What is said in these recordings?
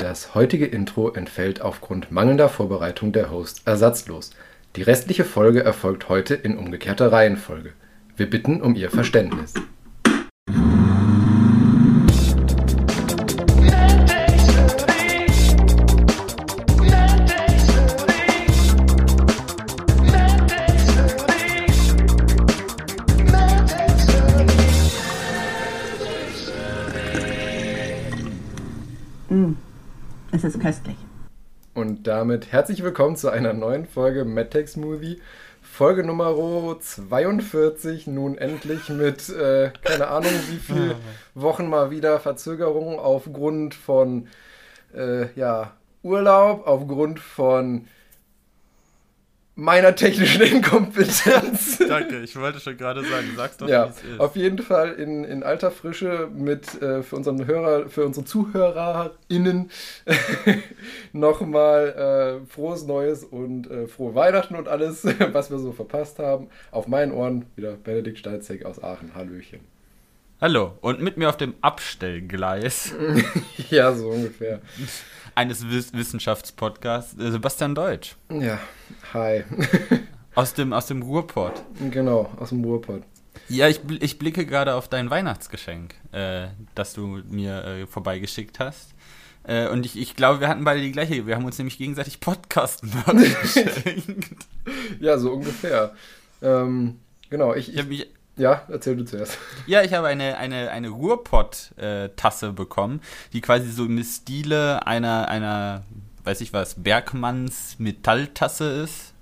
Das heutige Intro entfällt aufgrund mangelnder Vorbereitung der Host ersatzlos. Die restliche Folge erfolgt heute in umgekehrter Reihenfolge. Wir bitten um Ihr Verständnis. Und damit herzlich willkommen zu einer neuen Folge MedTech Movie. Folge Nummer 42, nun endlich mit, äh, keine Ahnung, wie viel Wochen mal wieder Verzögerung aufgrund von, äh, ja, Urlaub, aufgrund von meiner technischen Inkompetenz. Danke, ich wollte schon gerade sagen, sag's doch, ja, wie es ist. auf jeden Fall in, in alter Frische mit äh, für unseren Hörer, für unsere ZuhörerInnen nochmal äh, frohes Neues und äh, frohe Weihnachten und alles, was wir so verpasst haben. Auf meinen Ohren wieder Benedikt Steinzek aus Aachen. Hallöchen. Hallo, und mit mir auf dem Abstellgleis ja, so ungefähr. Eines Wiss Wissenschaftspodcasts äh, Sebastian Deutsch. Ja, hi. Aus dem, aus dem Ruhrpott. genau, aus dem Ruhrpott. Ja, ich, bl- ich blicke gerade auf dein Weihnachtsgeschenk, äh, das du mir äh, vorbeigeschickt hast. Äh, und ich, ich glaube, wir hatten beide die gleiche. Wir haben uns nämlich gegenseitig podcast geschenkt. Ja, so ungefähr. Ähm, genau, ich, Ich ich hab mich, ja, erzähl du zuerst. ja, ich habe eine, eine, eine Ruhrpott-Tasse bekommen, die quasi so im Stile einer, einer, weiß ich was, Bergmanns Metalltasse ist.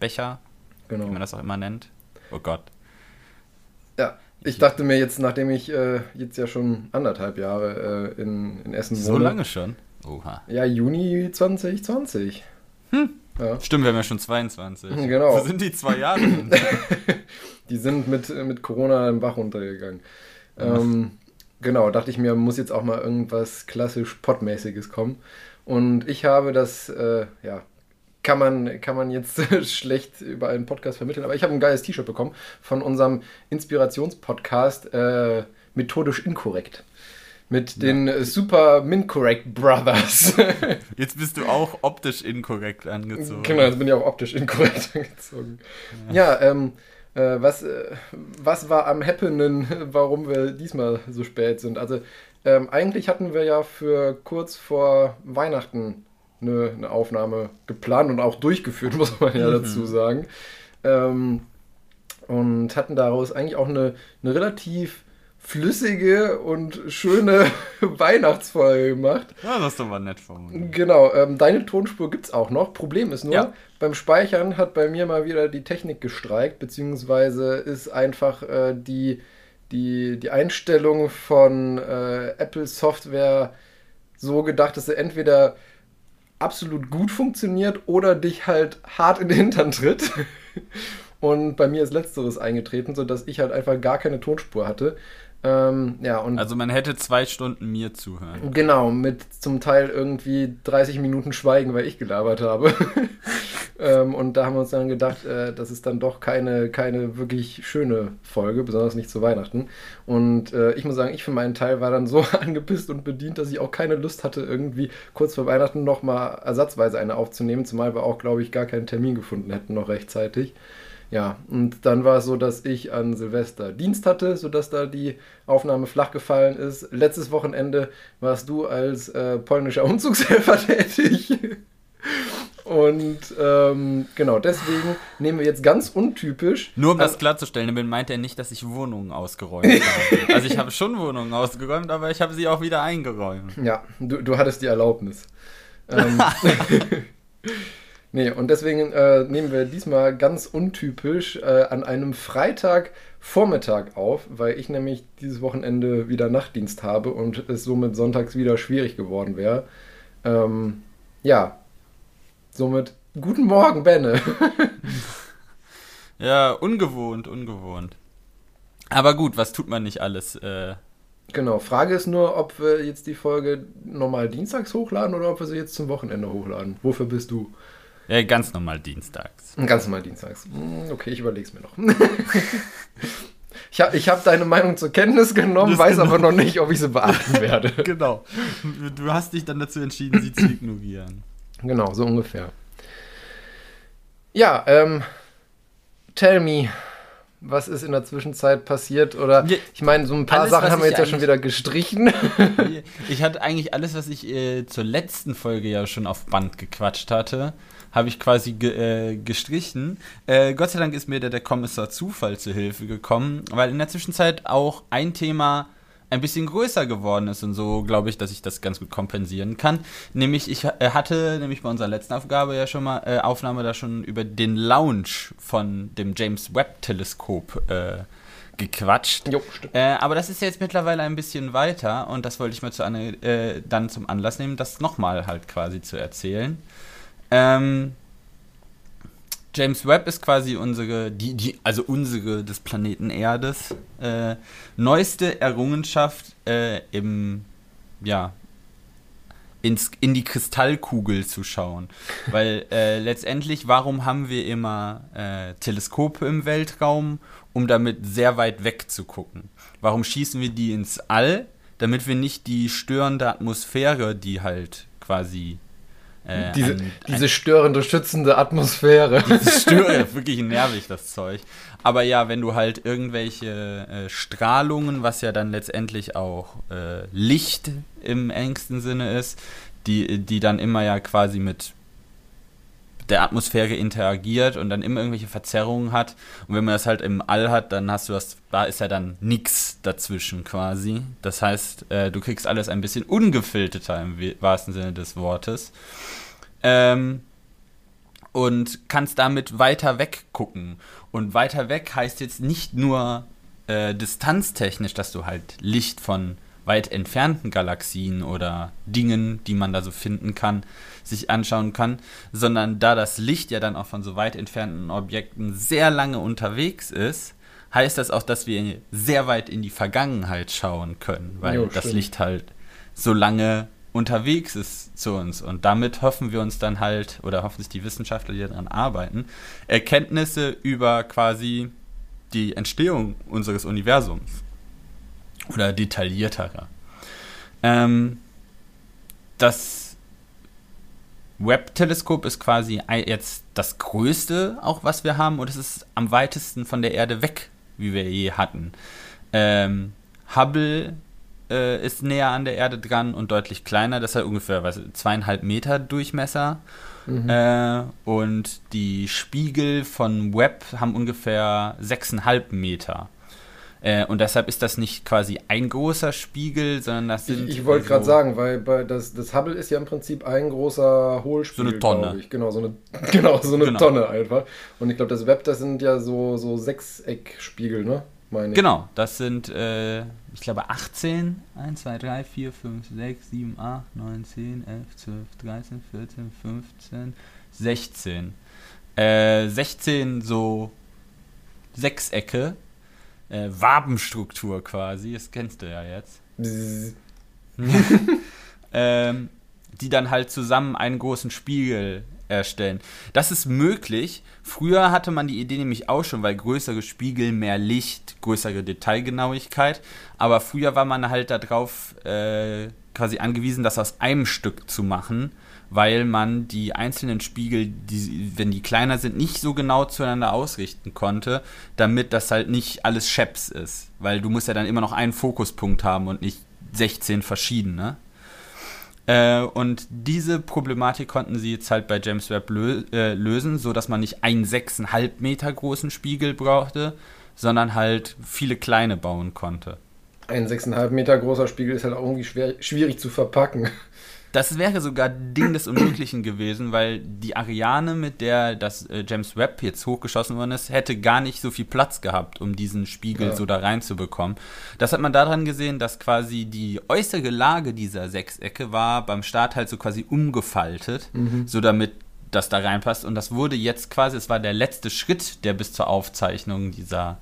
Becher, Genau. wie man das auch immer nennt. Oh Gott. Ja, ich dachte mir jetzt, nachdem ich äh, jetzt ja schon anderthalb Jahre äh, in, in Essen So wohne. lange schon? Oha. Ja, Juni 2020. Ja. Stimmt, wir haben ja schon 22. Genau. Wo sind die zwei Jahre hin? Die sind mit, mit Corona im Bach runtergegangen. Ähm, genau, dachte ich mir, muss jetzt auch mal irgendwas klassisch Pottmäßiges kommen. Und ich habe das, äh, ja, kann man, kann man jetzt schlecht über einen Podcast vermitteln, aber ich habe ein geiles T-Shirt bekommen von unserem Inspirationspodcast äh, Methodisch Inkorrekt. Mit den äh, Super Mincorrect Brothers. Jetzt bist du auch optisch inkorrekt angezogen. Genau, jetzt bin ich auch optisch inkorrekt angezogen. Ja, ähm, äh, was, äh, was war am Happenen, warum wir diesmal so spät sind? Also, ähm, eigentlich hatten wir ja für kurz vor Weihnachten eine, eine Aufnahme geplant und auch durchgeführt, muss man ja dazu sagen. Ähm, und hatten daraus eigentlich auch eine, eine relativ flüssige und schöne Weihnachtsfolge gemacht. Ja, das ist doch mal nett von Genau, ähm, deine Tonspur gibt's auch noch. Problem ist nur, Ja. beim Speichern hat bei mir mal wieder die Technik gestreikt, beziehungsweise ist einfach äh, die, die, die Einstellung von äh, Apple Software so gedacht, dass sie entweder absolut gut funktioniert oder dich halt hart in den Hintern tritt. Und bei mir ist Letzteres eingetreten, sodass ich halt einfach gar keine Tonspur hatte. Ähm, ja, und Also man hätte zwei Stunden mir zuhören. Genau, mit zum Teil irgendwie 30 Minuten Schweigen, weil ich gelabert habe. ähm, und da haben wir uns dann gedacht, äh, das ist dann doch keine, keine wirklich schöne Folge, besonders nicht zu Weihnachten. Und äh, ich muss sagen, ich für meinen Teil war dann so angepisst und bedient, dass ich auch keine Lust hatte, irgendwie kurz vor Weihnachten nochmal ersatzweise eine aufzunehmen, zumal wir auch, glaube ich, gar keinen Termin gefunden hätten noch rechtzeitig. Ja, und dann war es so, dass ich an Silvester Dienst hatte, sodass da die Aufnahme flach gefallen ist. Letztes Wochenende warst du als äh, polnischer Umzugshelfer tätig. Und ähm, genau, deswegen nehmen wir jetzt ganz untypisch. Nur um das klarzustellen, damit meint er nicht, dass ich Wohnungen ausgeräumt habe. Also ich habe schon Wohnungen ausgeräumt, aber ich habe sie auch wieder eingeräumt. Ja, du, du hattest die Erlaubnis. Ähm, nee, und deswegen äh, nehmen wir diesmal ganz untypisch äh, an einem Freitagvormittag auf, weil ich nämlich dieses Wochenende wieder Nachtdienst habe und es somit sonntags wieder schwierig geworden wäre. Ähm, ja, somit guten Morgen, Benne. Ja, ungewohnt, ungewohnt. Aber gut, was tut man nicht alles? Äh, genau, Frage ist nur, ob wir jetzt die Folge normal dienstags hochladen oder ob wir sie jetzt zum Wochenende hochladen. Wofür bist du? Ja, ganz normal dienstags. Ganz normal dienstags. Hm, Okay, ich überlege es mir noch. Ich habe ich hab deine Meinung zur Kenntnis genommen, Das weiß genau. aber noch nicht, ob ich sie beachten werde. genau. Du hast dich dann dazu entschieden, sie zu ignorieren. genau, so ungefähr. Ja, ähm, tell me, was ist in der Zwischenzeit passiert? Oder ich meine, so ein paar alles, Sachen haben wir jetzt ja schon wieder gestrichen. Ich hatte eigentlich alles, was ich äh, zur letzten Folge ja schon auf Band gequatscht hatte, habe ich quasi ge äh, gestrichen. Äh, Gott sei Dank ist mir der, der Kommissar Zufall zu Hilfe gekommen, weil in der Zwischenzeit auch ein Thema ein bisschen größer geworden ist und so glaube ich, dass ich das ganz gut kompensieren kann. Nämlich, ich äh, hatte nämlich bei unserer letzten Aufgabe ja schon mal, äh, Aufnahme da schon über den Launch von dem James Webb Teleskop äh, gequatscht. jo. Äh, aber das ist jetzt mittlerweile ein bisschen weiter und das wollte ich mal zu Anne, äh, dann zum Anlass nehmen, das nochmal halt quasi zu erzählen. Ähm, James Webb ist quasi unsere, die, die, also unsere des Planeten Erdes, äh, neueste Errungenschaft äh, im, ja, ins, in die Kristallkugel zu schauen. Weil äh, letztendlich, warum haben wir immer äh, Teleskope im Weltraum, um damit sehr weit weg zu gucken? Warum schießen wir die ins All? Damit wir nicht die störende Atmosphäre, die halt quasi äh, Diese, ein- diese störende, schützende Atmosphäre. das stört wirklich nervig, das Zeug. Aber ja, wenn du halt irgendwelche äh, Strahlungen, was ja dann letztendlich auch äh, Licht im engsten Sinne ist, die, die dann immer ja quasi mit der Atmosphäre interagiert und dann immer irgendwelche Verzerrungen hat. Und wenn man das halt im All hat, dann hast du das, da ist ja dann nix dazwischen quasi. Das heißt, äh, du kriegst alles ein bisschen ungefilterter im wahrsten Sinne des Wortes. Ähm, und kannst damit weiter weg gucken. Und weiter weg heißt jetzt nicht nur äh, distanztechnisch, dass du halt Licht von weit entfernten Galaxien oder Dingen, die man da so finden kann, sich anschauen kann, sondern da das Licht ja dann auch von so weit entfernten Objekten sehr lange unterwegs ist, heißt das auch, dass wir sehr weit in die Vergangenheit schauen können, weil Jo, das stimmt. Licht halt so lange unterwegs ist zu uns. Und damit hoffen wir uns dann halt, oder hoffen sich die Wissenschaftler, die daran arbeiten, Erkenntnisse über quasi die Entstehung unseres Universums. Oder detailliertere. Ähm, das Webb-Teleskop ist quasi jetzt das größte, auch was wir haben, und es ist am weitesten von der Erde weg, wie wir je hatten. Ähm, Hubble äh, ist näher an der Erde dran und deutlich kleiner, das hat ungefähr was, zweieinhalb Meter Durchmesser. Äh, und die Spiegel von Webb haben ungefähr sechseinhalb Meter. Äh, und deshalb ist das nicht quasi ein großer Spiegel, sondern das Ich, sind. ich wollte so- gerade sagen, weil bei das, das Hubble ist ja im Prinzip ein großer Hohlspiegel. So eine Tonne. Ich. Genau, so eine, genau, so eine Genau. Tonne einfach. Und ich glaube, das Web, das sind ja so, so Sechseckspiegel, ne? Ich. Genau, das sind, äh, ich glaube, 18. 1, 2, 3, 4, 5, 6, 7, 8, 9, 10, 11, 12, 13, 14, 15, 16. Äh, 16 so Sechsecke, äh, Wabenstruktur quasi, das kennst du ja jetzt. Ähm, die dann halt zusammen einen großen Spiegel erstellen. Das ist möglich. Früher hatte man die Idee nämlich auch schon, weil größere Spiegel, mehr Licht, größere Detailgenauigkeit. Aber früher war man halt darauf äh, quasi angewiesen, das aus einem Stück zu machen, weil man die einzelnen Spiegel, die, wenn die kleiner sind, nicht so genau zueinander ausrichten konnte, damit das halt nicht alles Scheps ist. Weil du musst ja dann immer noch einen Fokuspunkt haben und nicht 16 verschiedene. Äh, und diese Problematik konnten sie jetzt halt bei James Webb lö äh, lösen, so dass man nicht einen 6,5 Meter großen Spiegel brauchte, sondern halt viele kleine bauen konnte. Ein 6,5 Meter großer Spiegel ist halt auch irgendwie schwer, schwierig zu verpacken. Das wäre sogar Ding des Unmöglichen gewesen, weil die Ariane, mit der das äh, James Webb jetzt hochgeschossen worden ist, hätte gar nicht so viel Platz gehabt, um diesen Spiegel Ja. so da reinzubekommen. Das hat man daran gesehen, dass quasi die äußere Lage dieser Sechsecke war beim Start halt so quasi umgefaltet, so damit das da reinpasst. Und das wurde jetzt quasi, es war der letzte Schritt, der bis zur Aufzeichnung dieser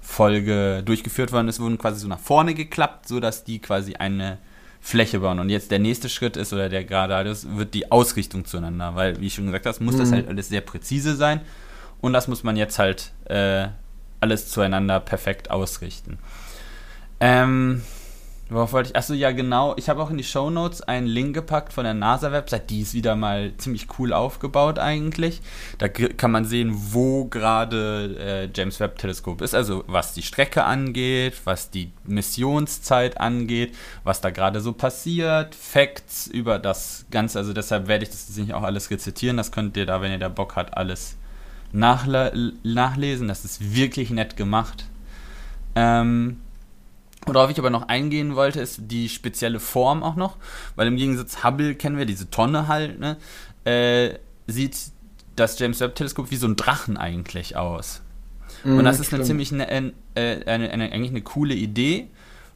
Folge durchgeführt worden ist, wurden quasi so nach vorne geklappt, so dass die quasi eine Fläche bauen. Und jetzt der nächste Schritt ist, oder der gerade ist, wird die Ausrichtung zueinander. Weil, wie ich schon gesagt habe, muss das Mhm. halt alles sehr präzise sein. Und das muss man jetzt halt äh, alles zueinander perfekt ausrichten. Ähm, Worauf wollte ich? Achso, ja, genau. Ich habe auch in die Show Notes einen Link gepackt von der NASA-Website. Die ist wieder mal ziemlich cool aufgebaut, eigentlich. Da kann man sehen, wo gerade äh, James Webb-Teleskop ist. Also, was die Strecke angeht, was die Missionszeit angeht, was da gerade so passiert, Facts über das Ganze. Also, deshalb werde ich das nicht auch alles rezitieren. Das könnt ihr da, wenn ihr da Bock habt, alles nachlesen. Das ist wirklich nett gemacht. Ähm Worauf ich aber noch eingehen wollte, ist die spezielle Form auch noch, weil im Gegensatz Hubble kennen wir diese Tonne halt, ne, äh, sieht das James Webb Teleskop wie so ein Drachen eigentlich aus. Mm, Und das ist eine ziemlich ne, äh, eine, eine, eigentlich eine coole Idee,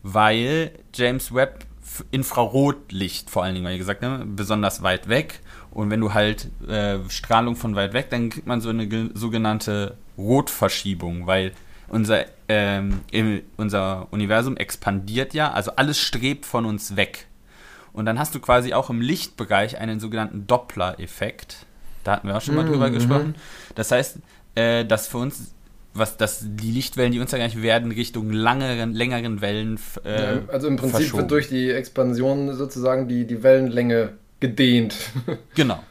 weil James Webb Infrarotlicht vor allen Dingen, weil ihr gesagt ne, besonders weit weg. Und wenn du halt äh, Strahlung von weit weg, dann kriegt man so eine sogenannte Rotverschiebung, weil unser, ähm, unser Universum expandiert ja, also alles strebt von uns weg. Und dann hast du quasi auch im Lichtbereich einen sogenannten Doppler-Effekt. Da hatten wir auch schon mal mhm. drüber gesprochen. Das heißt, äh, dass für uns was das die Lichtwellen, die uns erreichen, werden Richtung langeren, längeren Wellen. Äh, ja, also im Prinzip wird durch die Expansion sozusagen die, die Wellenlänge gedehnt. genau.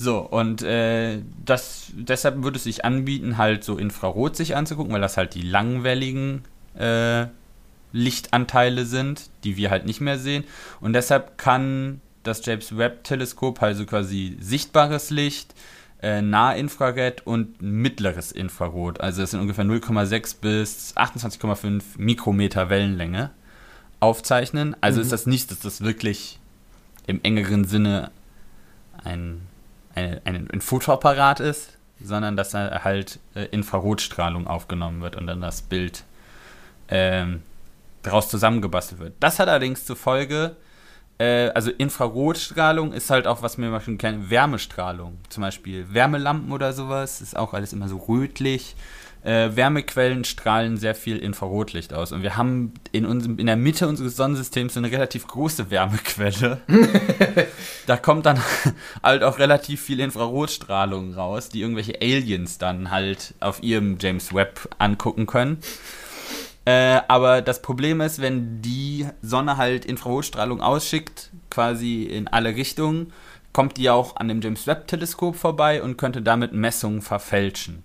So, und äh, das, deshalb würde es sich anbieten, halt so Infrarot sich anzugucken, weil das halt die langwelligen äh, Lichtanteile sind, die wir halt nicht mehr sehen. Und deshalb kann das James Webb Teleskop also quasi sichtbares Licht, äh, Nahinfrarot und mittleres Infrarot, also das sind ungefähr 0,6 bis 28,5 Mikrometer Wellenlänge, aufzeichnen. Also mhm. ist das nicht, dass das wirklich im engeren Sinne ein eine, ein, ein Fotoapparat ist, sondern dass da halt äh, Infrarotstrahlung aufgenommen wird und dann das Bild ähm, daraus zusammengebastelt wird. Das hat allerdings zur Folge, äh, also Infrarotstrahlung ist halt auch, was mal schon kennen, Wärmestrahlung. Zum Beispiel Wärmelampen oder sowas, ist auch alles immer so rötlich äh, Wärmequellen strahlen sehr viel Infrarotlicht aus. Und wir haben in, unserem, in der Mitte unseres Sonnensystems eine relativ große Wärmequelle. da kommt dann halt auch relativ viel Infrarotstrahlung raus, die irgendwelche Aliens dann halt auf ihrem James Webb angucken können. Äh, aber das Problem ist, wenn die Sonne halt Infrarotstrahlung ausschickt, quasi in alle Richtungen, kommt die auch an dem James Webb Teleskop vorbei und könnte damit Messungen verfälschen.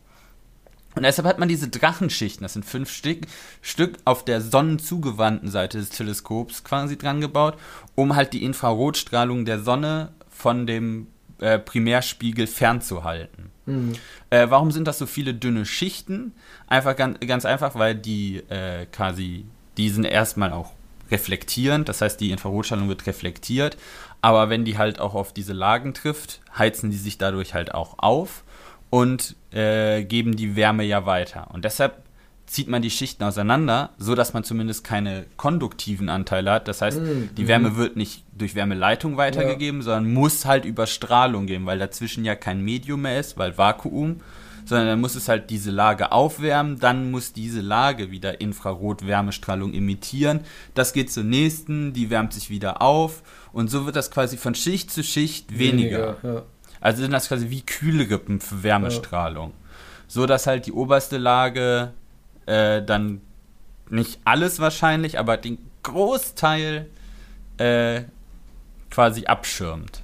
Und deshalb hat man diese Drachenschichten, das sind fünf Stück, Stück auf der sonnenzugewandten Seite des Teleskops quasi dran gebaut, um halt die Infrarotstrahlung der Sonne von dem äh, Primärspiegel fernzuhalten. Mhm. Äh, warum sind das so viele dünne Schichten? Einfach ganz, ganz einfach, weil die äh, quasi, die sind erstmal auch reflektierend, das heißt, die Infrarotstrahlung wird reflektiert, aber wenn die halt auch auf diese Lagen trifft, heizen die sich dadurch halt auch auf und äh, geben die Wärme ja weiter. Und deshalb zieht man die Schichten auseinander, so dass man zumindest keine konduktiven Anteile hat. Das heißt, mhm. die Wärme wird nicht durch Wärmeleitung weitergegeben, ja. sondern muss halt über Strahlung gehen, weil dazwischen ja kein Medium mehr ist, weil Vakuum, sondern dann muss es halt diese Lage aufwärmen, dann muss diese Lage wieder Infrarot-Wärmestrahlung emittieren. Das geht zur nächsten, die wärmt sich wieder auf und so wird das quasi von Schicht zu Schicht weniger. weniger ja. Also sind das quasi wie Kühlrippen für Wärmestrahlung. Ja. So dass halt die oberste Lage äh, dann nicht alles wahrscheinlich, aber den Großteil äh, quasi abschirmt.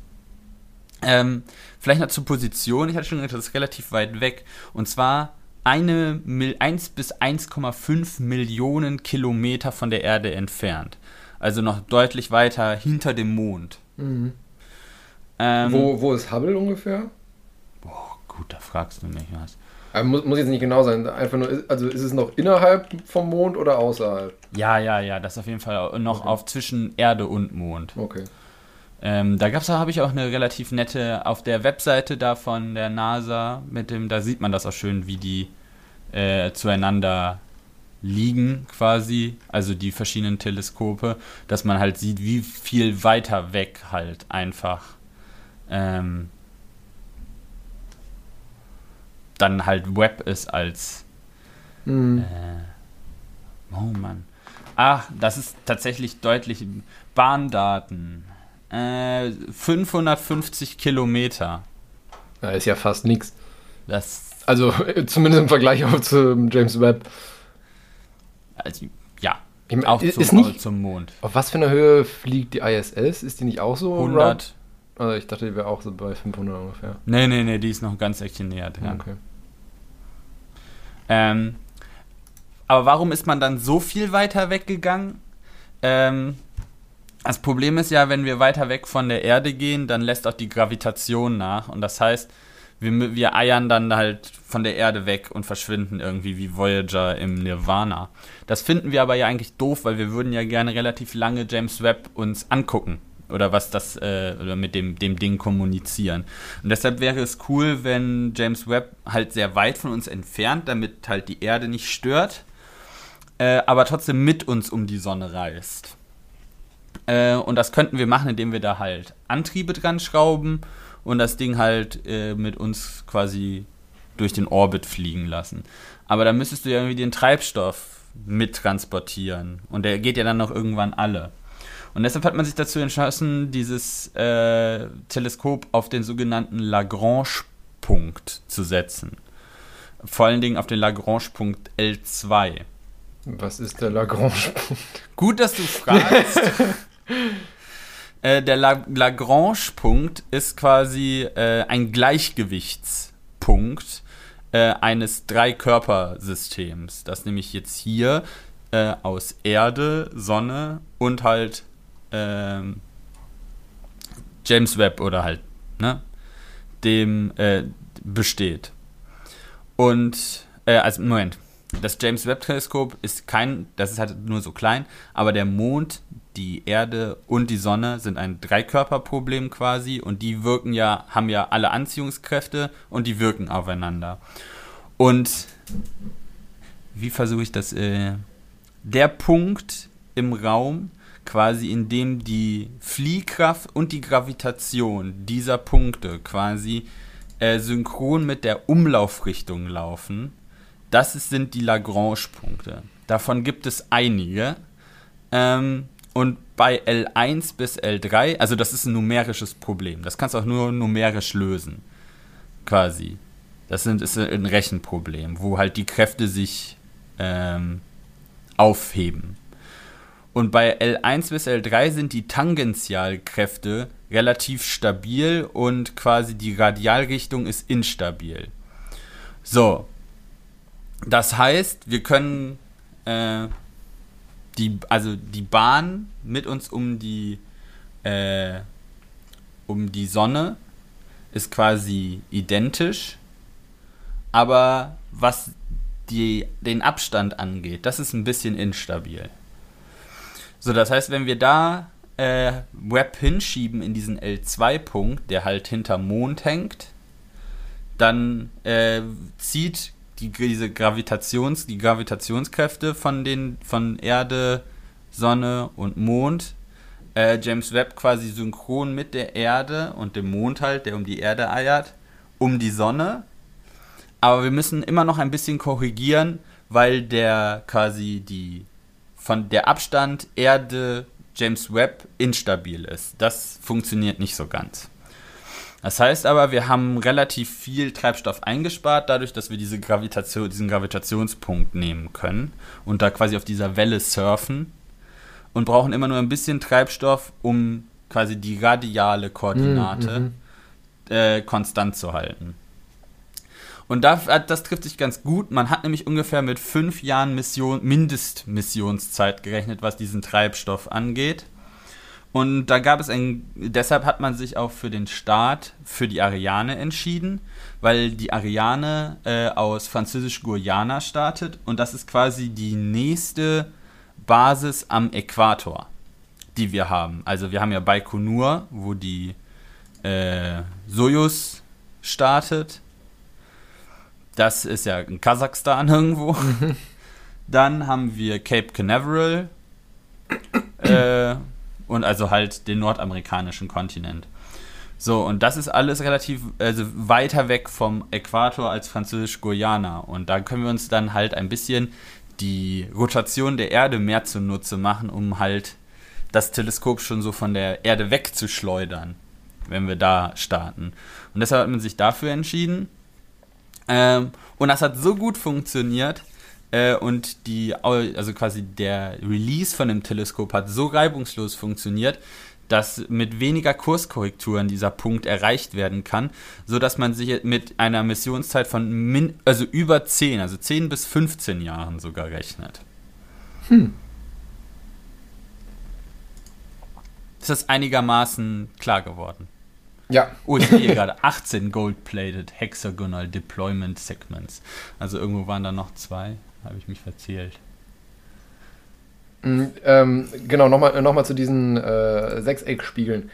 Ähm, vielleicht noch zur Position. Ich hatte schon gesagt, das ist relativ weit weg. Und zwar eine, 1 bis 1,5 Millionen Kilometer von der Erde entfernt. Also noch deutlich weiter hinter dem Mond. Mhm. Ähm, wo, wo ist Hubble ungefähr? Boah, gut, da fragst du mich was. Aber muss, muss jetzt nicht genau sein. Einfach nur, also ist es noch innerhalb vom Mond oder außerhalb? Ja, ja, ja, das ist auf jeden Fall noch okay. auf zwischen Erde und Mond. Okay. Ähm, da gab's, habe ich auch eine relativ nette auf der Webseite da von der NASA mit dem, da sieht man das auch schön, wie die äh, zueinander liegen quasi, also die verschiedenen Teleskope, dass man halt sieht, wie viel weiter weg halt einfach ähm, dann halt Web ist als mhm. äh, oh Mann. Ach, das ist tatsächlich deutlich Bahndaten. Äh, 550 Kilometer. Da ist ja fast nichts. Das Also zumindest im Vergleich auch zu James Webb. Also, ja. Auch ist- zum, ist nicht- zum Mond. Auf was für einer Höhe fliegt die ISS? Ist die nicht auch so? 100. Also ich dachte, die wäre auch so bei 500 ungefähr. Nee, nee, nee, die ist noch ein ganz Eckchen näher dran. Okay. Ähm, aber warum ist man dann so viel weiter weggegangen? Ähm, das Problem ist ja, wenn wir weiter weg von der Erde gehen, dann lässt auch die Gravitation nach. Und das heißt, wir, wir eiern dann halt von der Erde weg und verschwinden irgendwie wie Voyager im Nirvana. Das finden wir aber ja eigentlich doof, weil wir würden ja gerne relativ lange James Webb uns angucken. Oder was das, äh, oder mit dem, dem Ding kommunizieren. Und deshalb wäre es cool, wenn James Webb halt sehr weit von uns entfernt, damit halt die Erde nicht stört, äh, aber trotzdem mit uns um die Sonne reist. Äh, und das könnten wir machen, indem wir da halt Antriebe dran schrauben und das Ding halt äh, mit uns quasi durch den Orbit fliegen lassen. Aber da müsstest du ja irgendwie den Treibstoff mittransportieren. Und der geht ja dann noch irgendwann alle. Und deshalb hat man sich dazu entschlossen, dieses äh, Teleskop auf den sogenannten Lagrange-Punkt zu setzen. Vor allen Dingen auf den Lagrange-Punkt L2. Was ist der Lagrange-Punkt? Gut, dass du fragst. äh, der La Lagrange-Punkt ist quasi äh, ein Gleichgewichtspunkt äh, eines Dreikörpersystems. Das nämlich jetzt hier äh, aus Erde, Sonne und halt ähm, James Webb oder halt, ne, dem äh, besteht. Und, äh, also, Moment, das James Webb Teleskop ist kein, das ist halt nur so klein, aber der Mond, die Erde und die Sonne sind ein Dreikörperproblem quasi und die wirken ja, haben ja alle Anziehungskräfte und die wirken aufeinander. Und wie versuche ich das? Äh, der Punkt im Raum, quasi in dem die Fliehkraft und die Gravitation dieser Punkte quasi äh, synchron mit der Umlaufrichtung laufen, das sind die Lagrange-Punkte. Davon gibt es einige. Ähm, und bei L1 bis L3, also das ist ein numerisches Problem. Das kannst du auch nur numerisch lösen. Quasi. Das sind, ist ein Rechenproblem, wo halt die Kräfte sich ähm, aufheben. Und bei L1 bis L3 sind die Tangentialkräfte relativ stabil und quasi die Radialrichtung ist instabil. So. Das heißt, wir können äh, die, also die Bahn mit uns um die, äh, um die Sonne ist quasi identisch, aber was die, den Abstand angeht, das ist ein bisschen instabil. So, das heißt, wenn wir da äh, Web hinschieben in diesen L2-Punkt, der halt hinter Mond hängt, dann äh, zieht die, diese Gravitations, die Gravitationskräfte von den von Erde, Sonne und Mond äh, James Webb quasi synchron mit der Erde und dem Mond halt, der um die Erde eiert, um die Sonne. Aber wir müssen immer noch ein bisschen korrigieren, weil der quasi die von der Abstand Erde James Webb instabil ist. Das funktioniert nicht so ganz. Das heißt aber, wir haben relativ viel Treibstoff eingespart, dadurch, dass wir diese Gravitation, diesen Gravitationspunkt nehmen können und da quasi auf dieser Welle surfen und brauchen immer nur ein bisschen Treibstoff, um quasi die radiale Koordinate Mhm, äh, konstant zu halten. Und da, das trifft sich ganz gut. Man hat nämlich ungefähr mit fünf Jahren Mission, Mindestmissionszeit gerechnet, was diesen Treibstoff angeht. Und da gab es ein, deshalb hat man sich auch für den Start für die Ariane entschieden, weil die Ariane äh, aus Französisch-Guyana startet und das ist quasi die nächste Basis am Äquator, die wir haben. Also wir haben ja Baikonur, wo die äh, Sojus startet. Das ist ja in Kasachstan irgendwo. Dann haben wir Cape Canaveral äh, und also halt den nordamerikanischen Kontinent. So, und das ist alles relativ, also weiter weg vom Äquator als Französisch-Guyana. Und da können wir uns dann halt ein bisschen die Rotation der Erde mehr zunutze machen, um halt das Teleskop schon so von der Erde wegzuschleudern, wenn wir da starten. Und deshalb hat man sich dafür entschieden. Ähm, und das hat so gut funktioniert äh, und die, also quasi der Release von dem Teleskop hat so reibungslos funktioniert, dass mit weniger Kurskorrekturen dieser Punkt erreicht werden kann, sodass man sich mit einer Missionszeit von min also über 10, also 10 bis 15 Jahren sogar rechnet. Hm. Ist das einigermaßen klar geworden? Ja. Oh, ich sehe gerade 18 Gold-Plated Hexagonal Deployment Segments. Also irgendwo waren da noch zwei. Habe ich mich verzählt. Mm, ähm, genau, nochmal noch mal zu diesen äh, Sechseckspiegeln.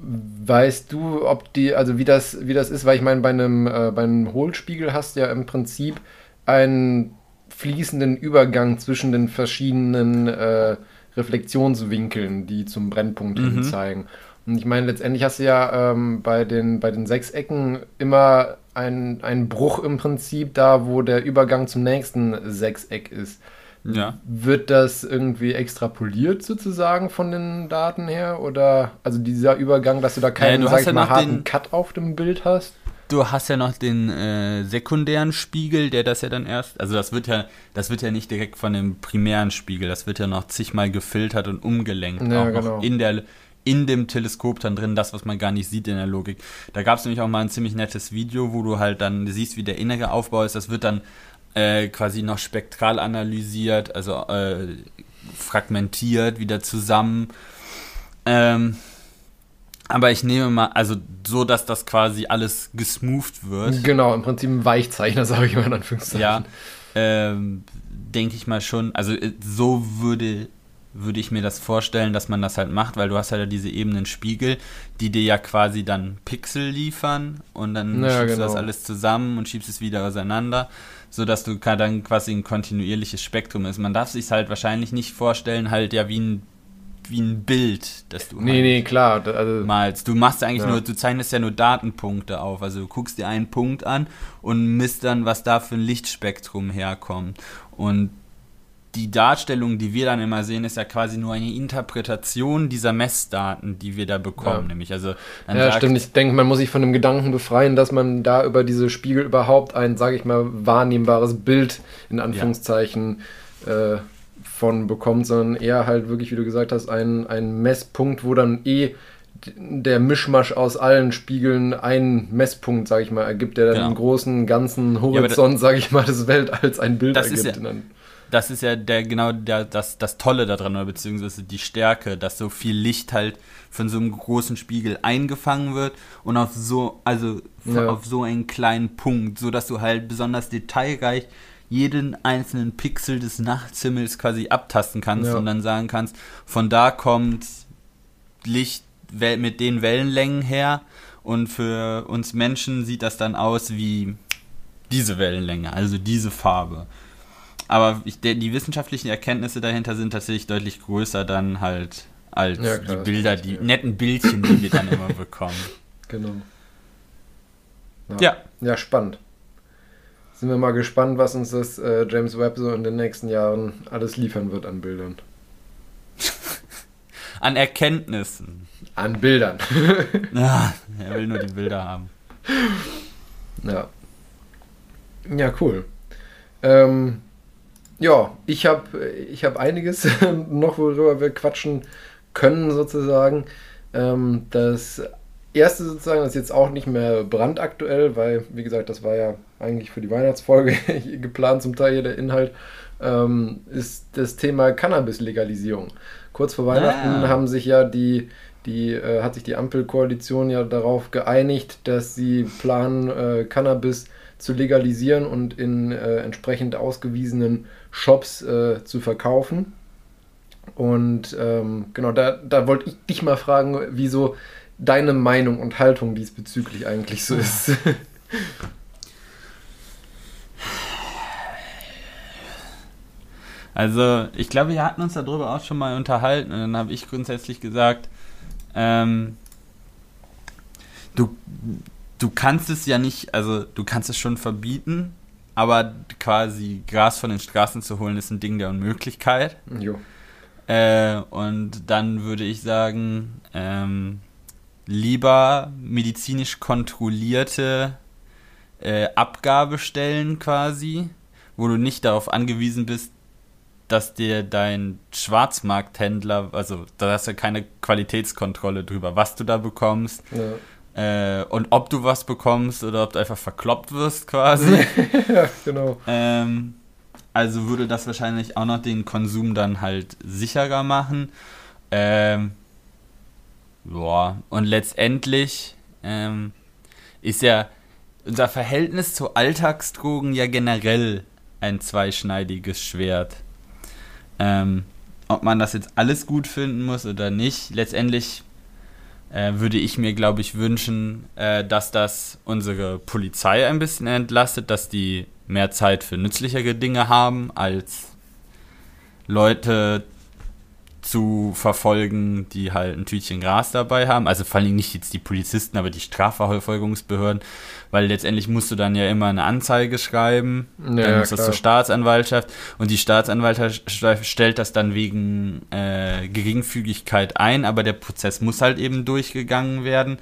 Weißt du, ob die, also wie das, wie das ist, weil ich meine, bei einem, äh, bei einem Hohlspiegel hast du ja im Prinzip einen fließenden Übergang zwischen den verschiedenen äh, Reflexionswinkeln, die zum Brennpunkt mhm. hin zeigen. Und ich meine, letztendlich hast du ja ähm, bei, den, bei den Sechsecken immer einen Bruch im Prinzip da, wo der Übergang zum nächsten Sechseck ist. Ja. Wird das irgendwie extrapoliert sozusagen von den Daten her? Oder also dieser Übergang, dass du da keinen, äh, sag ich ja mal, harten den, Cut auf dem Bild hast? Du hast ja noch den äh, sekundären Spiegel, der das ja dann erst, also das wird ja, das wird ja nicht direkt von dem primären Spiegel, das wird ja noch zigmal gefiltert und umgelenkt, ja, auch genau. noch in der in dem Teleskop dann drin, das, was man gar nicht sieht in der Logik. Da gab es nämlich auch mal ein ziemlich nettes Video, wo du halt dann siehst, wie der innere Aufbau ist. Das wird dann äh, quasi noch spektral analysiert, also äh, fragmentiert, wieder zusammen. Ähm, aber ich nehme mal, also so, dass das quasi alles gesmoothed wird. Genau, im Prinzip ein Weichzeichner, sage ich mal in Anführungszeichen. Ja, ähm, denke ich mal schon. Also äh, so würde würde ich mir das vorstellen, dass man das halt macht, weil du hast halt diese ebenen Spiegel, die dir ja quasi dann Pixel liefern und dann ja, schiebst genau. du das alles zusammen und schiebst es wieder auseinander, sodass du dann quasi ein kontinuierliches Spektrum ist. Man darf sich halt wahrscheinlich nicht vorstellen, halt ja wie ein wie ein Bild, das du nee, halt nee, klar, also malst. Du machst eigentlich Ja. nur, du zeichnest ja nur Datenpunkte auf. Also du guckst dir einen Punkt an und misst dann, was da für ein Lichtspektrum herkommt. Und die Darstellung, die wir dann immer sehen, ist ja quasi nur eine Interpretation dieser Messdaten, die wir da bekommen. Ja. Nämlich, also Ja, sagt- stimmt. Ich denke, man muss sich von dem Gedanken befreien, dass man da über diese Spiegel überhaupt ein, sage ich mal, wahrnehmbares Bild in Anführungszeichen äh, von bekommt, sondern eher halt wirklich, wie du gesagt hast, ein, ein Messpunkt, wo dann eh der Mischmasch aus allen Spiegeln einen Messpunkt, sage ich mal, ergibt, der dann Genau. im großen ganzen Horizont, sage ich mal, des Weltalls ein Bild Das ist ergibt. ja- das ist ja der genau der, das, das Tolle daran, oder beziehungsweise die Stärke, dass so viel Licht halt von so einem großen Spiegel eingefangen wird und auf so, also Ja. auf so einen kleinen Punkt, so dass du halt besonders detailreich jeden einzelnen Pixel des Nachthimmels quasi abtasten kannst Ja. und dann sagen kannst, von da kommt Licht mit den Wellenlängen her und für uns Menschen sieht das dann aus wie diese Wellenlänge, also diese Farbe. Aber ich, der, die wissenschaftlichen Erkenntnisse dahinter sind tatsächlich deutlich größer dann halt als Ja, klar, die Bilder, die verstehe. netten Bildchen, die wir dann immer bekommen. Genau. Ja. Ja, spannend. Sind wir mal gespannt, was uns das äh, James Webb so in den nächsten Jahren alles liefern wird an Bildern. An Erkenntnissen. An Bildern. Ah, er will nur die Bilder haben. ja. Ja, cool. Ähm, ja, ich habe ich hab einiges noch, worüber wir quatschen können, sozusagen. Ähm, das erste sozusagen ist jetzt auch nicht mehr brandaktuell, weil, wie gesagt, das war ja eigentlich für die Weihnachtsfolge geplant, zum Teil hier der Inhalt, ähm, ist das Thema Cannabis-Legalisierung. Kurz vor Weihnachten Ah. haben sich ja die, die äh, hat sich die Ampelkoalition ja darauf geeinigt, dass sie planen, äh, Cannabis zu legalisieren und in äh, entsprechend ausgewiesenen Shops äh, zu verkaufen. Und ähm, genau, da, da wollte ich dich mal fragen, wieso deine Meinung und Haltung diesbezüglich eigentlich so ist. Also, ich glaube, wir hatten uns darüber auch schon mal unterhalten und dann habe ich grundsätzlich gesagt, ähm, du, du kannst es ja nicht, also du kannst es schon verbieten, aber quasi Gras von den Straßen zu holen ist ein Ding der Unmöglichkeit. jo. Äh, und dann würde ich sagen, ähm, lieber medizinisch kontrollierte äh, Abgabestellen quasi, wo du nicht darauf angewiesen bist, dass dir dein Schwarzmarkthändler, also da hast du keine Qualitätskontrolle drüber, was du da bekommst. Ja. Äh, und ob du was bekommst oder ob du einfach verkloppt wirst quasi. ja, genau. Ähm, also würde das wahrscheinlich auch noch den Konsum dann halt sicherer machen. Ähm, ja, und letztendlich ähm, ist ja unser Verhältnis zu Alltagsdrogen ja generell ein zweischneidiges Schwert. Ähm, ob man das jetzt alles gut finden muss oder nicht, letztendlich äh, würde ich mir, glaube ich, wünschen, äh, dass das unsere Polizei ein bisschen entlastet, dass die mehr Zeit für nützlichere Dinge haben, als Leute zu verfolgen, die halt ein Tütchen Gras dabei haben. Also vor allem nicht jetzt die Polizisten, aber die Strafverfolgungsbehörden, weil letztendlich musst du dann ja immer eine Anzeige schreiben, ja, dann muss das zur Staatsanwaltschaft und die Staatsanwaltschaft stellt das dann wegen äh, Geringfügigkeit ein, aber der Prozess muss halt eben durchgegangen werden.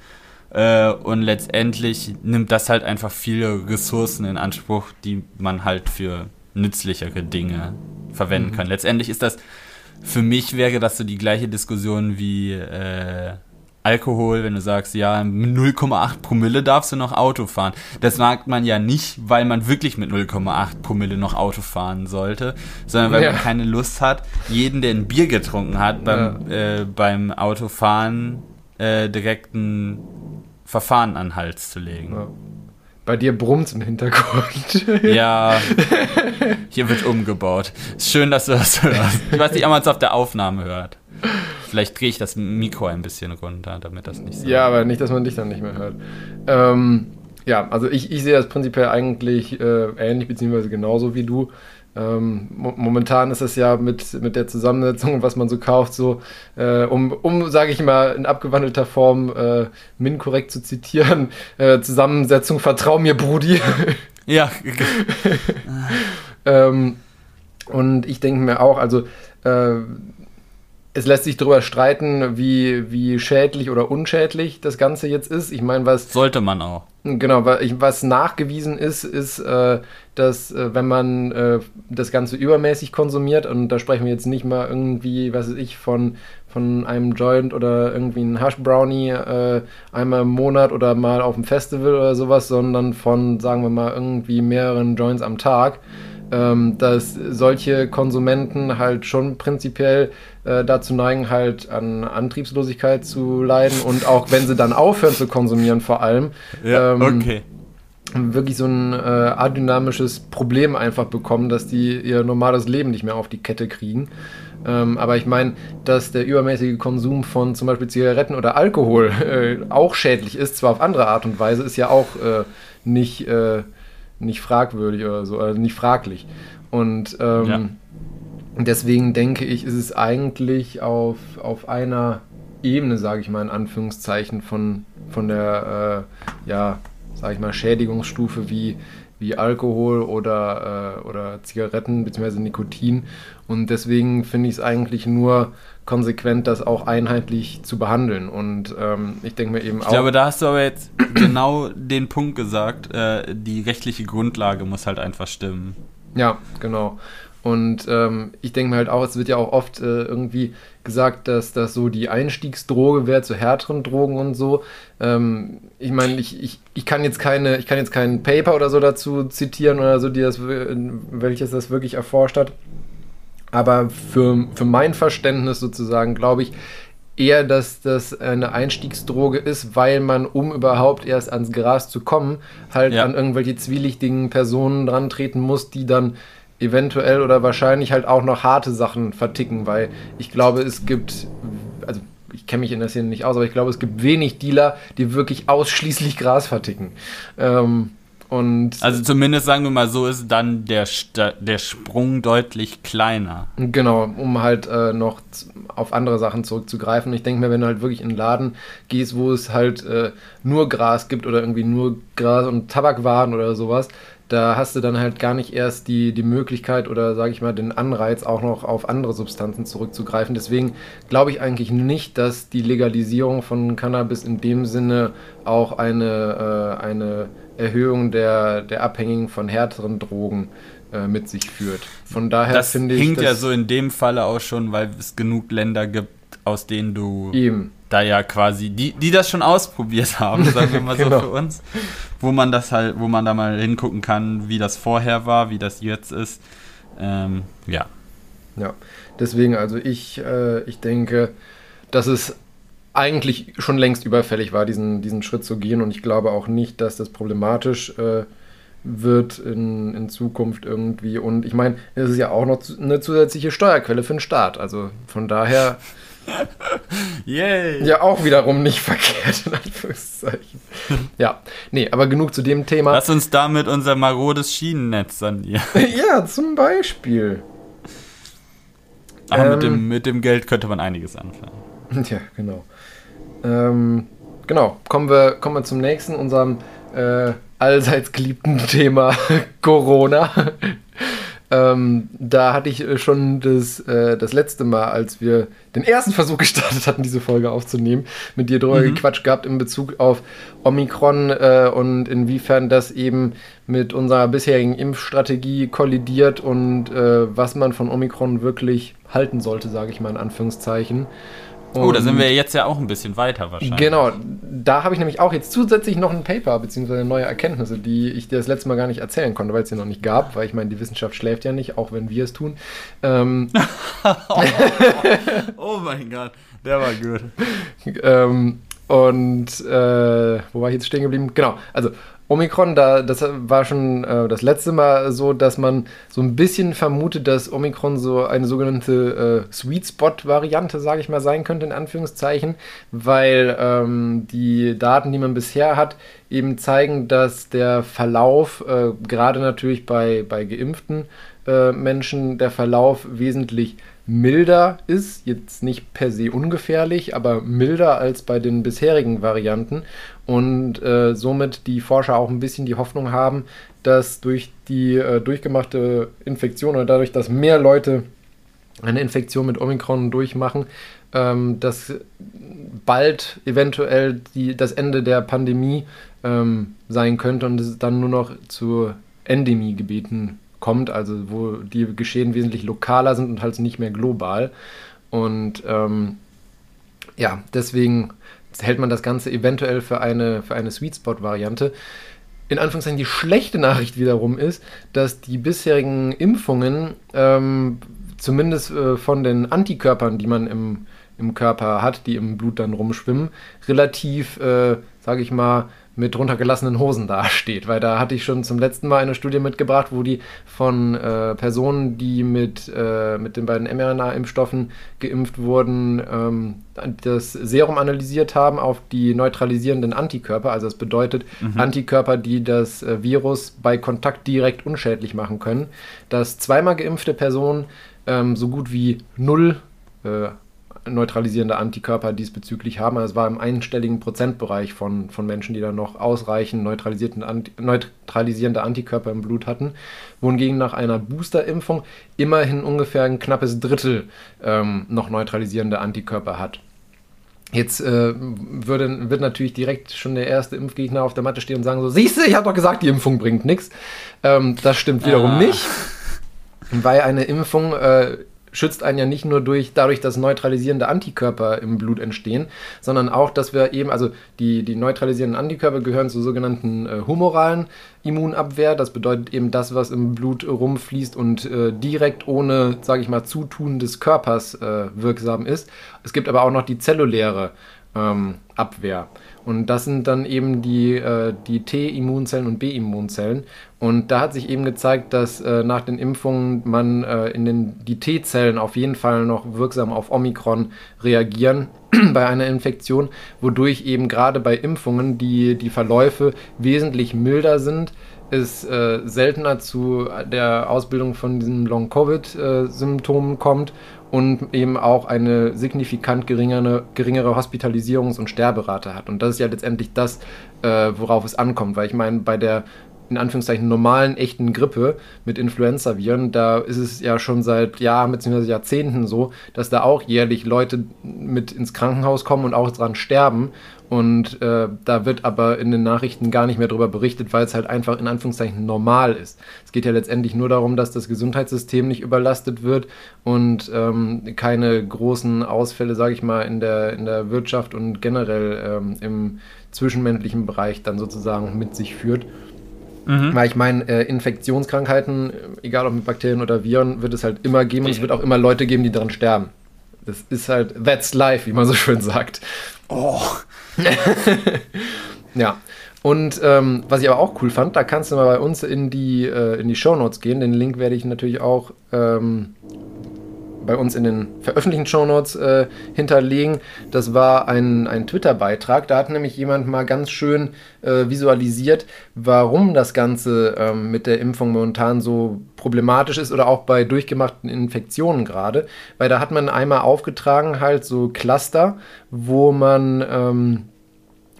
Äh, und letztendlich nimmt das halt einfach viele Ressourcen in Anspruch, die man halt für nützlichere Dinge verwenden mhm. kann. Letztendlich ist das für mich wäre das so die gleiche Diskussion wie äh, Alkohol, wenn du sagst, ja, mit 0,8 Promille darfst du noch Auto fahren. Das sagt man ja nicht, weil man wirklich mit 0,8 Promille noch Auto fahren sollte, sondern weil ja. man keine Lust hat, jeden, der ein Bier getrunken hat, beim, ja. äh, beim Autofahren äh, direkt ein Verfahren an den Hals zu legen. Ja. Bei dir brummt im Hintergrund. Ja, hier wird umgebaut. Ist schön, dass du das hörst. Ich weiß nicht, ob man es auf der Aufnahme hört. Vielleicht drehe ich das Mikro ein bisschen runter, damit das nicht so. Ja, aber nicht, dass man dich dann nicht mehr hört. Ähm, ja, also ich, ich sehe das prinzipiell eigentlich äh, ähnlich, beziehungsweise genauso wie du. Ähm, momentan ist es ja mit, mit der Zusammensetzung, was man so kauft, so, äh, um, um sage ich mal, in abgewandelter Form äh, Min korrekt zu zitieren, äh, Zusammensetzung, vertrau mir, Brudi. Ja. ähm, und ich denke mir auch, also äh, es lässt sich darüber streiten, wie, wie schädlich oder unschädlich das Ganze jetzt ist. Ich meine, was. Sollte man auch. Genau, was nachgewiesen ist, ist, äh, dass äh, wenn man äh, das Ganze übermäßig konsumiert, und da sprechen wir jetzt nicht mal irgendwie, was weiß ich, von, von einem Joint oder irgendwie einem Hash Brownie einmal im Monat oder mal auf dem Festival oder sowas, sondern von, sagen wir mal, irgendwie mehreren Joints am Tag ähm, dass solche Konsumenten halt schon prinzipiell äh, dazu neigen, halt an Antriebslosigkeit zu leiden und auch wenn sie dann aufhören zu konsumieren, vor allem. Ja, ähm, okay wirklich so ein äh, adynamisches Problem einfach bekommen, dass die ihr normales Leben nicht mehr auf die Kette kriegen. Ähm, aber ich meine, dass der übermäßige Konsum von zum Beispiel Zigaretten oder Alkohol äh, auch schädlich ist, zwar auf andere Art und Weise, ist ja auch äh, nicht äh, nicht fragwürdig oder so, also nicht fraglich. Und ähm, ja. Deswegen denke ich, ist es eigentlich auf, auf einer Ebene, sage ich mal in Anführungszeichen, von, von der, äh, ja, sage ich mal, Schädigungsstufe wie, wie Alkohol oder, äh, oder Zigaretten bzw. Nikotin. Und deswegen finde ich es eigentlich nur konsequent, das auch einheitlich zu behandeln. Und ähm, ich denke mir eben auch. Ich glaube, da hast du aber jetzt genau den Punkt gesagt, äh, die rechtliche Grundlage muss halt einfach stimmen. Ja, genau. Und ähm, ich denke mir halt auch, es wird ja auch oft äh, irgendwie gesagt, dass das so die Einstiegsdroge wäre zu härteren Drogen und so. Ähm, ich meine, ich, ich, ich kann jetzt keine, ich kann jetzt kein Paper oder so dazu zitieren oder so, die das, welches das wirklich erforscht hat. Aber für, für mein Verständnis sozusagen glaube ich eher, dass das eine Einstiegsdroge ist, weil man, um überhaupt erst ans Gras zu kommen, halt ja. an irgendwelche zwielichtigen Personen dran treten muss, die dann eventuell oder wahrscheinlich halt auch noch harte Sachen verticken, weil ich glaube, es gibt, also ich kenne mich in der Szene nicht aus, aber ich glaube, es gibt wenig Dealer, die wirklich ausschließlich Gras verticken. Ähm, und also zumindest sagen wir mal so ist dann der, der Sprung deutlich kleiner. Genau, um halt äh, noch auf andere Sachen zurückzugreifen. Ich denke mir, wenn du halt wirklich in einen Laden gehst, wo es halt äh, nur Gras gibt oder irgendwie nur Gras und Tabakwaren oder sowas, da hast du dann halt gar nicht erst die, die Möglichkeit oder sage ich mal den Anreiz, auch noch auf andere Substanzen zurückzugreifen. Deswegen glaube ich eigentlich nicht, dass die Legalisierung von Cannabis in dem Sinne auch eine, äh, eine Erhöhung der, der Abhängigen von härteren Drogen äh, mit sich führt. Von daher finde ich. Das hinkt ja so in dem Falle auch schon, weil es genug Länder gibt, aus denen du eben. Da ja quasi, die, die das schon ausprobiert haben, sagen wir mal genau. so für uns, wo man das halt, wo man da mal hingucken kann, wie das vorher war, wie das jetzt ist. Ähm, ja. Ja, deswegen, also ich, äh, ich denke, dass es eigentlich schon längst überfällig war, diesen, diesen Schritt zu gehen und ich glaube auch nicht, dass das problematisch äh, wird in, in Zukunft irgendwie. Und ich meine, es ist ja auch noch eine zusätzliche Steuerquelle für den Staat. Also von daher. Yay! Ja, auch wiederum nicht verkehrt, in Anführungszeichen. ja, nee, aber genug zu dem Thema. Lass uns damit unser marodes Schienennetz sanieren. ja, zum Beispiel. Aber ähm, mit, dem, mit dem Geld könnte man einiges anfangen. Ja, genau. Ähm, genau, kommen wir, kommen wir zum nächsten, unserem äh, allseits geliebten Thema Corona. Ähm, da hatte ich äh, schon das, äh, das letzte Mal, als wir den ersten Versuch gestartet hatten, diese Folge aufzunehmen, mit dir drüber mhm. gequatscht gehabt in Bezug auf Omikron äh, und inwiefern das eben mit unserer bisherigen Impfstrategie kollidiert und äh, was man von Omikron wirklich halten sollte, sage ich mal in Anführungszeichen. Und oh, da sind wir jetzt ja auch ein bisschen weiter wahrscheinlich. Genau, da habe ich nämlich auch jetzt zusätzlich noch ein Paper bzw. neue Erkenntnisse, die ich dir das letzte Mal gar nicht erzählen konnte, weil es sie noch nicht gab, weil ich meine, die Wissenschaft schläft ja nicht, auch wenn wir es tun. Ähm, oh mein Gott, der war gut. ähm, und äh, wo war ich jetzt stehen geblieben? Genau, also Omikron, da, das war schon äh, das letzte Mal so, dass man so ein bisschen vermutet, dass Omikron so eine sogenannte äh, Sweet Spot-Variante, sage ich mal, sein könnte, in Anführungszeichen, weil ähm, die Daten, die man bisher hat, eben zeigen, dass der Verlauf, äh, gerade natürlich bei, bei geimpften äh, Menschen, der Verlauf wesentlich milder ist, jetzt nicht per se ungefährlich, aber milder als bei den bisherigen Varianten und äh, somit die Forscher auch ein bisschen die Hoffnung haben, dass durch die äh, durchgemachte Infektion oder dadurch, dass mehr Leute eine Infektion mit Omikron durchmachen, ähm, dass bald eventuell die, das Ende der Pandemie ähm, sein könnte und es dann nur noch zu Endemiegebieten kommt, also wo die Geschehen wesentlich lokaler sind und halt nicht mehr global. Und ähm, ja, deswegen hält man das Ganze eventuell für eine, für eine Sweet Spot-Variante. In Anführungszeichen die schlechte Nachricht wiederum ist, dass die bisherigen Impfungen, ähm, zumindest äh, von den Antikörpern, die man im, im Körper hat, die im Blut dann rumschwimmen, relativ, äh, sage ich mal, mit runtergelassenen Hosen dasteht. Weil da hatte ich schon zum letzten Mal eine Studie mitgebracht, wo die von äh, Personen, die mit, äh, mit den beiden mRNA-Impfstoffen geimpft wurden, ähm, das Serum analysiert haben auf die neutralisierenden Antikörper. Also das bedeutet mhm. Antikörper, die das äh, Virus bei Kontakt direkt unschädlich machen können. Dass zweimal geimpfte Personen ähm, so gut wie null äh, neutralisierende Antikörper diesbezüglich haben. Also es war im einstelligen Prozentbereich von, von Menschen, die dann noch ausreichend neutralisierende Antikörper im Blut hatten, wohingegen nach einer Boosterimpfung immerhin ungefähr ein knappes Drittel ähm, noch neutralisierende Antikörper hat. Jetzt äh, würde, wird natürlich direkt schon der erste Impfgegner auf der Matte stehen und sagen so, siehst du, ich habe doch gesagt, die Impfung bringt nichts. Ähm, das stimmt wiederum ah. nicht, weil eine Impfung äh, schützt einen ja nicht nur durch, dadurch, dass neutralisierende Antikörper im Blut entstehen, sondern auch, dass wir eben, also die, die neutralisierenden Antikörper gehören zur sogenannten äh, humoralen Immunabwehr. Das bedeutet eben das, was im Blut rumfließt und äh, direkt ohne, sage ich mal, Zutun des Körpers äh, wirksam ist. Es gibt aber auch noch die zelluläre ähm, Abwehr. Und das sind dann eben die, äh, die T-Immunzellen und B-Immunzellen. Und da hat sich eben gezeigt, dass äh, nach den Impfungen man äh, in den, die T-Zellen auf jeden Fall noch wirksam auf Omikron reagieren bei einer Infektion, wodurch eben gerade bei Impfungen die, die Verläufe wesentlich milder sind es äh, seltener zu der Ausbildung von diesen Long-Covid-Symptomen kommt und eben auch eine signifikant geringere, geringere Hospitalisierungs- und Sterberate hat. Und das ist ja letztendlich das, äh, worauf es ankommt, weil ich meine, bei der in Anführungszeichen normalen, echten Grippe mit Influenza-Viren, da ist es ja schon seit Jahren bzw. Jahrzehnten so, dass da auch jährlich Leute mit ins Krankenhaus kommen und auch dran sterben. Und äh, da wird aber in den Nachrichten gar nicht mehr darüber berichtet, weil es halt einfach in Anführungszeichen normal ist. Es geht ja letztendlich nur darum, dass das Gesundheitssystem nicht überlastet wird und ähm, keine großen Ausfälle, sage ich mal, in der, in der Wirtschaft und generell ähm, im zwischenmenschlichen Bereich dann sozusagen mit sich führt. Mhm. Weil ich meine, äh, Infektionskrankheiten, egal ob mit Bakterien oder Viren, wird es halt immer geben und es wird auch immer Leute geben, die daran sterben. Das ist halt, that's life, wie man so schön sagt. Oh. ja. Und ähm, was ich aber auch cool fand, da kannst du mal bei uns in die, äh, in die Show Notes gehen. Den Link werde ich natürlich auch ähm, bei uns in den veröffentlichten Shownotes äh, hinterlegen. Das war ein, ein Twitter-Beitrag. Da hat nämlich jemand mal ganz schön äh, visualisiert, warum das Ganze ähm, mit der Impfung momentan so problematisch ist oder auch bei durchgemachten Infektionen gerade. Weil da hat man einmal aufgetragen halt so Cluster, wo man... Ähm,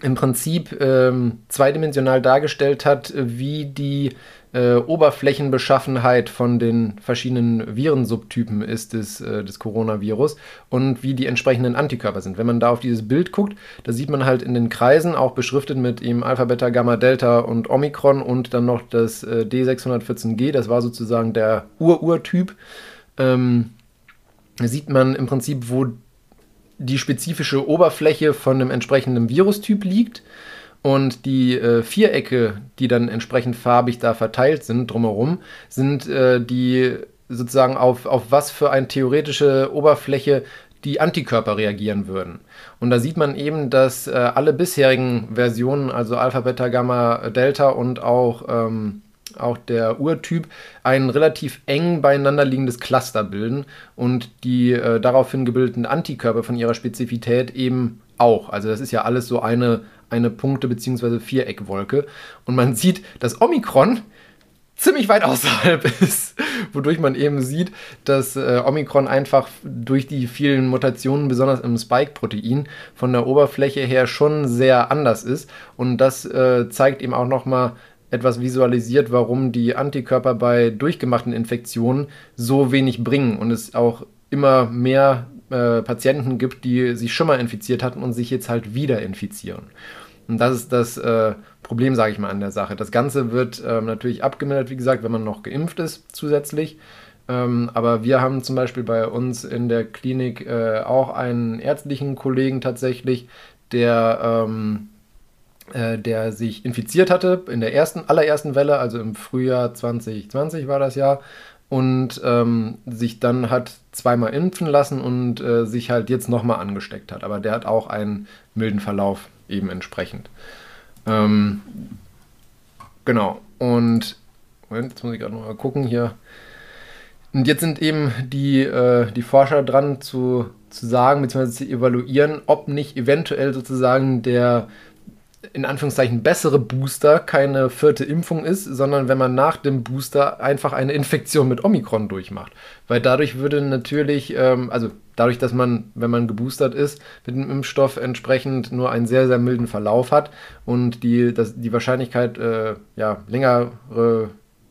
im Prinzip ähm, zweidimensional dargestellt hat, wie die äh, Oberflächenbeschaffenheit von den verschiedenen Virensubtypen ist des, äh, des Coronavirus und wie die entsprechenden Antikörper sind. Wenn man da auf dieses Bild guckt, da sieht man halt in den Kreisen auch beschriftet mit ihm Alpha, Beta, Gamma, Delta und Omikron und dann noch das äh, D614G, das war sozusagen der Ur-Urtyp. Ähm, sieht man im Prinzip, wo die spezifische Oberfläche von einem entsprechenden Virustyp liegt und die äh, Vierecke, die dann entsprechend farbig da verteilt sind drumherum, sind äh, die sozusagen auf, auf was für eine theoretische Oberfläche die Antikörper reagieren würden. Und da sieht man eben, dass äh, alle bisherigen Versionen, also Alpha, Beta, Gamma, Delta und auch, ähm, auch der Urtyp, ein relativ eng beieinander liegendes Cluster bilden und die äh, daraufhin gebildeten Antikörper von ihrer Spezifität eben auch. Also das ist ja alles so eine, eine Punkte- bzw. Viereckwolke. Und man sieht, dass Omikron ziemlich weit außerhalb ist, wodurch man eben sieht, dass äh, Omikron einfach durch die vielen Mutationen, besonders im Spike-Protein, von der Oberfläche her schon sehr anders ist. Und das äh, zeigt eben auch nochmal etwas visualisiert, warum die Antikörper bei durchgemachten Infektionen so wenig bringen und es auch immer mehr äh, Patienten gibt, die sich schon mal infiziert hatten und sich jetzt halt wieder infizieren. Und das ist das äh, Problem, sage ich mal, an der Sache. Das Ganze wird ähm, natürlich abgemildert, wie gesagt, wenn man noch geimpft ist zusätzlich. Ähm, aber wir haben zum Beispiel bei uns in der Klinik äh, auch einen ärztlichen Kollegen tatsächlich, der, ähm, äh, der sich infiziert hatte in der ersten, allerersten Welle, also im Frühjahr 2020 war das Jahr und ähm, sich dann hat zweimal impfen lassen und äh, sich halt jetzt nochmal angesteckt hat. Aber der hat auch einen milden Verlauf eben entsprechend. Ähm, genau. Und Moment, jetzt muss ich gerade noch mal gucken hier. Und jetzt sind eben die, äh, die Forscher dran zu, zu sagen bzw. zu evaluieren, ob nicht eventuell sozusagen der in Anführungszeichen bessere Booster keine vierte Impfung ist, sondern wenn man nach dem Booster einfach eine Infektion mit Omikron durchmacht. Weil dadurch würde natürlich, ähm, also dadurch, dass man, wenn man geboostert ist, mit dem Impfstoff entsprechend nur einen sehr, sehr milden Verlauf hat und die, das, die Wahrscheinlichkeit, äh, ja, längere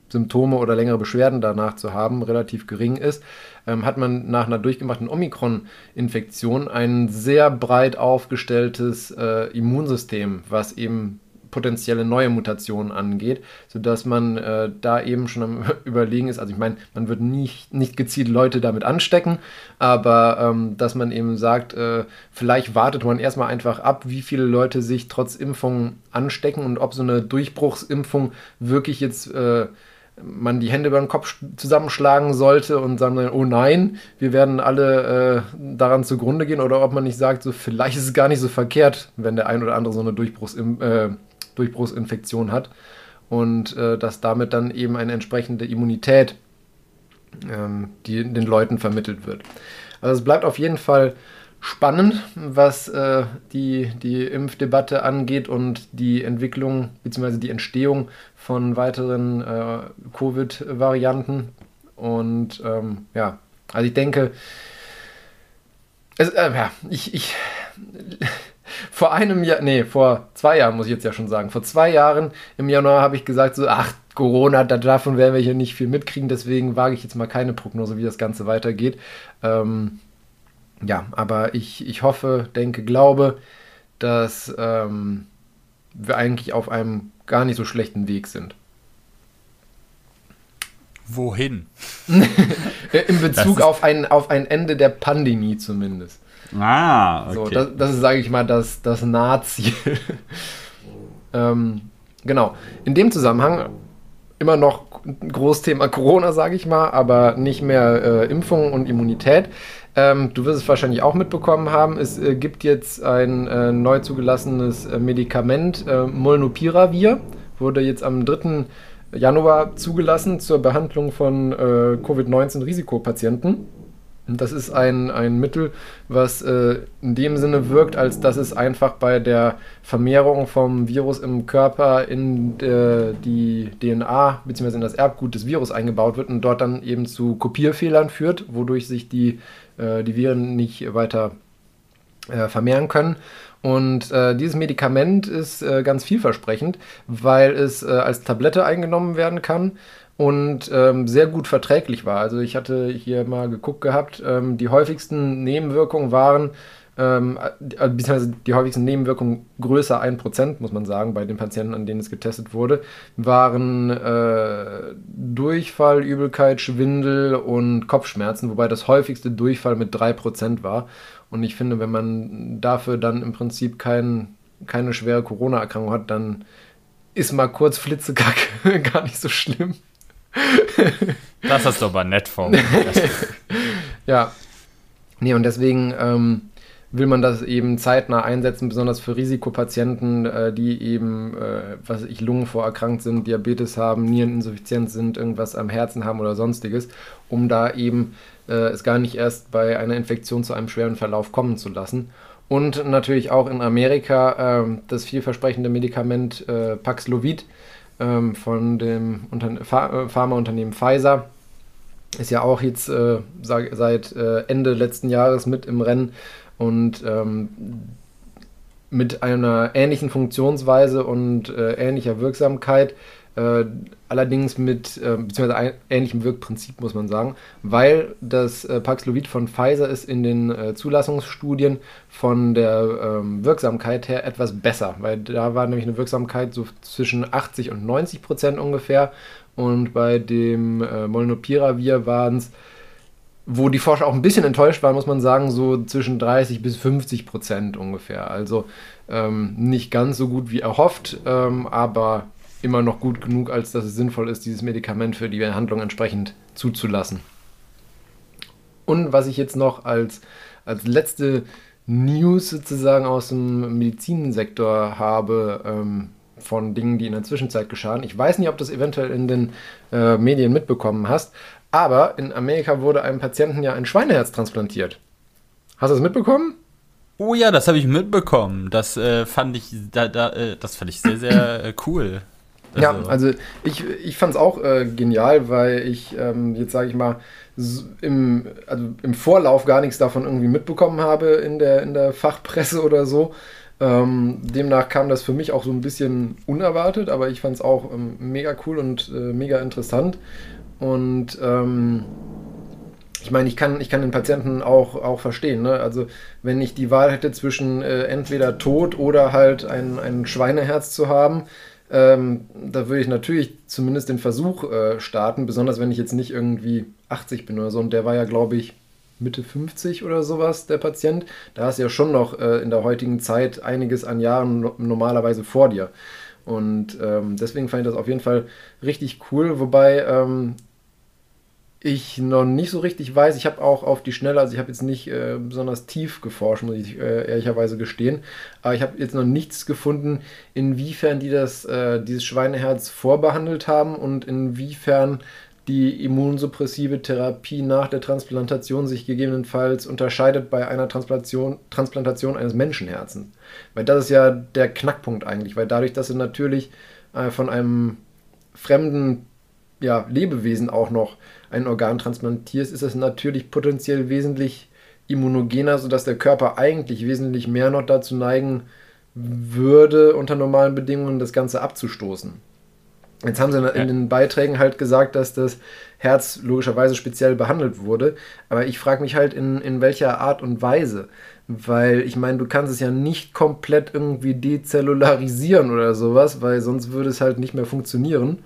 Symptome oder längere Beschwerden danach zu haben, relativ gering ist, ähm, hat man nach einer durchgemachten Omikron-Infektion ein sehr breit aufgestelltes äh, Immunsystem, was eben potenzielle neue Mutationen angeht, sodass man äh, da eben schon am Überlegen ist. Also ich meine, man wird nicht, nicht gezielt Leute damit anstecken, aber ähm, dass man eben sagt, äh, vielleicht wartet man erstmal einfach ab, wie viele Leute sich trotz Impfung anstecken und ob so eine Durchbruchsimpfung wirklich jetzt äh, man die Hände über den Kopf zusammenschlagen sollte und sagen, oh nein, wir werden alle äh, daran zugrunde gehen oder ob man nicht sagt, so vielleicht ist es gar nicht so verkehrt, wenn der ein oder andere so eine Durchbruchs äh, Durchbruchsinfektion hat und äh, dass damit dann eben eine entsprechende Immunität ähm, die den Leuten vermittelt wird. Also es bleibt auf jeden Fall spannend, was äh, die, die Impfdebatte angeht und die Entwicklung bzw. die Entstehung von weiteren äh, Covid-Varianten. Und ähm, ja, also ich denke, es, äh, ja, ich, ich vor einem Jahr, nee, vor zwei Jahren muss ich jetzt ja schon sagen. Vor zwei Jahren im Januar habe ich gesagt, so, ach, Corona, davon werden wir hier nicht viel mitkriegen, deswegen wage ich jetzt mal keine Prognose, wie das Ganze weitergeht. Ähm, ja, aber ich, ich hoffe, denke, glaube, dass ähm, wir eigentlich auf einem gar nicht so schlechten Weg sind. Wohin? In Bezug auf ein, auf ein Ende der Pandemie zumindest. Ah, okay. So, das, das ist, sage ich mal, das, das Nahziel. ähm, genau. In dem Zusammenhang immer noch ein Großthema Corona, sage ich mal, aber nicht mehr äh, Impfung und Immunität. Ähm, du wirst es wahrscheinlich auch mitbekommen haben. Es äh, gibt jetzt ein äh, neu zugelassenes äh, Medikament, äh, Molnupiravir, wurde jetzt am 3. Januar zugelassen zur Behandlung von äh, Covid-19-Risikopatienten. Das ist ein, ein Mittel, was äh, in dem Sinne wirkt, als dass es einfach bei der Vermehrung vom Virus im Körper in äh, die DNA bzw. in das Erbgut des Virus eingebaut wird und dort dann eben zu Kopierfehlern führt, wodurch sich die, äh, die Viren nicht weiter äh, vermehren können. Und äh, dieses Medikament ist äh, ganz vielversprechend, weil es äh, als Tablette eingenommen werden kann und ähm, sehr gut verträglich war. Also ich hatte hier mal geguckt gehabt, ähm, die häufigsten Nebenwirkungen waren, ähm, äh, beziehungsweise die häufigsten Nebenwirkungen größer 1%, muss man sagen, bei den Patienten, an denen es getestet wurde, waren äh, Durchfall, Übelkeit, Schwindel und Kopfschmerzen, wobei das häufigste Durchfall mit 3% war. Und ich finde, wenn man dafür dann im Prinzip kein, keine schwere Corona-Erkrankung hat, dann ist mal kurz Flitzekacke gar nicht so schlimm. Das hast du aber nett formuliert. ja. Nee, und deswegen ähm, will man das eben zeitnah einsetzen, besonders für Risikopatienten, äh, die eben, äh, was ich, Lungenvorerkrankt sind, Diabetes haben, Niereninsuffizienz sind, irgendwas am Herzen haben oder sonstiges, um da eben äh, es gar nicht erst bei einer Infektion zu einem schweren Verlauf kommen zu lassen. Und natürlich auch in Amerika äh, das vielversprechende Medikament äh, Paxlovid ähm, von dem Unter Pharmaunternehmen Pfizer. Ist ja auch jetzt äh, seit äh, Ende letzten Jahres mit im Rennen und ähm, mit einer ähnlichen Funktionsweise und äh, ähnlicher Wirksamkeit. Äh, allerdings mit, äh, beziehungsweise ähnlichem Wirkprinzip, muss man sagen, weil das äh, Paxlovid von Pfizer ist in den äh, Zulassungsstudien von der ähm, Wirksamkeit her etwas besser, weil da war nämlich eine Wirksamkeit so zwischen 80 und 90 Prozent ungefähr und bei dem äh, Molnupiravir waren es wo die Forscher auch ein bisschen enttäuscht waren, muss man sagen, so zwischen 30 bis 50 Prozent ungefähr. Also ähm, nicht ganz so gut wie erhofft, ähm, aber immer noch gut genug, als dass es sinnvoll ist, dieses Medikament für die Behandlung entsprechend zuzulassen. Und was ich jetzt noch als, als letzte News sozusagen aus dem Medizinsektor habe, ähm, von Dingen, die in der Zwischenzeit geschahen. Ich weiß nicht, ob du das eventuell in den äh, Medien mitbekommen hast, aber in Amerika wurde einem Patienten ja ein Schweineherz transplantiert. Hast du das mitbekommen? Oh ja, das habe ich mitbekommen. Das äh, fand ich, da, da, äh, das fand ich sehr, sehr äh, cool. Also. Ja, also ich, ich fand es auch äh, genial, weil ich ähm, jetzt sage ich mal im, also im Vorlauf gar nichts davon irgendwie mitbekommen habe in der, in der Fachpresse oder so. Ähm, demnach kam das für mich auch so ein bisschen unerwartet, aber ich fand es auch ähm, mega cool und äh, mega interessant. Und ähm, ich meine, ich kann, ich kann den Patienten auch, auch verstehen. Ne? Also wenn ich die Wahl hätte zwischen äh, entweder Tod oder halt ein, ein Schweineherz zu haben, ähm, da würde ich natürlich zumindest den Versuch äh, starten, besonders wenn ich jetzt nicht irgendwie 80 bin oder so. Und der war ja, glaube ich, Mitte 50 oder sowas, der Patient. Da hast du ja schon noch äh, in der heutigen Zeit einiges an Jahren no normalerweise vor dir. Und ähm, deswegen fand ich das auf jeden Fall richtig cool. Wobei ähm, ich noch nicht so richtig weiß. Ich habe auch auf die Schnelle, also ich habe jetzt nicht äh, besonders tief geforscht, muss ich äh, ehrlicherweise gestehen. Aber ich habe jetzt noch nichts gefunden, inwiefern die das, äh, dieses Schweineherz vorbehandelt haben und inwiefern die immunsuppressive Therapie nach der Transplantation sich gegebenenfalls unterscheidet bei einer Transplantation, Transplantation eines Menschenherzens. Weil das ist ja der Knackpunkt eigentlich, weil dadurch, dass sie natürlich äh, von einem fremden ja, Lebewesen auch noch ein Organ transplantierst, ist es natürlich potenziell wesentlich immunogener, sodass der Körper eigentlich wesentlich mehr noch dazu neigen würde, unter normalen Bedingungen das Ganze abzustoßen. Jetzt haben sie in den Beiträgen halt gesagt, dass das Herz logischerweise speziell behandelt wurde. Aber ich frage mich halt, in, in welcher Art und Weise. Weil ich meine, du kannst es ja nicht komplett irgendwie dezellularisieren oder sowas, weil sonst würde es halt nicht mehr funktionieren.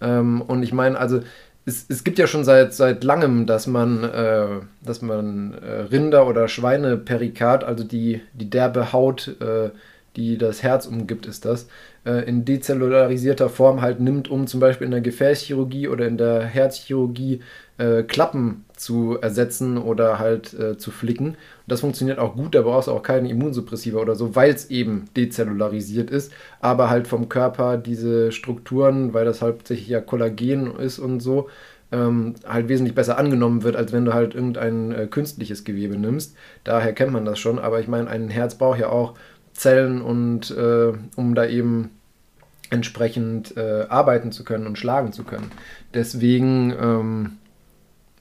Ähm, und ich meine, also es, es gibt ja schon seit, seit langem, dass man, äh, dass man äh, Rinder- oder Schweineperikat, also die, die derbe Haut, äh, die das Herz umgibt, ist das, in dezellularisierter Form halt nimmt, um zum Beispiel in der Gefäßchirurgie oder in der Herzchirurgie äh, Klappen zu ersetzen oder halt äh, zu flicken. Und das funktioniert auch gut, da brauchst du auch keine Immunsuppressiva oder so, weil es eben dezellularisiert ist, aber halt vom Körper diese Strukturen, weil das hauptsächlich ja Kollagen ist und so, ähm, halt wesentlich besser angenommen wird, als wenn du halt irgendein äh, künstliches Gewebe nimmst. Daher kennt man das schon, aber ich meine, ein Herz braucht ja auch Zellen und äh, um da eben entsprechend äh, arbeiten zu können und schlagen zu können. Deswegen ähm,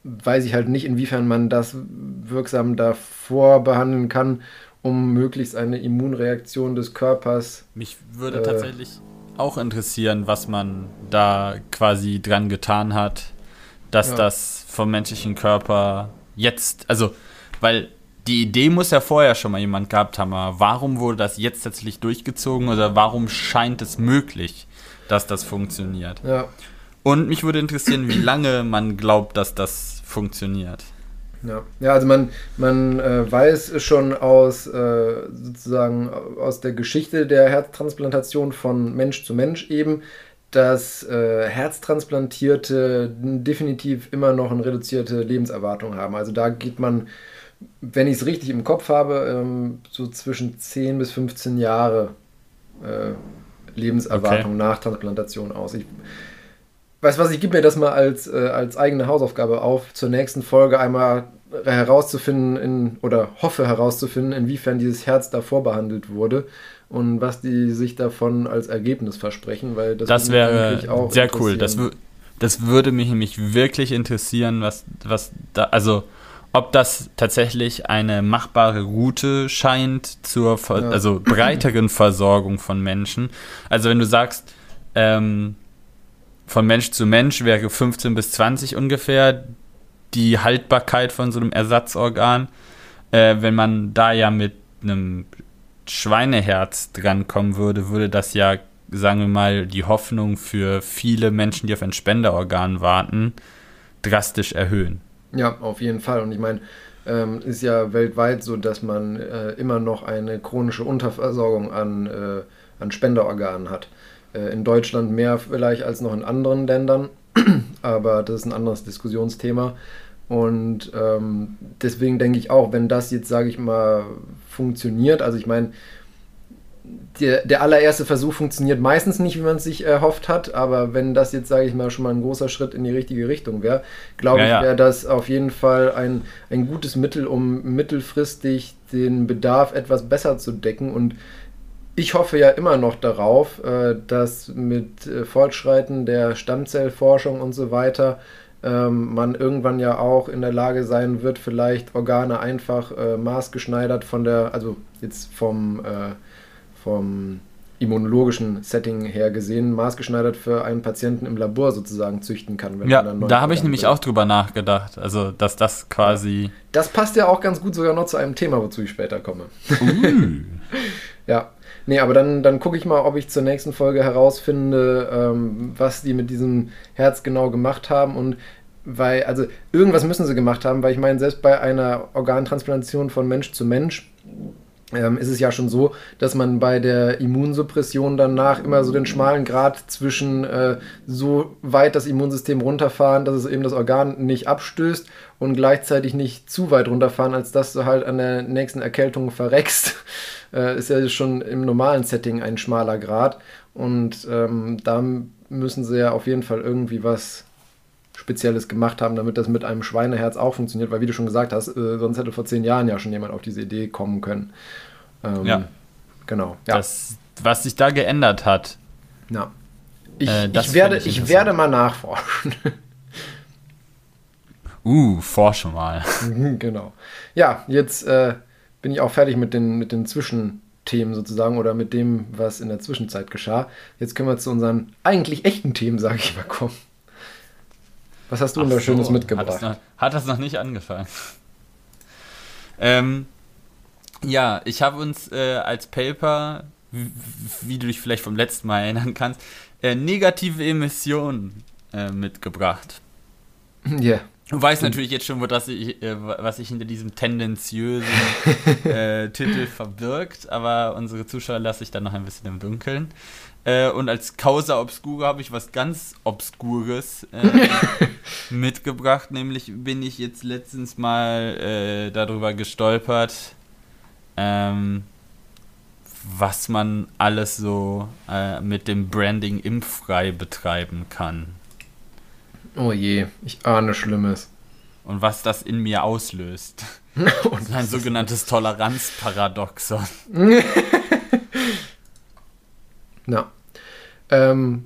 weiß ich halt nicht, inwiefern man das wirksam davor behandeln kann, um möglichst eine Immunreaktion des Körpers. Mich würde Äh. tatsächlich auch interessieren, was man da quasi dran getan hat, dass Ja. das vom menschlichen Körper jetzt, also, weil die Idee muss ja vorher schon mal jemand gehabt haben, aber warum wurde das jetzt tatsächlich durchgezogen oder warum scheint es möglich, dass das funktioniert? Ja, Und mich würde interessieren, wie lange man glaubt, dass das funktioniert. Ja, ja also man, man äh, weiß schon aus äh, sozusagen aus der Geschichte der Herztransplantation von Mensch zu Mensch eben, dass äh, Herztransplantierte definitiv immer noch eine reduzierte Lebenserwartung haben. Also da geht man, wenn ich es richtig im Kopf habe, ähm, so zwischen 10 bis 15 Jahre äh, Lebenserwartung Okay. nach Transplantation aus. Ich Weißt du was, ich gebe mir das mal als, äh, als eigene Hausaufgabe auf, zur nächsten Folge einmal herauszufinden in, oder hoffe herauszufinden, inwiefern dieses Herz davor behandelt wurde und was die sich davon als Ergebnis versprechen, weil das, Das wäre auch sehr cool. Das, das würde mich nämlich wirklich interessieren, was, was da, also ob das tatsächlich eine machbare Route scheint zur ver Ja. also breiteren Versorgung von Menschen. Also wenn du sagst, ähm, von Mensch zu Mensch wäre 15 bis 20 ungefähr die Haltbarkeit von so einem Ersatzorgan. Äh, wenn man da ja mit einem Schweineherz drankommen würde, würde das ja, sagen wir mal, die Hoffnung für viele Menschen, die auf ein Spenderorgan warten, drastisch erhöhen. Ja, auf jeden Fall. Und ich meine, ähm, ist ja weltweit so, dass man äh, immer noch eine chronische Unterversorgung an, äh, an Spenderorganen hat. Äh, in Deutschland mehr vielleicht als noch in anderen Ländern, aber das ist ein anderes Diskussionsthema. Und ähm, deswegen denke ich auch, wenn das jetzt, sage ich mal, funktioniert, also ich meine, der, der allererste Versuch funktioniert meistens nicht, wie man es sich erhofft hat, aber wenn das jetzt, sage ich mal, schon mal ein großer Schritt in die richtige Richtung wäre, glaube Ja, ich, ja. wäre das auf jeden Fall ein, ein gutes Mittel, um mittelfristig den Bedarf etwas besser zu decken. Und ich hoffe ja immer noch darauf, äh, dass mit äh, Fortschreiten der Stammzellforschung und so weiter ähm, man irgendwann ja auch in der Lage sein wird, vielleicht Organe einfach äh, maßgeschneidert von der, also jetzt vom, vom immunologischen Setting her gesehen, maßgeschneidert für einen Patienten im Labor sozusagen züchten kann. wenn Ja, man dann neue da habe ich nämlich will. auch drüber nachgedacht. Also, dass das quasi. Das passt ja auch ganz gut sogar noch zu einem Thema, wozu ich später komme. Ja, nee, aber dann, dann gucke ich mal, ob ich zur nächsten Folge herausfinde, ähm, was die mit diesem Herz genau gemacht haben und weil, also irgendwas müssen sie gemacht haben, weil ich meine, selbst bei einer Organtransplantation von Mensch zu Mensch ähm, ist es ja schon so, dass man bei der Immunsuppression danach immer so den schmalen Grad zwischen äh, so weit das Immunsystem runterfahren, dass es eben das Organ nicht abstößt und gleichzeitig nicht zu weit runterfahren, als dass du halt an der nächsten Erkältung verreckst, äh, ist ja schon im normalen Setting ein schmaler Grad. Und ähm, da müssen sie ja auf jeden Fall irgendwie was Spezielles gemacht haben, damit das mit einem Schweineherz auch funktioniert, weil wie du schon gesagt hast, äh, sonst hätte vor zehn Jahren ja schon jemand auf diese Idee kommen können. Ähm, Ja. Genau. Ja. Das, was sich da geändert hat. ja. Ich, Äh, ich, werde, ich ich werde mal nachforschen. Uh, forsche mal. genau. Ja, jetzt äh, bin ich auch fertig mit den, mit den Zwischenthemen sozusagen oder mit dem, was in der Zwischenzeit geschah. Jetzt können wir zu unseren eigentlich echten Themen, sage ich mal, kommen. Was hast du denn da Schönes mitgebracht? Hat das, noch, hat das noch nicht angefangen? ähm, ja, ich habe uns äh, als Paper, wie du dich vielleicht vom letzten Mal erinnern kannst, äh, negative Emissionen äh, mitgebracht. Ja. Yeah. Du weißt natürlich jetzt schon, wo das ich, äh, was sich hinter diesem tendenziösen äh, Titel verbirgt, aber unsere Zuschauer lasse ich dann noch ein bisschen im Dunkeln. Äh, und als Causa Obscura habe ich was ganz Obskures mitgebracht, nämlich bin ich jetzt letztens mal darüber gestolpert, ähm, was man alles so äh, mit dem Branding impffrei betreiben kann. Oh je, ich ahne Schlimmes. Und was das in mir auslöst. Und ein sogenanntes Toleranzparadoxon. Na. Ähm,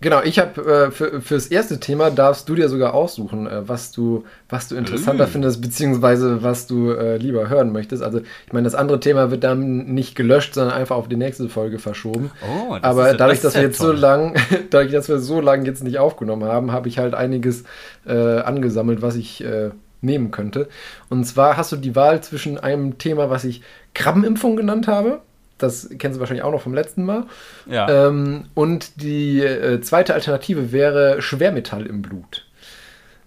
genau, ich habe äh, für, fürs erste Thema darfst du dir sogar aussuchen, äh, was du, was du interessanter mm. findest, beziehungsweise was du äh, lieber hören möchtest. Also, ich meine, das andere Thema wird dann nicht gelöscht, sondern einfach auf die nächste Folge verschoben. Oh, das Aber ist, dadurch, das dass wir jetzt toll. so lang, dadurch, dass wir so lange jetzt nicht aufgenommen haben, habe ich halt einiges äh, angesammelt, was ich äh, nehmen könnte. Und zwar hast du die Wahl zwischen einem Thema, was ich Krabbenimpfung genannt habe das kennst du wahrscheinlich auch noch vom letzten Mal. Ja. Ähm, und die äh, zweite Alternative wäre Schwermetall im Blut.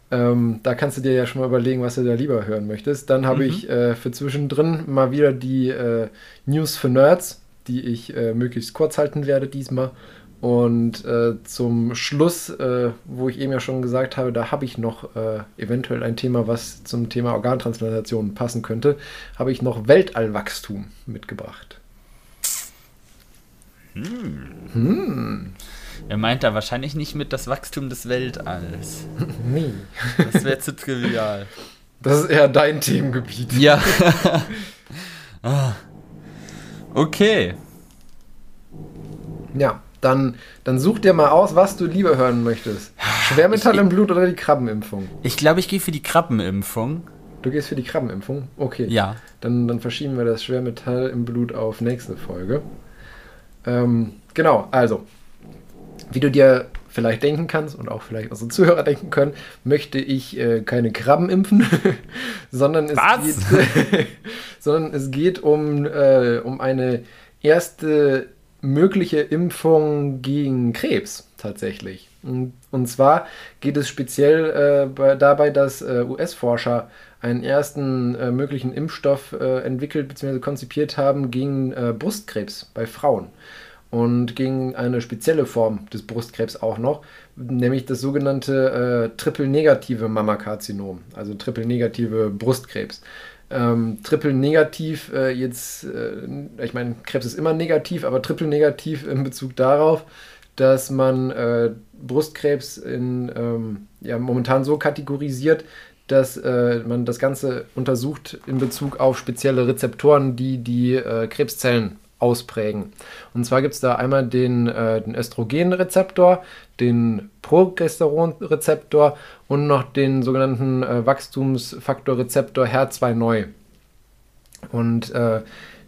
Ähm, da kannst du dir ja schon mal überlegen, was du da lieber hören möchtest. Dann habe mhm. ich äh, für zwischendrin mal wieder die äh, News für Nerds, die ich äh, möglichst kurz halten werde diesmal. Und äh, zum Schluss, äh, wo ich eben ja schon gesagt habe, da habe ich noch eventuell ein Thema, was zum Thema Organtransplantation passen könnte, habe ich noch Weltallwachstum mitgebracht. Hm. Hm. Er meint da wahrscheinlich nicht mit das Wachstum des Weltalls. Nee. Das wäre zu trivial. Das ist eher dein Themengebiet. Ja. Ah. okay. Ja, dann, dann such dir mal aus, was du lieber hören möchtest. Schwermetall ich, im Blut oder die Krabbenimpfung? Ich glaube, ich gehe für die Krabbenimpfung. Du gehst für die Krabbenimpfung? Okay. Ja. Dann, dann verschieben wir das Schwermetall im Blut auf nächste Folge. Ähm, genau, also, wie du dir vielleicht denken kannst und auch vielleicht unsere Zuhörer denken können, möchte ich äh, keine Krabben impfen, sondern, es geht, sondern es geht um, äh, um eine erste mögliche Impfung gegen Krebs tatsächlich. Und, und zwar geht es speziell äh, bei, dabei, dass äh, US-Forscher einen ersten äh, möglichen Impfstoff äh, entwickelt bzw. konzipiert haben gegen äh, Brustkrebs bei Frauen und gegen eine spezielle Form des Brustkrebs auch noch, nämlich das sogenannte äh, triple-negative Mammakarzinom, also triple-negative Brustkrebs. Ähm, triple-negativ äh, jetzt, äh, ich meine, Krebs ist immer negativ, aber triple-negativ in Bezug darauf, dass man äh, Brustkrebs in, ähm, ja, momentan so kategorisiert, dass äh, man das Ganze untersucht in Bezug auf spezielle Rezeptoren, die die äh, Krebszellen ausprägen. Und zwar gibt es da einmal den, äh, den Östrogenrezeptor, den Progesteronrezeptor und noch den sogenannten äh, Wachstumsfaktorrezeptor HER2 neu. Und äh,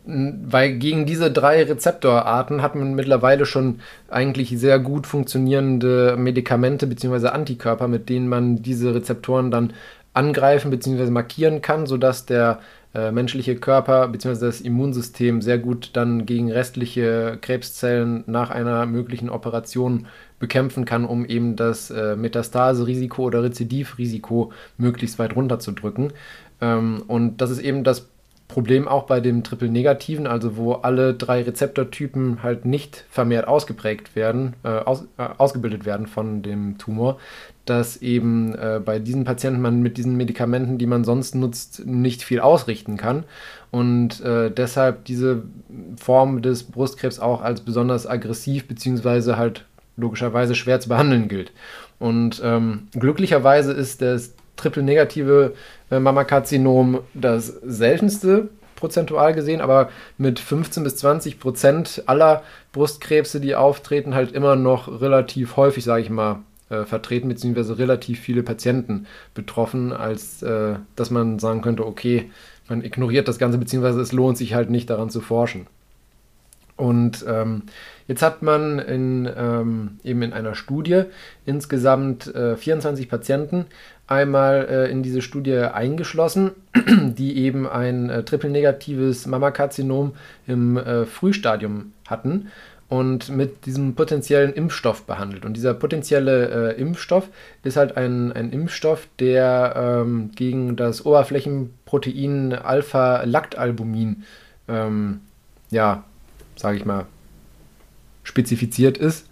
weil gegen diese drei Rezeptorarten hat man mittlerweile schon eigentlich sehr gut funktionierende Medikamente bzw. Antikörper, mit denen man diese Rezeptoren dann angreifen bzw. markieren kann, sodass der äh, menschliche Körper bzw. das Immunsystem sehr gut dann gegen restliche Krebszellen nach einer möglichen Operation bekämpfen kann, um eben das äh, Metastase-Risiko oder Rezidivrisiko möglichst weit runterzudrücken. Ähm, und das ist eben das Problem auch bei dem Triple-Negativen, also wo alle drei Rezeptortypen halt nicht vermehrt ausgeprägt werden, äh, aus, äh, ausgebildet werden von dem Tumor, dass eben äh, bei diesen Patienten man mit diesen Medikamenten, die man sonst nutzt, nicht viel ausrichten kann und äh, deshalb diese Form des Brustkrebs auch als besonders aggressiv bzw. halt logischerweise schwer zu behandeln gilt. Und ähm, glücklicherweise ist das triple-negative äh, Mammakarzinom das seltenste prozentual gesehen, aber mit 15 bis 20 Prozent aller Brustkrebse, die auftreten, halt immer noch relativ häufig, sage ich mal, äh, vertreten, beziehungsweise relativ viele Patienten betroffen, als äh, dass man sagen könnte, okay, man ignoriert das Ganze, beziehungsweise es lohnt sich halt nicht daran zu forschen. Und ähm, jetzt hat man in, ähm, eben in einer Studie insgesamt äh, 24 Patienten einmal äh, in diese Studie eingeschlossen, die eben ein äh, triple-negatives Mammakarzinom im äh, Frühstadium hatten und mit diesem potenziellen Impfstoff behandelt. Und dieser potenzielle äh, Impfstoff ist halt ein, ein Impfstoff, der ähm, gegen das Oberflächenprotein Alpha-Lactalbumin, ähm, ja, sage ich mal, spezifiziert ist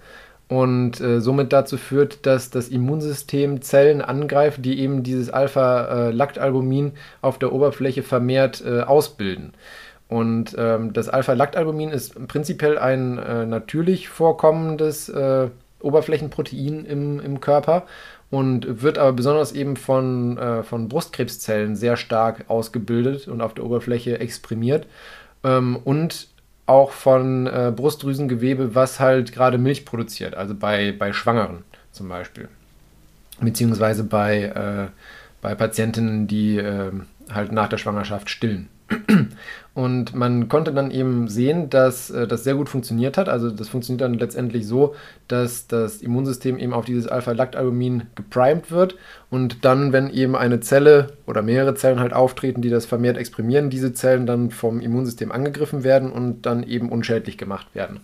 und äh, somit dazu führt, dass das Immunsystem Zellen angreift, die eben dieses Alpha-Lactalbumin auf der Oberfläche vermehrt äh, ausbilden. Und ähm, das Alpha-Lactalbumin ist prinzipiell ein äh, natürlich vorkommendes äh, Oberflächenprotein im, im Körper und wird aber besonders eben von, äh, von Brustkrebszellen sehr stark ausgebildet und auf der Oberfläche exprimiert. Ähm, und auch von äh, Brustdrüsengewebe, was halt gerade Milch produziert, also bei, bei Schwangeren zum Beispiel. Beziehungsweise bei, äh, bei Patientinnen, die äh, halt nach der Schwangerschaft stillen. Und man konnte dann eben sehen, dass äh, das sehr gut funktioniert hat. Also das funktioniert dann letztendlich so, dass das Immunsystem eben auf dieses Alpha-Lactalbumin geprimed wird und dann, wenn eben eine Zelle oder mehrere Zellen halt auftreten, die das vermehrt exprimieren, diese Zellen dann vom Immunsystem angegriffen werden und dann eben unschädlich gemacht werden.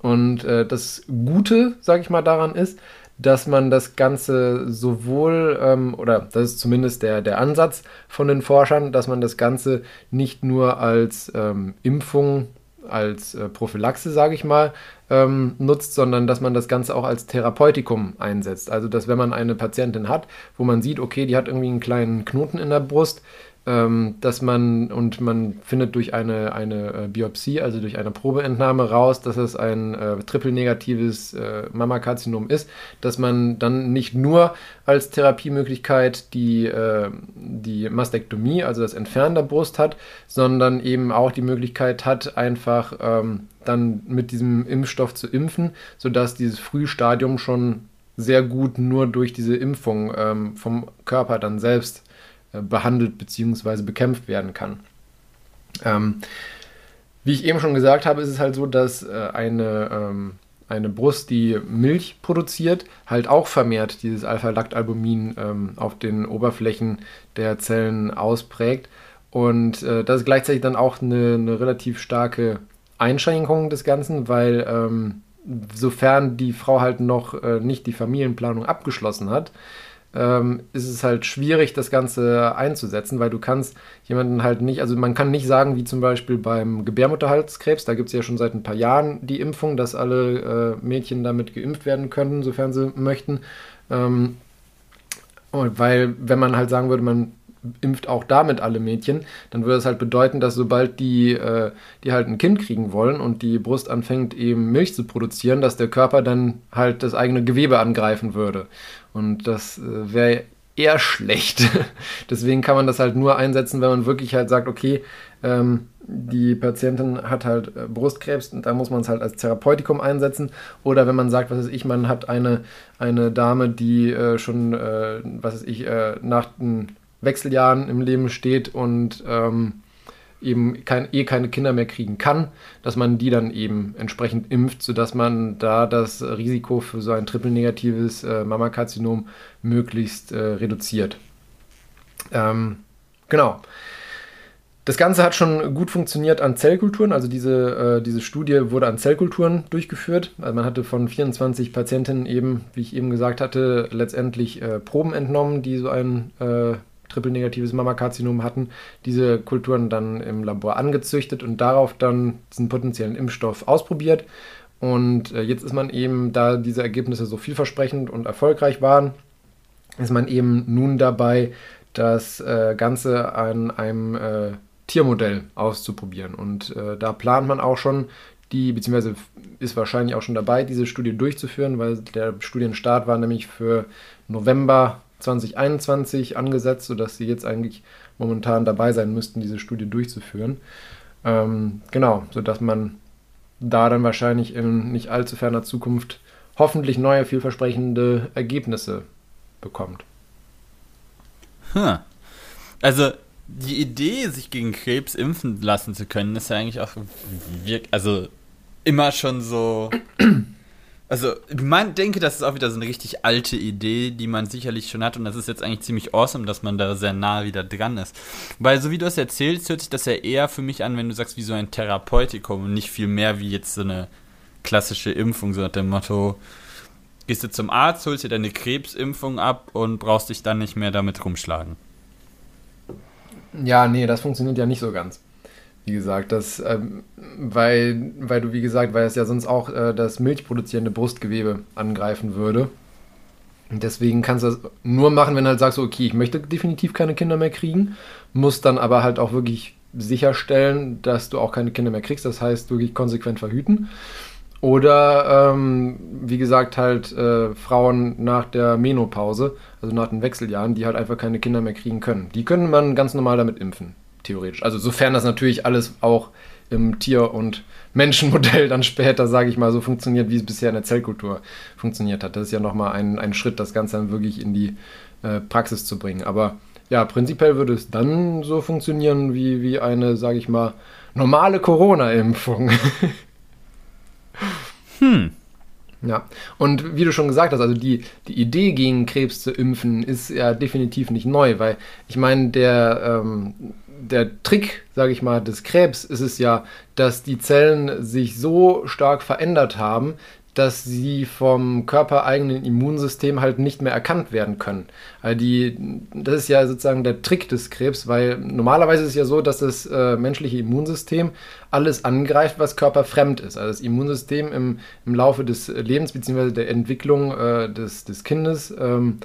Und äh, das Gute, sage ich mal, daran ist, dass man das Ganze sowohl, ähm, oder das ist zumindest der, der Ansatz von den Forschern, dass man das Ganze nicht nur als ähm, Impfung, als äh, Prophylaxe, sage ich mal, ähm, nutzt, sondern dass man das Ganze auch als Therapeutikum einsetzt. Also, dass wenn man eine Patientin hat, wo man sieht, okay, die hat irgendwie einen kleinen Knoten in der Brust, ähm, dass man und man findet durch eine, eine äh, Biopsie, also durch eine Probeentnahme raus, dass es ein äh, triple-negatives äh, Mammakarzinom ist, dass man dann nicht nur als Therapiemöglichkeit die, äh, die Mastektomie, also das Entfernen der Brust hat, sondern eben auch die Möglichkeit hat, einfach ähm, dann mit diesem Impfstoff zu impfen, sodass dieses Frühstadium schon sehr gut nur durch diese Impfung ähm, vom Körper dann selbst behandelt bzw. bekämpft werden kann. Ähm, wie ich eben schon gesagt habe, ist es halt so, dass äh, eine, ähm, eine Brust, die Milch produziert, halt auch vermehrt dieses Alpha-Lactalbumin ähm, auf den Oberflächen der Zellen ausprägt. Und äh, das ist gleichzeitig dann auch eine, eine relativ starke Einschränkung des Ganzen, weil ähm, sofern die Frau halt noch äh, nicht die Familienplanung abgeschlossen hat, ähm, ist es halt schwierig, das Ganze einzusetzen, weil du kannst jemanden halt nicht, also man kann nicht sagen, wie zum Beispiel beim Gebärmutterhalskrebs, da gibt es ja schon seit ein paar Jahren die Impfung, dass alle äh, Mädchen damit geimpft werden können, sofern sie möchten. Ähm, weil, wenn man halt sagen würde, man impft auch damit alle Mädchen, dann würde das halt bedeuten, dass sobald die, äh, die halt ein Kind kriegen wollen und die Brust anfängt eben Milch zu produzieren, dass der Körper dann halt das eigene Gewebe angreifen würde. Und das äh, wäre eher schlecht. Deswegen kann man das halt nur einsetzen, wenn man wirklich halt sagt, okay, ähm, die Patientin hat halt äh, Brustkrebs und da muss man es halt als Therapeutikum einsetzen. Oder wenn man sagt, was weiß ich, man hat eine, eine Dame, die äh, schon, äh, was weiß ich, äh, nach den Wechseljahren im Leben steht und ähm, eben kein, eh keine Kinder mehr kriegen kann, dass man die dann eben entsprechend impft, sodass man da das Risiko für so ein triple-negatives äh, Mammakarzinom möglichst äh, reduziert. Ähm, genau. Das Ganze hat schon gut funktioniert an Zellkulturen. Also diese, äh, diese Studie wurde an Zellkulturen durchgeführt. Also man hatte von 24 Patientinnen eben, wie ich eben gesagt hatte, letztendlich äh, Proben entnommen, die so ein äh, triple-negatives Mammakarzinom hatten, diese Kulturen dann im Labor angezüchtet und darauf dann diesen potenziellen Impfstoff ausprobiert. Und äh, jetzt ist man eben, da diese Ergebnisse so vielversprechend und erfolgreich waren, ist man eben nun dabei, das äh, Ganze an einem äh, Tiermodell auszuprobieren. Und da plant man auch schon die, beziehungsweise ist wahrscheinlich auch schon dabei, diese Studie durchzuführen, weil der Studienstart war nämlich für November 2021 angesetzt, sodass sie jetzt eigentlich momentan dabei sein müssten, diese Studie durchzuführen. Ähm, genau, sodass man da dann wahrscheinlich in nicht allzu ferner Zukunft hoffentlich neue, vielversprechende Ergebnisse bekommt. Hm. Also die Idee, sich gegen Krebs impfen lassen zu können, ist ja eigentlich auch also immer schon so. Also, mein, denke, das ist auch wieder so eine richtig alte Idee, die man sicherlich schon hat. Und das ist jetzt eigentlich ziemlich awesome, dass man da sehr nah wieder dran ist. Weil, so wie du es erzählst, hört sich das ja eher für mich an, wenn du sagst, wie so ein Therapeutikum und nicht viel mehr wie jetzt so eine klassische Impfung, so nach dem Motto, gehst du zum Arzt, holst dir deine Krebsimpfung ab und brauchst dich dann nicht mehr damit rumschlagen. Ja, nee, das funktioniert ja nicht so ganz. Wie gesagt, das, ähm, weil, weil du, wie gesagt, weil es ja sonst auch äh, das milchproduzierende Brustgewebe angreifen würde. Und deswegen kannst du das nur machen, wenn du halt sagst, okay, ich möchte definitiv keine Kinder mehr kriegen, musst dann aber halt auch wirklich sicherstellen, dass du auch keine Kinder mehr kriegst, das heißt wirklich konsequent verhüten. Oder, ähm, wie gesagt, halt äh, Frauen nach der Menopause, also nach den Wechseljahren, die halt einfach keine Kinder mehr kriegen können. Die können man ganz normal damit impfen, theoretisch. Also sofern das natürlich alles auch im Tier- und Menschenmodell dann später, sage ich mal, so funktioniert, wie es bisher in der Zellkultur funktioniert hat. Das ist ja nochmal ein, ein Schritt, das Ganze dann wirklich in die äh, Praxis zu bringen. Aber ja, prinzipiell würde es dann so funktionieren wie, wie eine, sage ich mal, normale Corona-Impfung. hm. Ja, und wie du schon gesagt hast, also die, die Idee gegen Krebs zu impfen ist ja definitiv nicht neu, weil ich meine, der, ähm, der Trick, sage ich mal, des Krebs ist es ja, dass die Zellen sich so stark verändert haben, dass sie vom körpereigenen Immunsystem halt nicht mehr erkannt werden können. Also die, das ist ja sozusagen der Trick des Krebs, weil normalerweise ist es ja so, dass das äh, menschliche Immunsystem alles angreift, was körperfremd ist. Also das Immunsystem im, im Laufe des Lebens bzw. der Entwicklung äh, des, des Kindes ähm,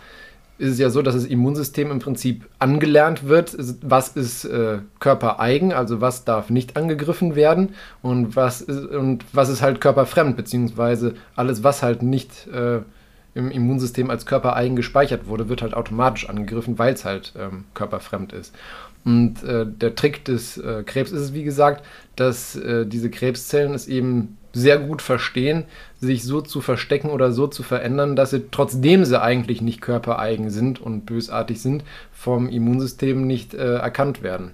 ist es ja so, dass das Immunsystem im Prinzip angelernt wird, was ist äh, körpereigen, also was darf nicht angegriffen werden und was ist, und was ist halt körperfremd, beziehungsweise alles, was halt nicht äh, im Immunsystem als körpereigen gespeichert wurde, wird halt automatisch angegriffen, weil es halt ähm, körperfremd ist. Und äh, der Trick des äh, Krebs ist es, wie gesagt, dass äh, diese Krebszellen es eben sehr gut verstehen, sich so zu verstecken oder so zu verändern, dass sie, trotzdem sie eigentlich nicht körpereigen sind und bösartig sind, vom Immunsystem nicht äh, erkannt werden.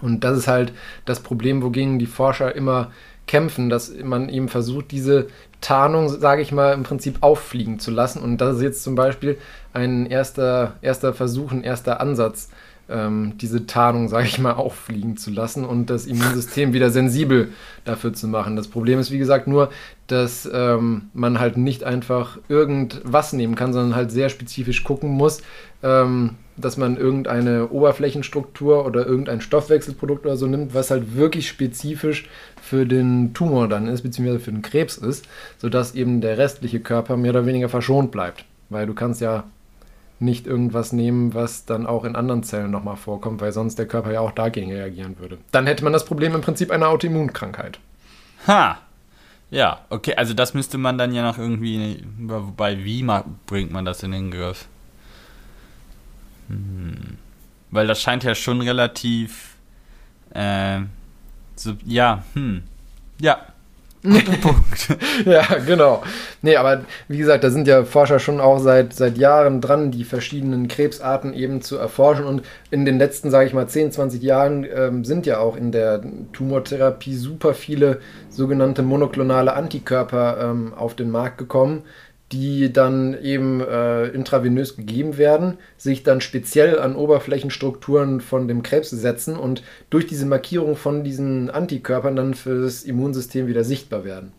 Und das ist halt das Problem, wogegen die Forscher immer kämpfen, dass man eben versucht, diese Tarnung, sage ich mal, im Prinzip auffliegen zu lassen. Und das ist jetzt zum Beispiel ein erster, erster Versuch, ein erster Ansatz, ähm, diese Tarnung, sage ich mal, auffliegen zu lassen und das Immunsystem wieder sensibel dafür zu machen. Das Problem ist, wie gesagt, nur, dass ähm, man halt nicht einfach irgendwas nehmen kann, sondern halt sehr spezifisch gucken muss, ähm, dass man irgendeine Oberflächenstruktur oder irgendein Stoffwechselprodukt oder so nimmt, was halt wirklich spezifisch für den Tumor dann ist, beziehungsweise für den Krebs ist, sodass eben der restliche Körper mehr oder weniger verschont bleibt. Weil du kannst ja nicht irgendwas nehmen, was dann auch in anderen Zellen nochmal vorkommt, weil sonst der Körper ja auch dagegen reagieren würde. Dann hätte man das Problem im Prinzip einer Autoimmunkrankheit. Ha! Ja, okay, also das müsste man dann ja noch irgendwie, wobei, wie bringt man das in den Griff? Hm. Weil das scheint ja schon relativ, äh, so, ja, hm, ja, Punkt. ja, genau. Nee, aber wie gesagt, da sind ja Forscher schon auch seit, seit Jahren dran, die verschiedenen Krebsarten eben zu erforschen. Und in den letzten, sage ich mal, 10, 20 Jahren ähm, sind ja auch in der Tumortherapie super viele sogenannte monoklonale Antikörper ähm, auf den Markt gekommen, die dann eben äh, intravenös gegeben werden, sich dann speziell an Oberflächenstrukturen von dem Krebs setzen und durch diese Markierung von diesen Antikörpern dann für das Immunsystem wieder sichtbar werden.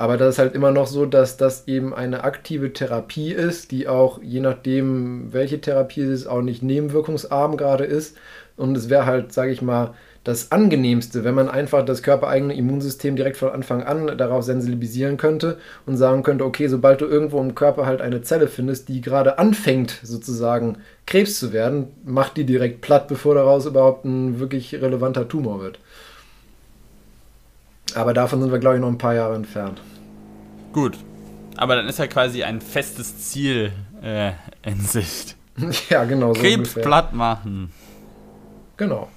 Aber das ist halt immer noch so, dass das eben eine aktive Therapie ist, die auch je nachdem, welche Therapie es ist, auch nicht nebenwirkungsarm gerade ist. Und es wäre halt, sage ich mal, das angenehmste, wenn man einfach das körpereigene Immunsystem direkt von Anfang an darauf sensibilisieren könnte und sagen könnte, okay, sobald du irgendwo im Körper halt eine Zelle findest, die gerade anfängt sozusagen Krebs zu werden, mach die direkt platt, bevor daraus überhaupt ein wirklich relevanter Tumor wird. Aber davon sind wir, glaube ich, noch ein paar Jahre entfernt. Gut. Aber dann ist ja quasi ein festes Ziel äh, in Sicht. ja, genau. So Krebs ungefähr. platt machen. Genau.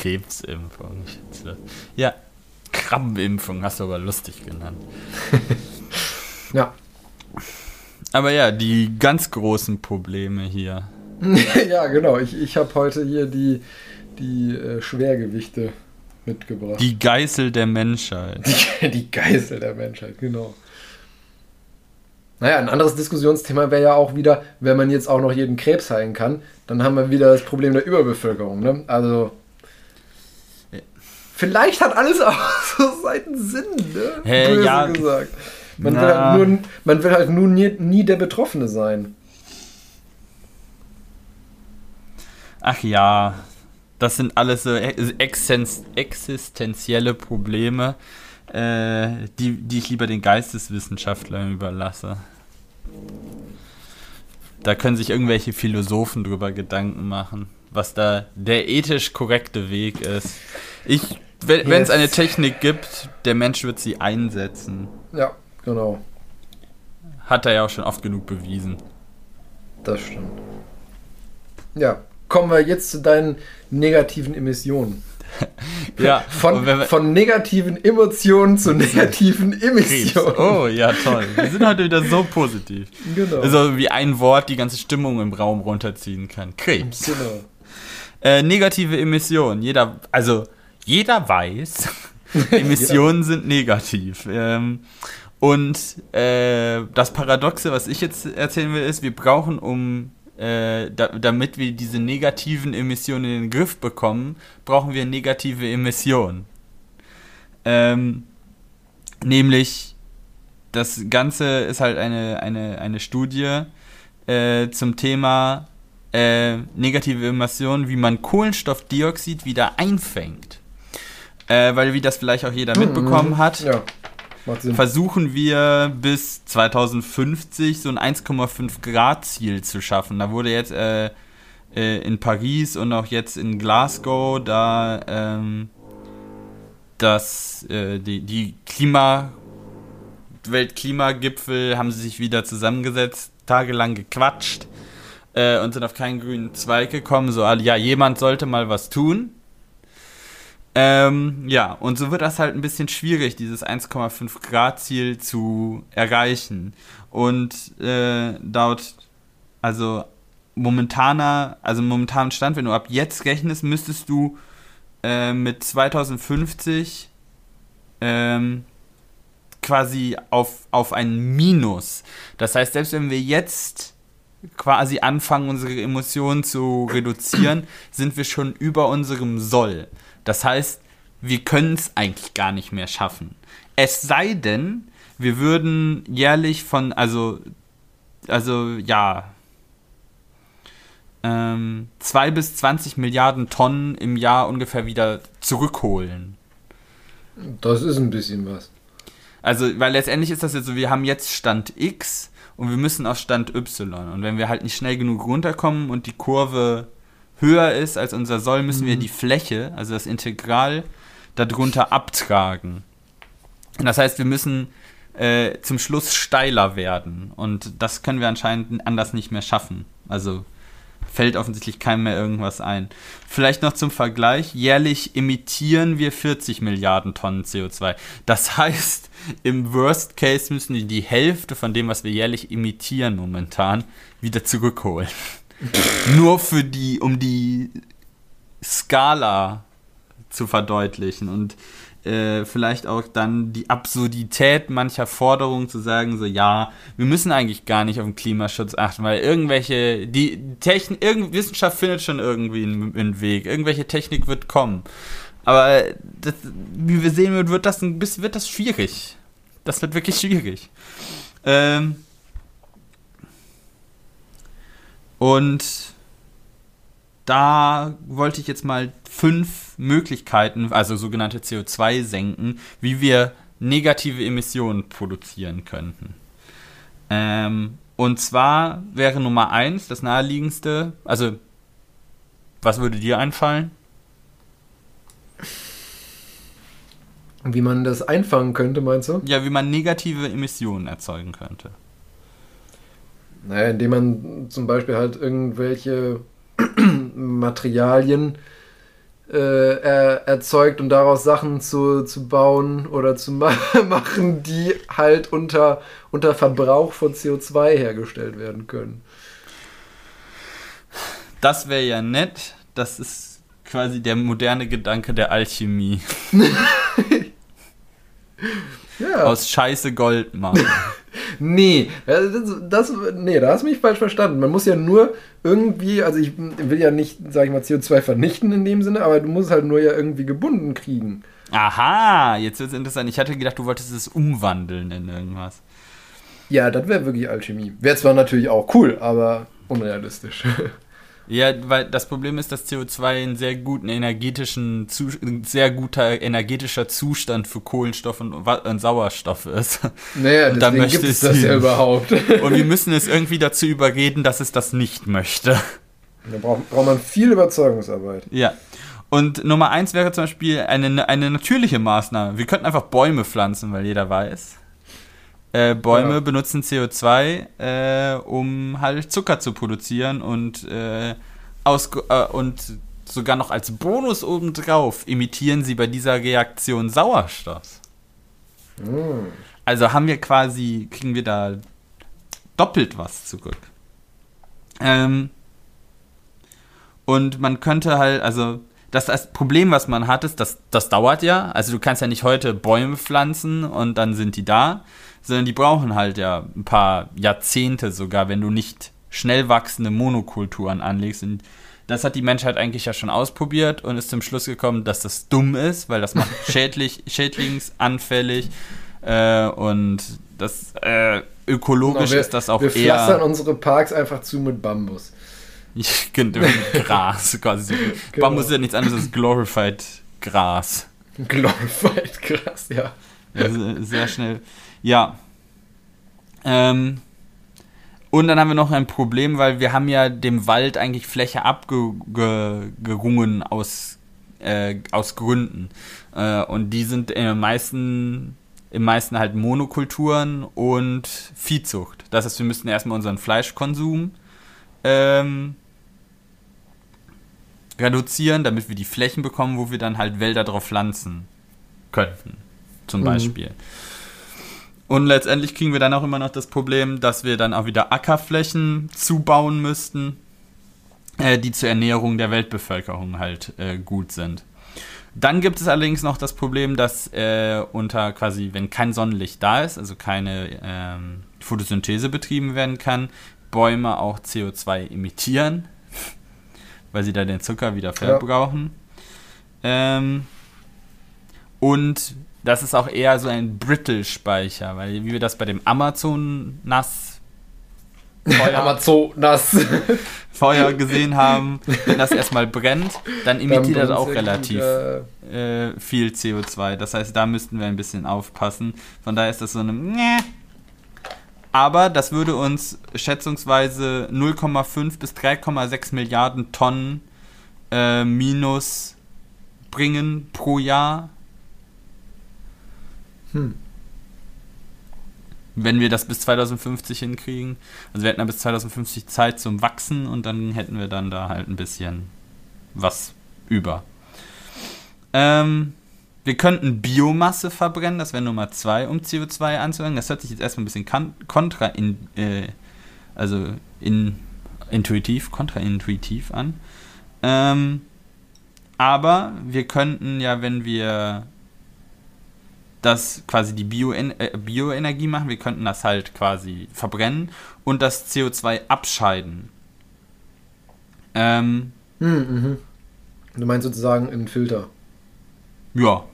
Krebsimpfung. Ja, Krabbenimpfung hast du aber lustig genannt. Ja. Aber ja, die ganz großen Probleme hier. ja, genau. Ich, ich habe heute hier die, die äh, Schwergewichte mitgebracht. Die Geißel der Menschheit. Die, die Geißel der Menschheit, genau. Naja, ein anderes Diskussionsthema wäre ja auch wieder, wenn man jetzt auch noch jeden Krebs heilen kann, dann haben wir wieder das Problem der Überbevölkerung. Ne? Also, vielleicht hat alles auch so seinen Sinn, ne? Hä, Böse ja. gesagt. Man will, halt nur, man will halt nur nie, nie der Betroffene sein. Ach ja, das sind alles so existen- existenzielle Probleme, äh, die, die ich lieber den Geisteswissenschaftlern überlasse. Da können sich irgendwelche Philosophen drüber Gedanken machen, was da der ethisch korrekte Weg ist. Ich, wenn es eine Technik gibt, der Mensch wird sie einsetzen. Ja, genau. Hat er ja auch schon oft genug bewiesen. Das stimmt. Ja, kommen wir jetzt zu deinen negativen Emissionen. Ja, Von, von negativen Emotionen zu negativen. Emissionen. Oh, ja, toll. Wir sind heute wieder so positiv. Genau. Also wie ein Wort die ganze Stimmung im Raum runterziehen kann. Krebs. genau. Äh, negative Emissionen. Jeder, also jeder weiß, Emissionen sind negativ. Ähm, und äh, das Paradoxe, was ich jetzt erzählen will, ist, wir brauchen, um äh, da, damit wir diese negativen Emissionen in den Griff bekommen, brauchen wir negative Emissionen. Ähm, nämlich, das Ganze ist halt eine, eine, eine Studie äh, zum Thema äh, negative Emissionen, wie man Kohlenstoffdioxid wieder einfängt. Äh, weil, wie das vielleicht auch jeder mitbekommen hat, Ja, versuchen wir bis 2050 so ein 1,5 Grad Ziel zu schaffen. Da wurde jetzt äh, äh, in Paris und auch jetzt in Glasgow da ähm, das äh, die, die Klima Weltklimagipfel haben sie sich wieder zusammengesetzt, tagelang gequatscht äh, und sind auf keinen grünen Zweig gekommen. So, ja, jemand sollte mal was tun. Ähm, ja, und so wird das halt ein bisschen schwierig, dieses 1,5 Grad Ziel zu erreichen. Und äh, laut, also momentaner, also momentanen Stand, wenn du ab jetzt rechnest, müsstest du äh, mit 2050 ähm, quasi auf, auf ein Minus. Das heißt, selbst wenn wir jetzt quasi anfangen, unsere Emotionen zu reduzieren, sind wir schon über unserem Soll. Das heißt, wir können es eigentlich gar nicht mehr schaffen. Es sei denn, wir würden jährlich von, also, also ja, ähm, 2 bis 20 Milliarden Tonnen im Jahr ungefähr wieder zurückholen. Das ist ein bisschen was. Also, weil letztendlich ist das jetzt so, wir haben jetzt Stand X und wir müssen auf Stand Y. Und wenn wir halt nicht schnell genug runterkommen und die Kurve höher ist als unser Soll, müssen wir die Fläche, also das Integral, darunter abtragen. Das heißt, wir müssen äh, zum Schluss steiler werden. Und das können wir anscheinend anders nicht mehr schaffen. Also fällt offensichtlich keinem mehr irgendwas ein. Vielleicht noch zum Vergleich, jährlich emittieren wir 40 Milliarden Tonnen CO2. Das heißt, im Worst Case müssen wir die Hälfte von dem, was wir jährlich emittieren momentan, wieder zurückholen. Nur für die, um die Skala zu verdeutlichen und äh, vielleicht auch dann die Absurdität mancher Forderungen zu sagen, so ja, wir müssen eigentlich gar nicht auf den Klimaschutz achten, weil irgendwelche, die Technik, irgend, Wissenschaft findet schon irgendwie einen, einen Weg, irgendwelche Technik wird kommen. Aber das, wie wir sehen, wird, wird das ein bisschen, wird das schwierig. Das wird wirklich schwierig. Ähm, und da wollte ich jetzt mal fünf Möglichkeiten, also sogenannte CO2 senken, wie wir negative Emissionen produzieren könnten. Ähm, und zwar wäre Nummer eins das naheliegendste, also was würde dir einfallen? Wie man das einfangen könnte, meinst du? Ja, wie man negative Emissionen erzeugen könnte. Naja, indem man zum Beispiel halt irgendwelche Materialien äh, er, erzeugt und daraus Sachen zu, zu bauen oder zu ma machen, die halt unter, unter Verbrauch von CO2 hergestellt werden können. Das wäre ja nett. Das ist quasi der moderne Gedanke der Alchemie. Ja. Aus Scheiße Gold machen. Nee, das, das, nee, da hast du mich falsch verstanden. Man muss ja nur irgendwie, also ich will ja nicht, sag ich mal, CO2 vernichten in dem Sinne, aber du musst halt nur ja irgendwie gebunden kriegen. Aha, jetzt wird es interessant. Ich hatte gedacht, du wolltest es umwandeln in irgendwas. Ja, das wäre wirklich Alchemie. Wäre zwar natürlich auch cool, aber unrealistisch. Ja, weil das Problem ist, dass CO2 ein sehr guten energetischen, sehr guter energetischer Zustand für Kohlenstoff und, und Sauerstoff ist. Naja, Und deswegen möchte gibt es das ja überhaupt. Und wir müssen es irgendwie dazu überreden, dass es das nicht möchte. Da braucht, braucht man viel Überzeugungsarbeit. Ja. Und Nummer eins wäre zum Beispiel eine, eine natürliche Maßnahme. Wir könnten einfach Bäume pflanzen, weil jeder weiß. Äh, Bäume Ja. benutzen CO2, äh, um halt Zucker zu produzieren und, äh, äh, und sogar noch als Bonus obendrauf imitieren sie bei dieser Reaktion Sauerstoff. Hm. Also haben wir quasi, kriegen wir da doppelt was zurück. Ähm, und man könnte halt, also das, das Problem, was man hat, ist, dass das dauert ja. Also du kannst ja nicht heute Bäume pflanzen und dann sind die da, sondern die brauchen halt ja ein paar Jahrzehnte sogar, wenn du nicht schnell wachsende Monokulturen anlegst. Und das hat die Menschheit eigentlich ja schon ausprobiert und ist zum Schluss gekommen, dass das dumm ist, weil das macht schädlich, schädlingsanfällig äh, und das äh, ökologisch wir, ist das auch wir pflastern eher unsere Parks einfach zu mit Bambus. genau, Gras quasi. Genau. Bambus ist ja nichts anderes als glorified Gras. Glorified, krass, ja. Also sehr schnell. Ja. Ähm, und dann haben wir noch ein Problem, weil wir haben ja dem Wald eigentlich Fläche abgerungen aus, äh, aus Gründen. Äh, und die sind im meisten, im meisten halt Monokulturen und Viehzucht. Das heißt, wir müssten erstmal unseren Fleischkonsum ähm, reduzieren, damit wir die Flächen bekommen, wo wir dann halt Wälder drauf pflanzen könnten. Zum Mhm. Beispiel. Und letztendlich kriegen wir dann auch immer noch das Problem, dass wir dann auch wieder Ackerflächen zubauen müssten, äh, die zur Ernährung der Weltbevölkerung halt äh, gut sind. Dann gibt es allerdings noch das Problem, dass äh, unter quasi, wenn kein Sonnenlicht da ist, also keine ähm, Photosynthese betrieben werden kann, Bäume auch CO2 emittieren, weil sie da den Zucker wieder verbrauchen. Ähm, und das ist auch eher so ein Brittle-Speicher, weil wie wir das bei dem Amazon-Nass Amazonas. Feuer gesehen haben, wenn das erstmal brennt, dann emittiert das Dann auch brennt's relativ äh, viel CO2. Das heißt, da müssten wir ein bisschen aufpassen. Von daher ist das so eine. Mäh. Aber das würde uns schätzungsweise 0,5 bis 3,6 Milliarden Tonnen äh, Minus bringen pro Jahr. Hm. Wenn wir das bis 2050 hinkriegen. Also wir hätten dann bis 2050 Zeit zum Wachsen und dann hätten wir dann da halt ein bisschen was über. Ähm, wir könnten Biomasse verbrennen, das wäre Nummer zwei, um CO2 anzufangen. Das hört sich jetzt erstmal ein bisschen kontra in, äh, also in, intuitiv, kontraintuitiv an. Ähm, aber wir könnten ja, wenn wir das quasi die äh, Bioenergie machen, wir könnten das halt quasi verbrennen und das CO2 abscheiden. Ähm, Hm, mhm. Du meinst sozusagen einen Filter. Ja.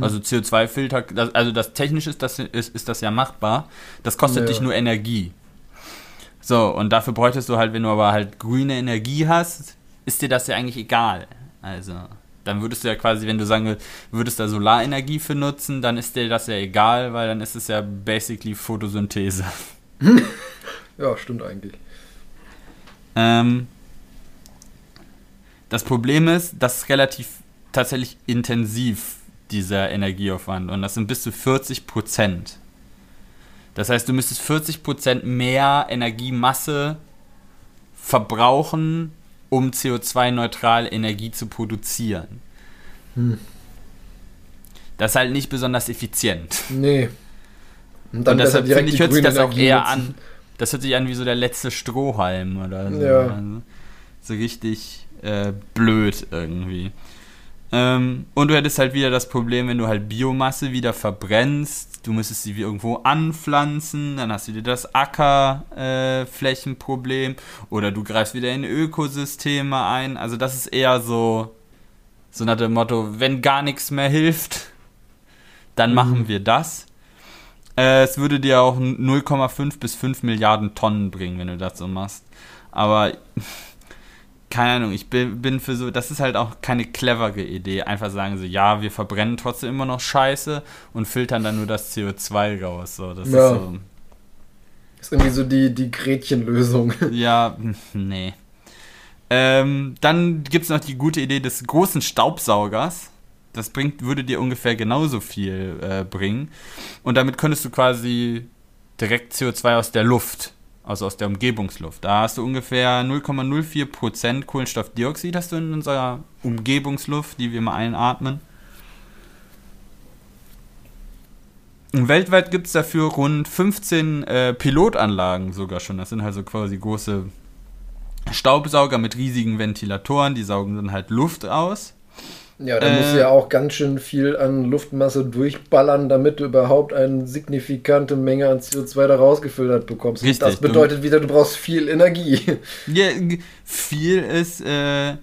Also CO2-Filter, das, also das technisch ist das, ist, ist das ja machbar. Das kostet Ja. dich nur Energie. So, und dafür bräuchtest du halt, wenn du aber halt grüne Energie hast, ist dir das ja eigentlich egal. Also, dann würdest du ja quasi, wenn du sagen würdest da Solarenergie für nutzen, dann ist dir das ja egal, weil dann ist es ja basically Photosynthese. Ja, stimmt eigentlich. Ähm, das Problem ist, das ist relativ tatsächlich intensiv, dieser Energieaufwand. Und das sind bis zu 40 Prozent. Das heißt, du müsstest 40 Prozent mehr Energiemasse verbrauchen, um CO2-neutral Energie zu produzieren. Hm. Das ist halt nicht besonders effizient. Nee. Und, Und deshalb finde ich, hört sich das auch eher nutzen. an. Das hört sich an wie so der letzte Strohhalm oder so. Ja. Also, so richtig äh, blöd irgendwie. Ähm, und du hättest halt wieder das Problem, wenn du halt Biomasse wieder verbrennst, du müsstest sie irgendwo anpflanzen, dann hast du wieder das Ackerflächenproblem äh, oder du greifst wieder in Ökosysteme ein. Also das ist eher so, so nach dem Motto, wenn gar nichts mehr hilft, dann mhm. machen wir das. Äh, es würde dir auch 0,5 bis 5 Milliarden Tonnen bringen, wenn du das so machst. Aber keine Ahnung, ich bin, bin für so, das ist halt auch keine clevere Idee. Einfach sagen so, ja, wir verbrennen trotzdem immer noch Scheiße und filtern dann nur das CO2 raus. So, das ja. ist so. Ist irgendwie so die, die Gretchenlösung. Ja, nee. Ähm, dann gibt es noch die gute Idee des großen Staubsaugers. Das bringt, würde dir ungefähr genauso viel äh, bringen. Und damit könntest du quasi direkt CO2 aus der Luft also aus der Umgebungsluft. Da hast du ungefähr 0,04% Kohlenstoffdioxid hast du in unserer Umgebungsluft, die wir mal einatmen. Und weltweit gibt es dafür rund 15 äh, Pilotanlagen sogar schon. Das sind also quasi große Staubsauger mit riesigen Ventilatoren, die saugen dann halt Luft aus. Ja, da äh, musst du ja auch ganz schön viel an Luftmasse durchballern, damit du überhaupt eine signifikante Menge an CO2 da rausgefiltert bekommst. Richtig, das bedeutet du, wieder, du brauchst viel Energie. Ja, viel ist, äh,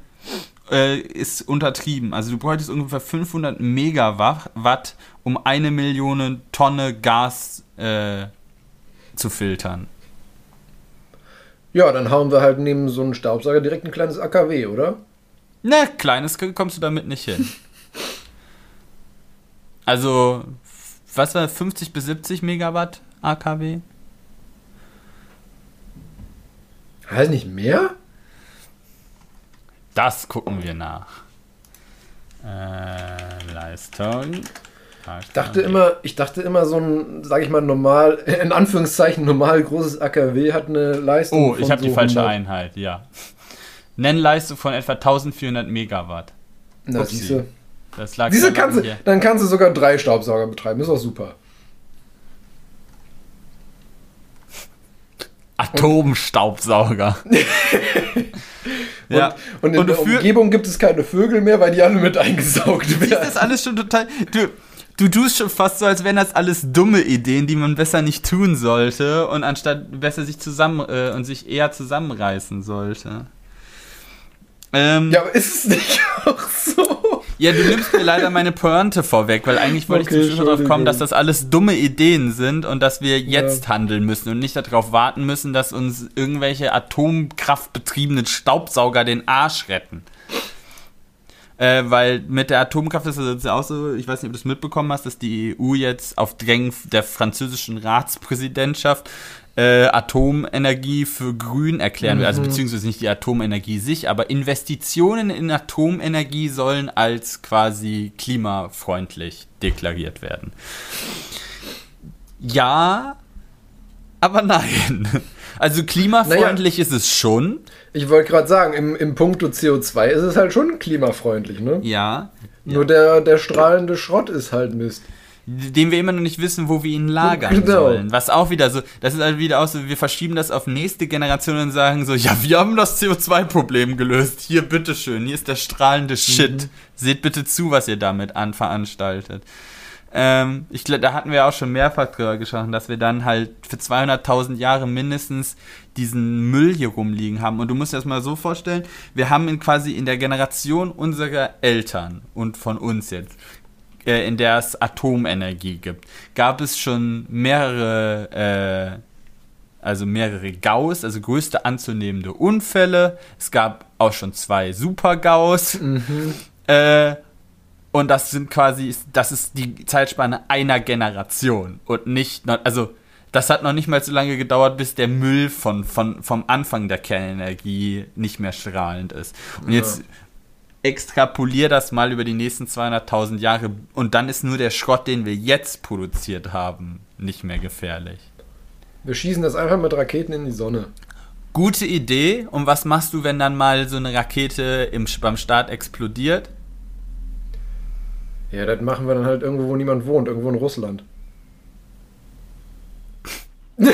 äh, ist untertrieben. Also du bräuchtest ungefähr 500 Megawatt, um eine Million Tonne Gas äh, zu filtern. Ja, dann hauen wir halt neben so einem Staubsauger direkt ein kleines AKW, oder? Ne, kleines kommst du damit nicht hin. Also, was war 50 bis 70 Megawatt AKW? Heißt nicht mehr? Das gucken wir nach. Äh, Leistung. Ich dachte immer, ich dachte immer, so ein, sag ich mal, normal, in Anführungszeichen normal großes AKW hat eine Leistung. Oh, ich habe so die falsche 100. Einheit, ja. Nennleistung von etwa 1400 Megawatt. Na, siehste. Das lag Diese kannst du, dann kannst du sogar drei Staubsauger betreiben. Ist auch super. Atomstaubsauger. ja. Und, und in und der Umgebung gibt es keine Vögel mehr, weil die alle mit eingesaugt werden. Das ist alles schon total. Du, du tust schon fast so, als wären das alles dumme Ideen, die man besser nicht tun sollte und anstatt besser sich zusammen äh, und sich eher zusammenreißen sollte. Ähm, ja, aber ist es nicht auch so? Ja, du nimmst mir leider meine Pointe vorweg, weil eigentlich wollte okay, ich zum Schluss darauf kommen, dass das alles dumme Ideen sind und dass wir jetzt ja. handeln müssen und nicht darauf warten müssen, dass uns irgendwelche atomkraftbetriebenen Staubsauger den Arsch retten. Äh, weil mit der Atomkraft ist es ja auch so, ich weiß nicht, ob du es mitbekommen hast, dass die EU jetzt auf Drängen der französischen Ratspräsidentschaft äh, Atomenergie für grün erklären will. Also mhm. beziehungsweise nicht die Atomenergie sich, aber Investitionen in Atomenergie sollen als quasi klimafreundlich deklariert werden. Ja, aber nein. Also klimafreundlich naja, ist es schon. Ich wollte gerade sagen, im, im Punkto CO2 ist es halt schon klimafreundlich, ne? Ja. Nur ja. Der, der strahlende Schrott ist halt Mist den wir immer noch nicht wissen, wo wir ihn lagern genau. sollen. Was auch wieder so, das ist halt wieder auch so, wir verschieben das auf nächste Generation und sagen so, ja, wir haben das CO2-Problem gelöst. Hier, bitteschön, hier ist der strahlende Shit. Mhm. Seht bitte zu, was ihr damit an veranstaltet. Ähm, ich glaube, da hatten wir auch schon mehrfach drüber gesprochen, dass wir dann halt für 200.000 Jahre mindestens diesen Müll hier rumliegen haben. Und du musst dir das mal so vorstellen, wir haben in quasi in der Generation unserer Eltern und von uns jetzt äh, in der es Atomenergie gibt, gab es schon mehrere, äh, also mehrere Gaus, also größte anzunehmende Unfälle. Es gab auch schon zwei Super-Gaus. Mhm. Äh, und das sind quasi, das ist die Zeitspanne einer Generation und nicht, also das hat noch nicht mal so lange gedauert, bis der Müll von, von, vom Anfang der Kernenergie nicht mehr strahlend ist. Und ja. jetzt extrapolier das mal über die nächsten 200.000 Jahre und dann ist nur der Schrott, den wir jetzt produziert haben, nicht mehr gefährlich. Wir schießen das einfach mit Raketen in die Sonne. Gute Idee. Und was machst du, wenn dann mal so eine Rakete im, beim Start explodiert? Ja, das machen wir dann halt irgendwo, wo niemand wohnt, irgendwo in Russland. oh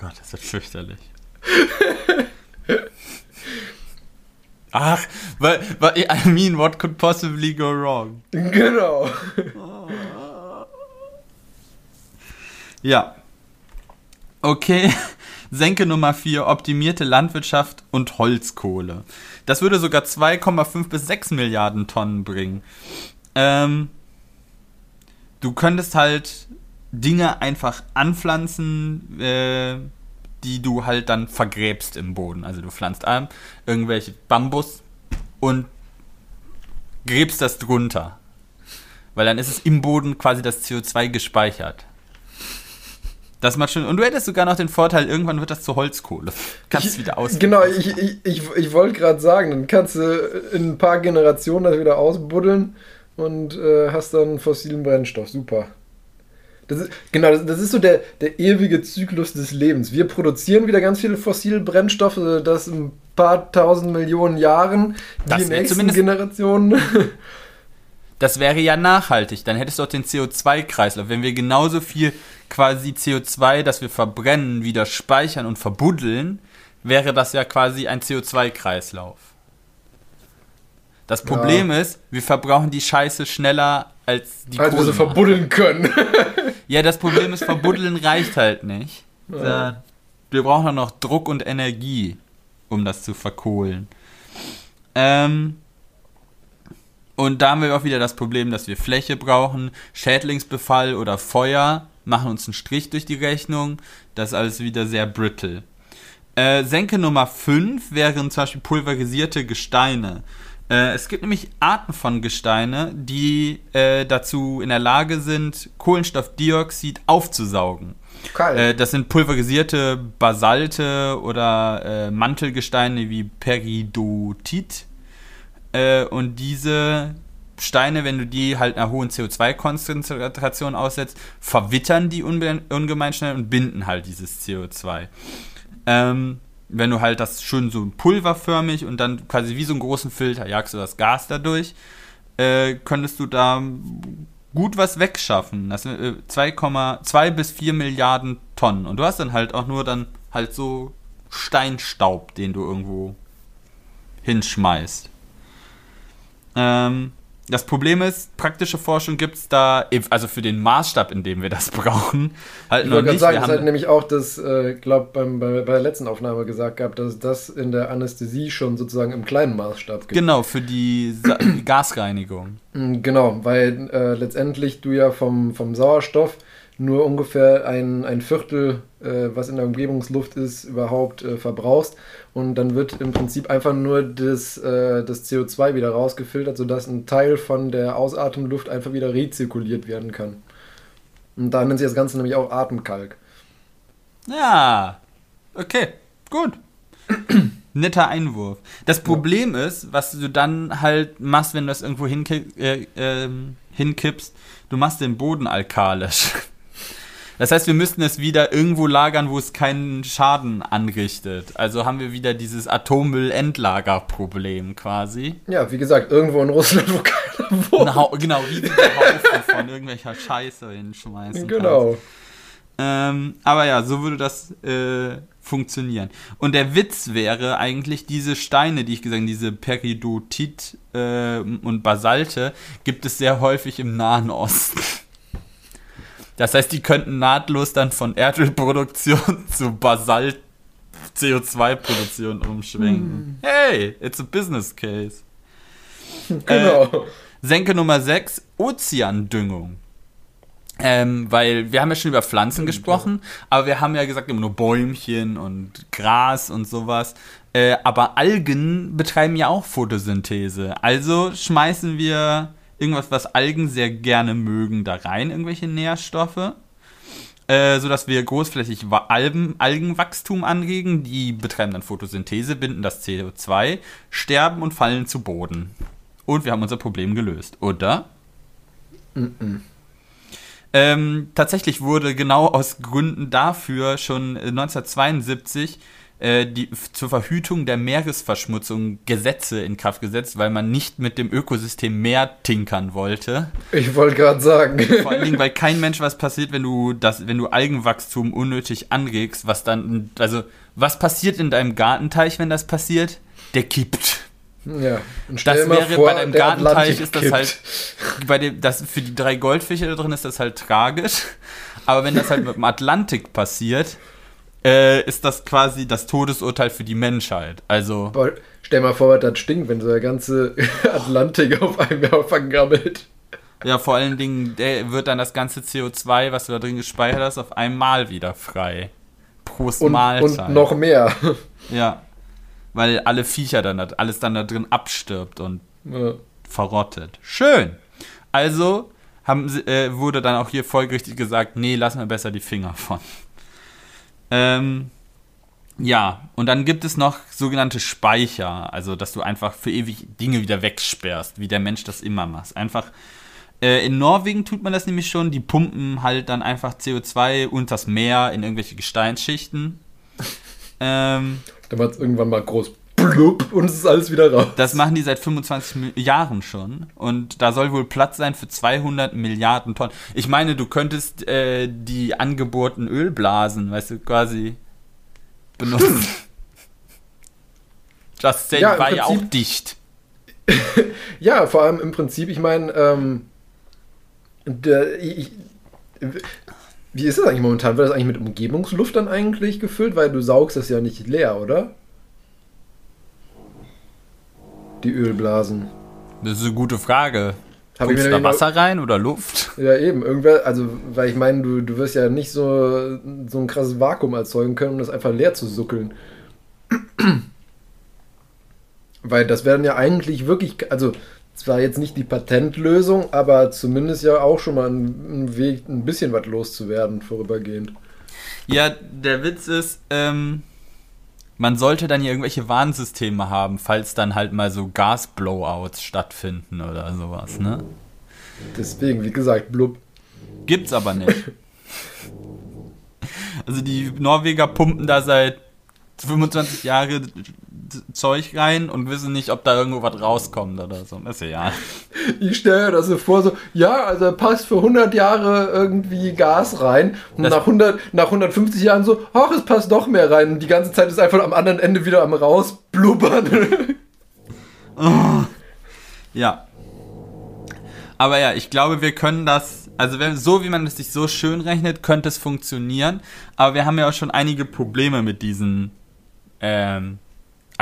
Gott, das wird fürchterlich. Ach, weil, weil, I mean, what could possibly go wrong? Genau. Ja. Okay. Senke Nummer 4, optimierte Landwirtschaft und Holzkohle. Das würde sogar 2,5 bis 6 Milliarden Tonnen bringen. Ähm, du könntest halt Dinge einfach anpflanzen, äh, die du halt dann vergräbst im Boden. Also du pflanzt an irgendwelche Bambus und gräbst das drunter. Weil dann ist es im Boden quasi das CO2 gespeichert. Das macht schon. Und du hättest sogar noch den Vorteil, irgendwann wird das zu Holzkohle. Kannst es wieder aus. Genau, ich, ich, ich, ich wollte gerade sagen, dann kannst du in ein paar Generationen das wieder ausbuddeln und äh, hast dann fossilen Brennstoff. Super. Das ist, genau, das, das, ist so der, der ewige Zyklus des Lebens. Wir produzieren wieder ganz viele fossile Brennstoffe, das ein paar tausend Millionen Jahren das die nächsten Generationen. Das wäre ja nachhaltig. Dann hättest du auch den CO2-Kreislauf. Wenn wir genauso viel quasi CO2, das wir verbrennen, wieder speichern und verbuddeln, wäre das ja quasi ein CO2-Kreislauf. Das Problem ja. ist, wir verbrauchen die Scheiße schneller als die Als wir sie verbuddeln können. ja, das Problem ist, verbuddeln reicht halt nicht. Ja. Wir brauchen auch noch Druck und Energie, um das zu verkohlen. Ähm, und da haben wir auch wieder das Problem, dass wir Fläche brauchen, Schädlingsbefall oder Feuer machen uns einen Strich durch die Rechnung. Das ist alles wieder sehr brittle. Äh, Senke Nummer 5 wären zum Beispiel pulverisierte Gesteine. Äh, es gibt nämlich Arten von Gesteine, die äh, dazu in der Lage sind, Kohlenstoffdioxid aufzusaugen. Äh, das sind pulverisierte Basalte oder äh, Mantelgesteine wie Peridotit. Äh, und diese Steine, wenn du die halt einer hohen CO2-Konzentration aussetzt, verwittern die ungemein schnell und binden halt dieses CO2. Ähm, wenn du halt das schön so pulverförmig und dann quasi wie so einen großen Filter jagst du das Gas dadurch, äh, könntest du da gut was wegschaffen. Das sind äh, 2,2 bis 4 Milliarden Tonnen. Und du hast dann halt auch nur dann halt so Steinstaub, den du irgendwo hinschmeißt. Ähm, das Problem ist, praktische Forschung gibt es da, also für den Maßstab, in dem wir das brauchen, halt ich noch nicht. Sagen, wir das hat nämlich auch das, äh, glaube bei, bei der letzten Aufnahme gesagt gehabt, dass das in der Anästhesie schon sozusagen im kleinen Maßstab gibt. Genau, für die Sa Gasreinigung. Mm, genau, weil äh, letztendlich du ja vom, vom Sauerstoff nur ungefähr ein, ein Viertel, äh, was in der Umgebungsluft ist, überhaupt äh, verbrauchst. Und dann wird im Prinzip einfach nur das, äh, das CO2 wieder rausgefiltert, sodass ein Teil von der Ausatemluft einfach wieder rezirkuliert werden kann. Und da nennt sich das Ganze nämlich auch Atemkalk. Ja, okay, gut. Netter Einwurf. Das Problem ja. ist, was du dann halt machst, wenn du das irgendwo hinki äh, äh, hinkippst, du machst den Boden alkalisch. Das heißt, wir müssten es wieder irgendwo lagern, wo es keinen Schaden anrichtet. Also haben wir wieder dieses Atommüll-Endlagerproblem quasi. Ja, wie gesagt, irgendwo in Russland, wo keiner wohnt. Genau, genau wie du Haufen von irgendwelcher Scheiße hinschmeißen Genau. Ähm, aber ja, so würde das äh, funktionieren. Und der Witz wäre eigentlich, diese Steine, die ich gesagt habe, diese Peridotit äh, und Basalte, gibt es sehr häufig im Nahen Osten. Das heißt, die könnten nahtlos dann von Erdölproduktion zu Basalt CO2-Produktion umschwenken. Hm. Hey, it's a business case. Genau. Äh, Senke Nummer 6, Ozeandüngung. Ähm, weil wir haben ja schon über Pflanzen gesprochen, aber wir haben ja gesagt immer nur Bäumchen und Gras und sowas. Äh, aber Algen betreiben ja auch Photosynthese. Also schmeißen wir irgendwas, was Algen sehr gerne mögen, da rein, irgendwelche Nährstoffe. Äh, sodass wir großflächig Algen, Algenwachstum anregen. Die betreiben dann Photosynthese, binden das CO2, sterben und fallen zu Boden. Und wir haben unser Problem gelöst, oder? Mm, -mm. Ähm, tatsächlich wurde genau aus Gründen dafür schon 1972 äh, die zur Verhütung der Meeresverschmutzung Gesetze in Kraft gesetzt, weil man nicht mit dem Ökosystem Meer tinkern wollte. Ich wollte gerade sagen. Vor allen Dingen, weil kein Mensch was passiert, wenn du das, wenn du Algenwachstum unnötig anregst, was dann, also was passiert in deinem Gartenteich, wenn das passiert? Der kippt. Ja, und Das wäre vor, bei deinem Gartenteich Atlantik ist das kippt. halt bei dem das für die drei Goldfische da drin ist das halt tragisch, aber wenn das halt mit dem Atlantik passiert, äh, ist das quasi das Todesurteil für die Menschheit. Also Boah, stell mal vor, was das stinkt, wenn so der ganze Atlantik auf einmal vergammelt. ja, vor allen Dingen der wird dann das ganze CO2, was du da drin gespeichert hast, auf einmal wieder frei. Prost Und, Mahlzeit. und noch mehr. ja, weil alle Viecher dann da- alles dann da drin abstirbt und Ja. verrottet. Schön. Also haben sie, äh, wurde dann auch hier folgerichtig gesagt, nee, lass mal besser die Finger von. Ähm, ja, und dann gibt es noch sogenannte Speicher, also dass du einfach für ewig Dinge wieder wegsperrst, wie der Mensch das immer macht. Einfach äh, in Norwegen tut man das nämlich schon, die pumpen halt dann einfach CO2 unters Meer in irgendwelche Gesteinsschichten. Ähm, Dann war es irgendwann mal groß blub und es ist alles wieder raus. Das machen die seit 25 Mi- Jahren schon. Und da soll wohl Platz sein für 200 Milliarden Tonnen. Ich meine, du könntest äh, die angebohrten Ölblasen, weißt du, quasi benutzen. Just Saying Ja, war ja auch Prinzip- dicht. Ja, vor allem im Prinzip, ich meine, ähm, der, ich, wie ist das eigentlich momentan? Wird das eigentlich mit Umgebungsluft dann eigentlich gefüllt? Weil du saugst das ja nicht leer, oder? Die Ölblasen. Das ist eine gute Frage. Hab ich mir da Wasser rein oder Luft? Ja, eben. Irgendwer, also, weil ich meine, du, du wirst ja nicht so, so ein krasses Vakuum erzeugen können, um das einfach leer zu suckeln. weil das wäre dann ja eigentlich wirklich, also, zwar jetzt nicht die Patentlösung, aber zumindest ja auch schon mal ein, ein Weg, ein bisschen was loszuwerden, vorübergehend. Ja, der Witz ist, ähm, man sollte dann ja irgendwelche Warnsysteme haben, falls dann halt mal so Gasblowouts stattfinden oder sowas, ne? Deswegen, wie gesagt, blub. Gibt's aber nicht. Also die Norweger pumpen da seit 25 Jahren Zeug rein und wissen nicht, ob da irgendwo was rauskommt oder so. Das ist ja. Ich stelle mir das so vor, so, ja, also passt für 100 Jahre irgendwie Gas rein und Das- nach, 100, nach 150 Jahren so, ach, es passt doch mehr rein und die ganze Zeit ist einfach am anderen Ende wieder am rausblubbern. Ja. Aber ja, ich glaube, wir können das, also wenn, so wie man es sich so schön rechnet, könnte es funktionieren. Aber wir haben ja auch schon einige Probleme mit diesen ähm,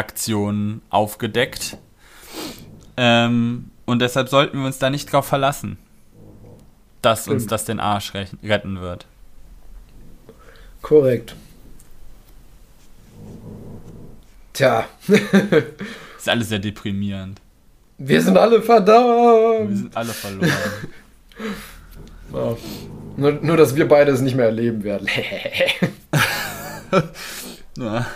Aktionen aufgedeckt. Ähm, und deshalb sollten wir uns da nicht drauf verlassen, dass uns Stimmt. das den Arsch retten wird. Korrekt. Tja, Ist alles sehr deprimierend. wir sind alle Wir verdammt. sind alle verloren. Ja. Nur, nur, dass wir beide es nicht mehr erleben werden. ja.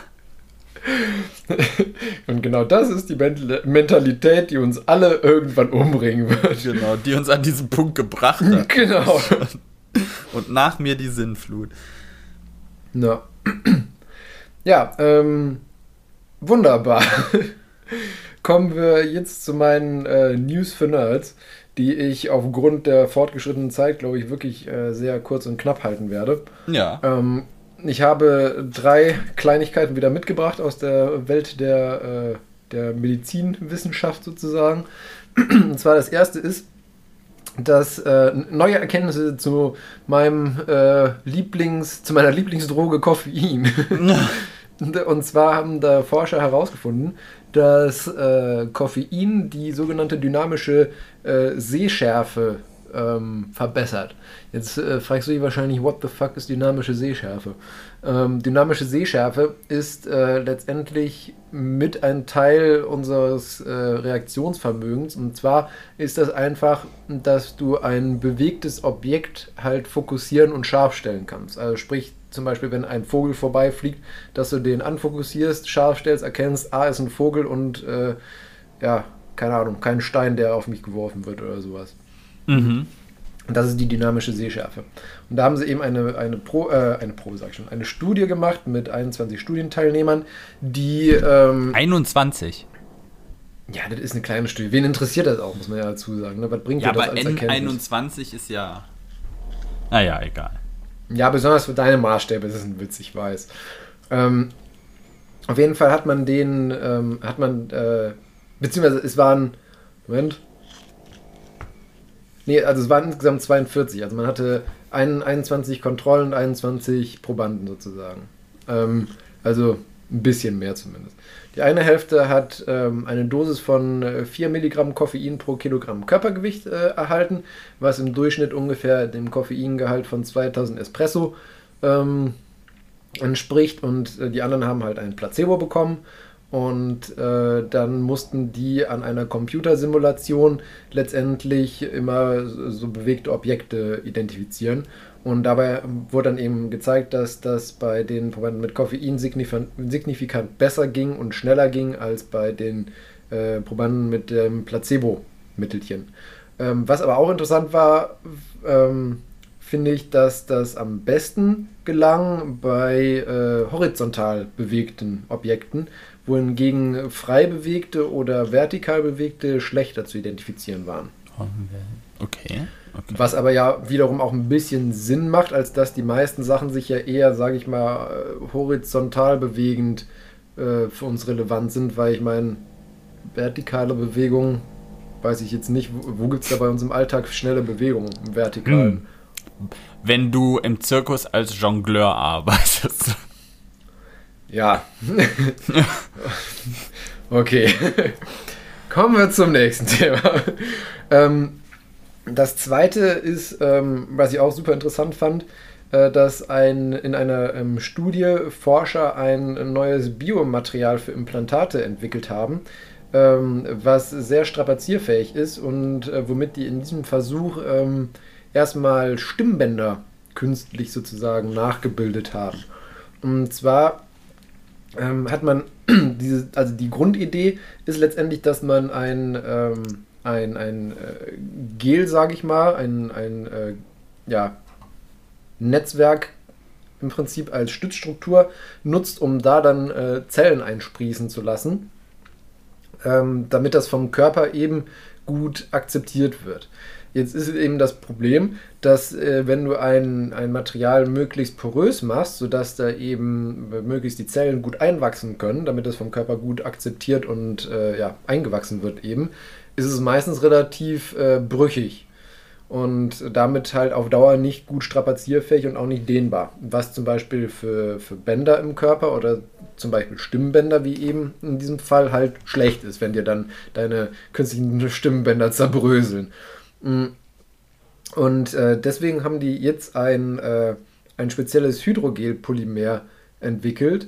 Und genau das ist die Mental Mentalität, die uns alle irgendwann umbringen wird. Genau, die uns an diesen Punkt gebracht hat. Genau. Und nach mir die Sinnflut. Na. Ja, ähm, wunderbar. Kommen wir jetzt zu meinen äh, News für Nerds, die ich aufgrund der fortgeschrittenen Zeit, glaube ich, wirklich äh, sehr kurz und knapp halten werde. Ja. Ähm, ich habe drei Kleinigkeiten wieder mitgebracht aus der Welt der, äh, der Medizinwissenschaft sozusagen. Und zwar das erste ist, dass äh, neue Erkenntnisse zu meinem äh, Lieblings, zu meiner Lieblingsdroge Koffein. Und zwar haben da Forscher herausgefunden, dass äh, Koffein die sogenannte dynamische äh, Sehschärfe ähm, verbessert. Jetzt äh, fragst du dich wahrscheinlich, what the fuck ist dynamische Sehschärfe? Ähm, dynamische Sehschärfe ist äh, letztendlich mit ein Teil unseres äh, Reaktionsvermögens. Und zwar ist das einfach, dass du ein bewegtes Objekt halt fokussieren und scharf stellen kannst. Also sprich, zum Beispiel, wenn ein Vogel vorbeifliegt, dass du den anfokussierst, scharf stellst, erkennst, ah, ist ein Vogel und äh, ja, keine Ahnung, kein Stein, der auf mich geworfen wird oder sowas. Mhm. Und das ist die dynamische Sehschärfe. Und da haben sie eben eine, eine, Pro, äh, eine Probe, sag ich schon, eine Studie gemacht mit 21 Studienteilnehmern, die. Ähm, 21. Ja, das ist eine kleine Studie. Wen interessiert das auch, muss man ja dazu sagen. Ne? Was bringt Ja, dir das aber als Erkenntnis? N21 ist ja. Naja, egal. Ja, besonders für deine Maßstäbe ist es ein Witz, ich weiß. Ähm, auf jeden Fall hat man den, ähm, hat man, äh, beziehungsweise es waren, Moment. Nee, also es waren insgesamt 42. Also man hatte ein, 21 Kontrollen und 21 Probanden sozusagen. Ähm, also ein bisschen mehr zumindest. Die eine Hälfte hat ähm, eine Dosis von äh, 4 Milligramm Koffein pro Kilogramm Körpergewicht äh, erhalten, was im Durchschnitt ungefähr dem Koffeingehalt von 2000 Espresso ähm, entspricht. Und äh, die anderen haben halt ein Placebo bekommen. Und äh, dann mussten die an einer Computersimulation letztendlich immer so bewegte Objekte identifizieren. Und dabei wurde dann eben gezeigt, dass das bei den Probanden mit Koffein signifikant, signifikant besser ging und schneller ging als bei den äh, Probanden mit dem Placebo-Mittelchen. Ähm, was aber auch interessant war, ähm, finde ich, dass das am besten gelang bei äh, horizontal bewegten Objekten, wohingegen frei bewegte oder vertikal bewegte schlechter zu identifizieren waren. Okay. okay. Was aber ja wiederum auch ein bisschen Sinn macht, als dass die meisten Sachen sich ja eher, sage ich mal, äh, horizontal bewegend äh, für uns relevant sind, weil ich meine, vertikale Bewegung, weiß ich jetzt nicht, wo, wo gibt es da bei uns im Alltag schnelle Bewegungen im Vertikalen? Hm. Wenn du im Zirkus als Jongleur arbeitest. Ja. okay. Kommen wir zum nächsten Thema. Ähm, das zweite ist, ähm, was ich auch super interessant fand, äh, dass ein, in einer ähm, Studie Forscher ein neues Biomaterial für Implantate entwickelt haben, ähm, was sehr strapazierfähig ist und äh, womit die in diesem Versuch ähm, erstmal Stimmbänder künstlich sozusagen nachgebildet haben. Und zwar ähm, hat man diese, also die Grundidee ist letztendlich, dass man ein, ähm, ein, ein äh, Gel, sage ich mal, ein, ein äh, ja, Netzwerk im Prinzip als Stützstruktur nutzt, um da dann äh, Zellen einsprießen zu lassen, ähm, damit das vom Körper eben gut akzeptiert wird. Jetzt ist eben das Problem, dass äh, wenn du ein, ein Material möglichst porös machst, sodass da eben äh, möglichst die Zellen gut einwachsen können, damit das vom Körper gut akzeptiert und äh, ja, eingewachsen wird eben, ist es meistens relativ äh, brüchig und damit halt auf Dauer nicht gut strapazierfähig und auch nicht dehnbar. Was zum Beispiel für, für Bänder im Körper oder zum Beispiel Stimmbänder, wie eben in diesem Fall, halt schlecht ist, wenn dir dann deine künstlichen Stimmbänder zerbröseln. Mm. Und äh, deswegen haben die jetzt ein, äh, ein spezielles Hydrogel-Polymer entwickelt,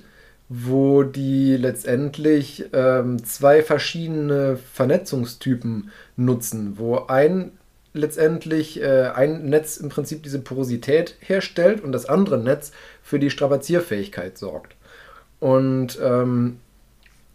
wo die letztendlich ähm, zwei verschiedene Vernetzungstypen nutzen, wo ein letztendlich äh, ein Netz im Prinzip diese Porosität herstellt und das andere Netz für die Strapazierfähigkeit sorgt. Und ähm,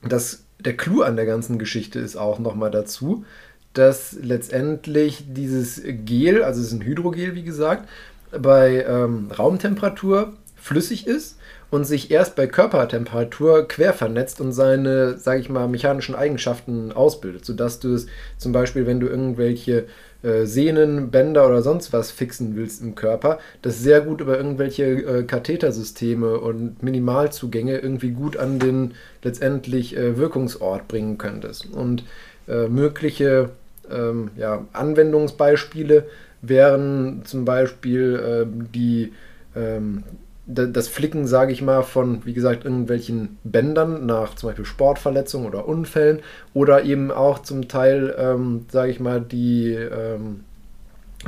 das, der Clou an der ganzen Geschichte ist auch nochmal dazu, dass letztendlich dieses Gel, also es ist ein Hydrogel, wie gesagt, bei ähm, Raumtemperatur flüssig ist und sich erst bei Körpertemperatur quer vernetzt und seine, sage ich mal, mechanischen Eigenschaften ausbildet, sodass du es zum Beispiel, wenn du irgendwelche äh, Sehnen, Bänder oder sonst was fixen willst im Körper, das sehr gut über irgendwelche äh, Kathetersysteme und Minimalzugänge irgendwie gut an den letztendlich äh, Wirkungsort bringen könntest. Und äh, mögliche ähm, ja, Anwendungsbeispiele wären zum Beispiel ähm, die, ähm, das Flicken, sage ich mal, von, wie gesagt, irgendwelchen Bändern nach zum Beispiel Sportverletzungen oder Unfällen oder eben auch zum Teil, ähm, sage ich mal, die, ähm,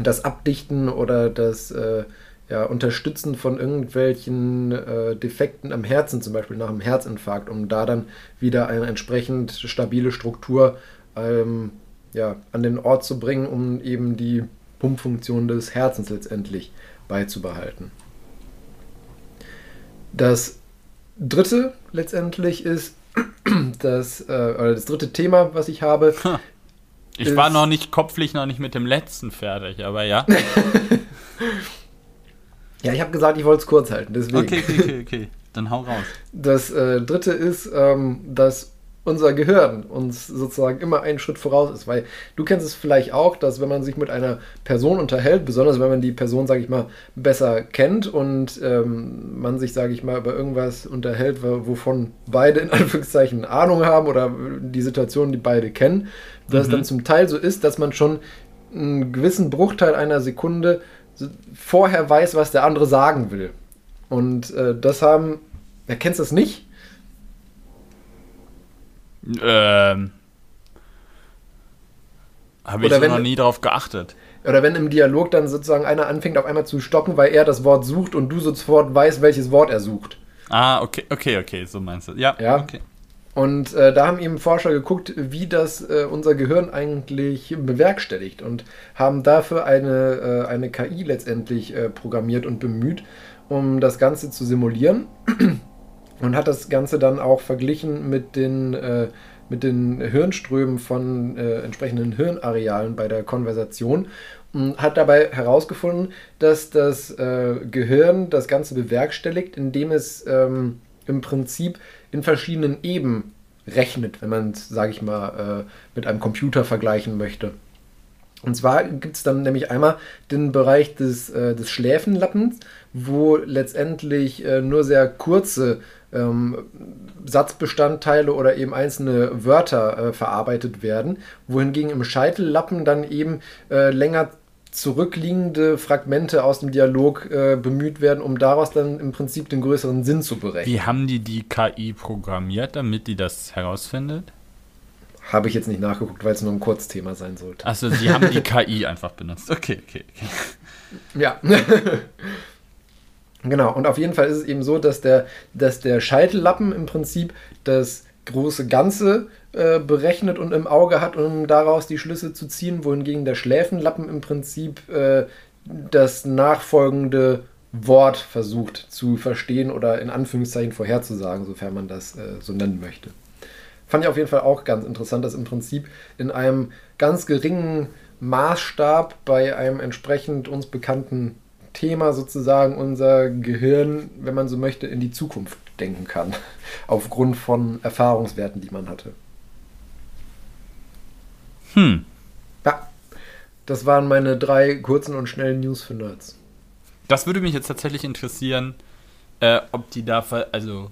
das Abdichten oder das äh, ja, Unterstützen von irgendwelchen äh, Defekten am Herzen, zum Beispiel nach einem Herzinfarkt, um da dann wieder eine entsprechend stabile Struktur ähm, ja, an den Ort zu bringen, um eben die Pumpfunktion des Herzens letztendlich beizubehalten. Das dritte letztendlich ist das, äh, oder das dritte Thema, was ich habe, Ha. Ich war noch nicht kopflich noch nicht mit dem letzten fertig, aber ja. ja, ich habe gesagt, ich wollte es kurz halten, deswegen. Okay, okay, okay, okay. Dann hau raus. Das äh, dritte ist, ähm, dass unser Gehirn uns sozusagen immer einen Schritt voraus ist, weil du kennst es vielleicht auch, dass wenn man sich mit einer Person unterhält, besonders wenn man die Person, sage ich mal, besser kennt und ähm, man sich, sage ich mal, über irgendwas unterhält, wovon beide in Anführungszeichen Ahnung haben oder die Situation, die beide kennen, dass mhm. es dann zum Teil so ist, dass man schon einen gewissen Bruchteil einer Sekunde vorher weiß, was der andere sagen will. Und äh, das haben, wer kennt das nicht? Ähm. Habe ich wenn, noch nie darauf geachtet. Oder wenn im Dialog dann sozusagen einer anfängt, auf einmal zu stocken, weil er das Wort sucht und du sofort weißt, welches Wort er sucht. Ah, okay, okay, okay, so meinst du. Ja, ja. okay. Und äh, da haben eben Forscher geguckt, wie das äh, unser Gehirn eigentlich bewerkstelligt und haben dafür eine, äh, eine KI letztendlich äh, programmiert und bemüht, um das Ganze zu simulieren und hat das Ganze dann auch verglichen mit den, äh, mit den Hirnströmen von äh, entsprechenden Hirnarealen bei der Konversation und hat dabei herausgefunden, dass das äh, Gehirn das Ganze bewerkstelligt, indem es ähm, im Prinzip in verschiedenen Ebenen rechnet, wenn man es, sage ich mal, äh, mit einem Computer vergleichen möchte. Und zwar gibt es dann nämlich einmal den Bereich des, äh, des Schläfenlappens, wo letztendlich äh, nur sehr kurze ähm, Satzbestandteile oder eben einzelne Wörter äh, verarbeitet werden, wohingegen im Scheitellappen dann eben äh, länger zurückliegende Fragmente aus dem Dialog äh, bemüht werden, um daraus dann im Prinzip den größeren Sinn zu berechnen. Wie haben die die KI programmiert, damit die das herausfindet? Habe ich jetzt nicht nachgeguckt, weil es nur ein Kurzthema sein sollte. Achso, sie haben die KI einfach benutzt. Okay, okay, okay. Ja. genau, und auf jeden Fall ist es eben so, dass der, dass der Scheitellappen im Prinzip das große Ganze äh, berechnet und im Auge hat, um daraus die Schlüsse zu ziehen, wohingegen der Schläfenlappen im Prinzip äh, das nachfolgende Wort versucht zu verstehen oder in Anführungszeichen vorherzusagen, sofern man das äh, so nennen möchte. Fand ich auf jeden Fall auch ganz interessant, dass im Prinzip in einem ganz geringen Maßstab bei einem entsprechend uns bekannten Thema sozusagen unser Gehirn, wenn man so möchte, in die Zukunft denken kann. Aufgrund von Erfahrungswerten, die man hatte. Hm. Ja, das waren meine drei kurzen und schnellen News für Nerds. Das würde mich jetzt tatsächlich interessieren, äh, ob die da, also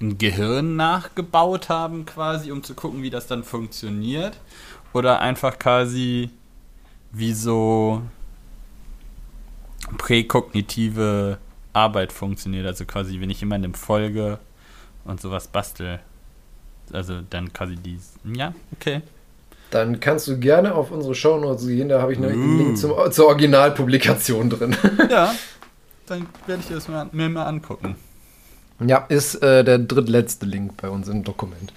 ein Gehirn nachgebaut haben, quasi, um zu gucken, wie das dann funktioniert. Oder einfach quasi wie so präkognitive Arbeit funktioniert. Also quasi, wenn ich jemandem folge und sowas bastel. Also dann quasi die. Ja, okay. Dann kannst du gerne auf unsere Shownotes gehen, da habe ich einen mm. Link zum, zur Originalpublikation drin. Ja, dann werde ich das mal, mir mal angucken. Ja, ist äh, der drittletzte Link bei uns im Dokument.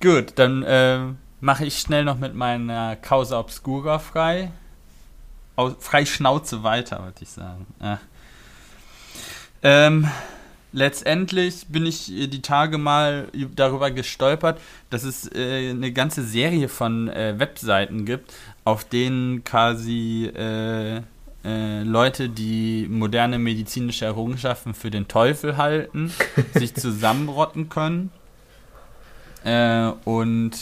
Gut, dann äh, mache ich schnell noch mit meiner Causa Obscura frei. Frei Schnauze weiter, würde ich sagen. Ja. Ähm, letztendlich bin ich die Tage mal darüber gestolpert, dass es äh, eine ganze Serie von äh, Webseiten gibt, auf denen quasi äh, äh, Leute, die moderne medizinische Errungenschaften für den Teufel halten, sich zusammenrotten können äh, und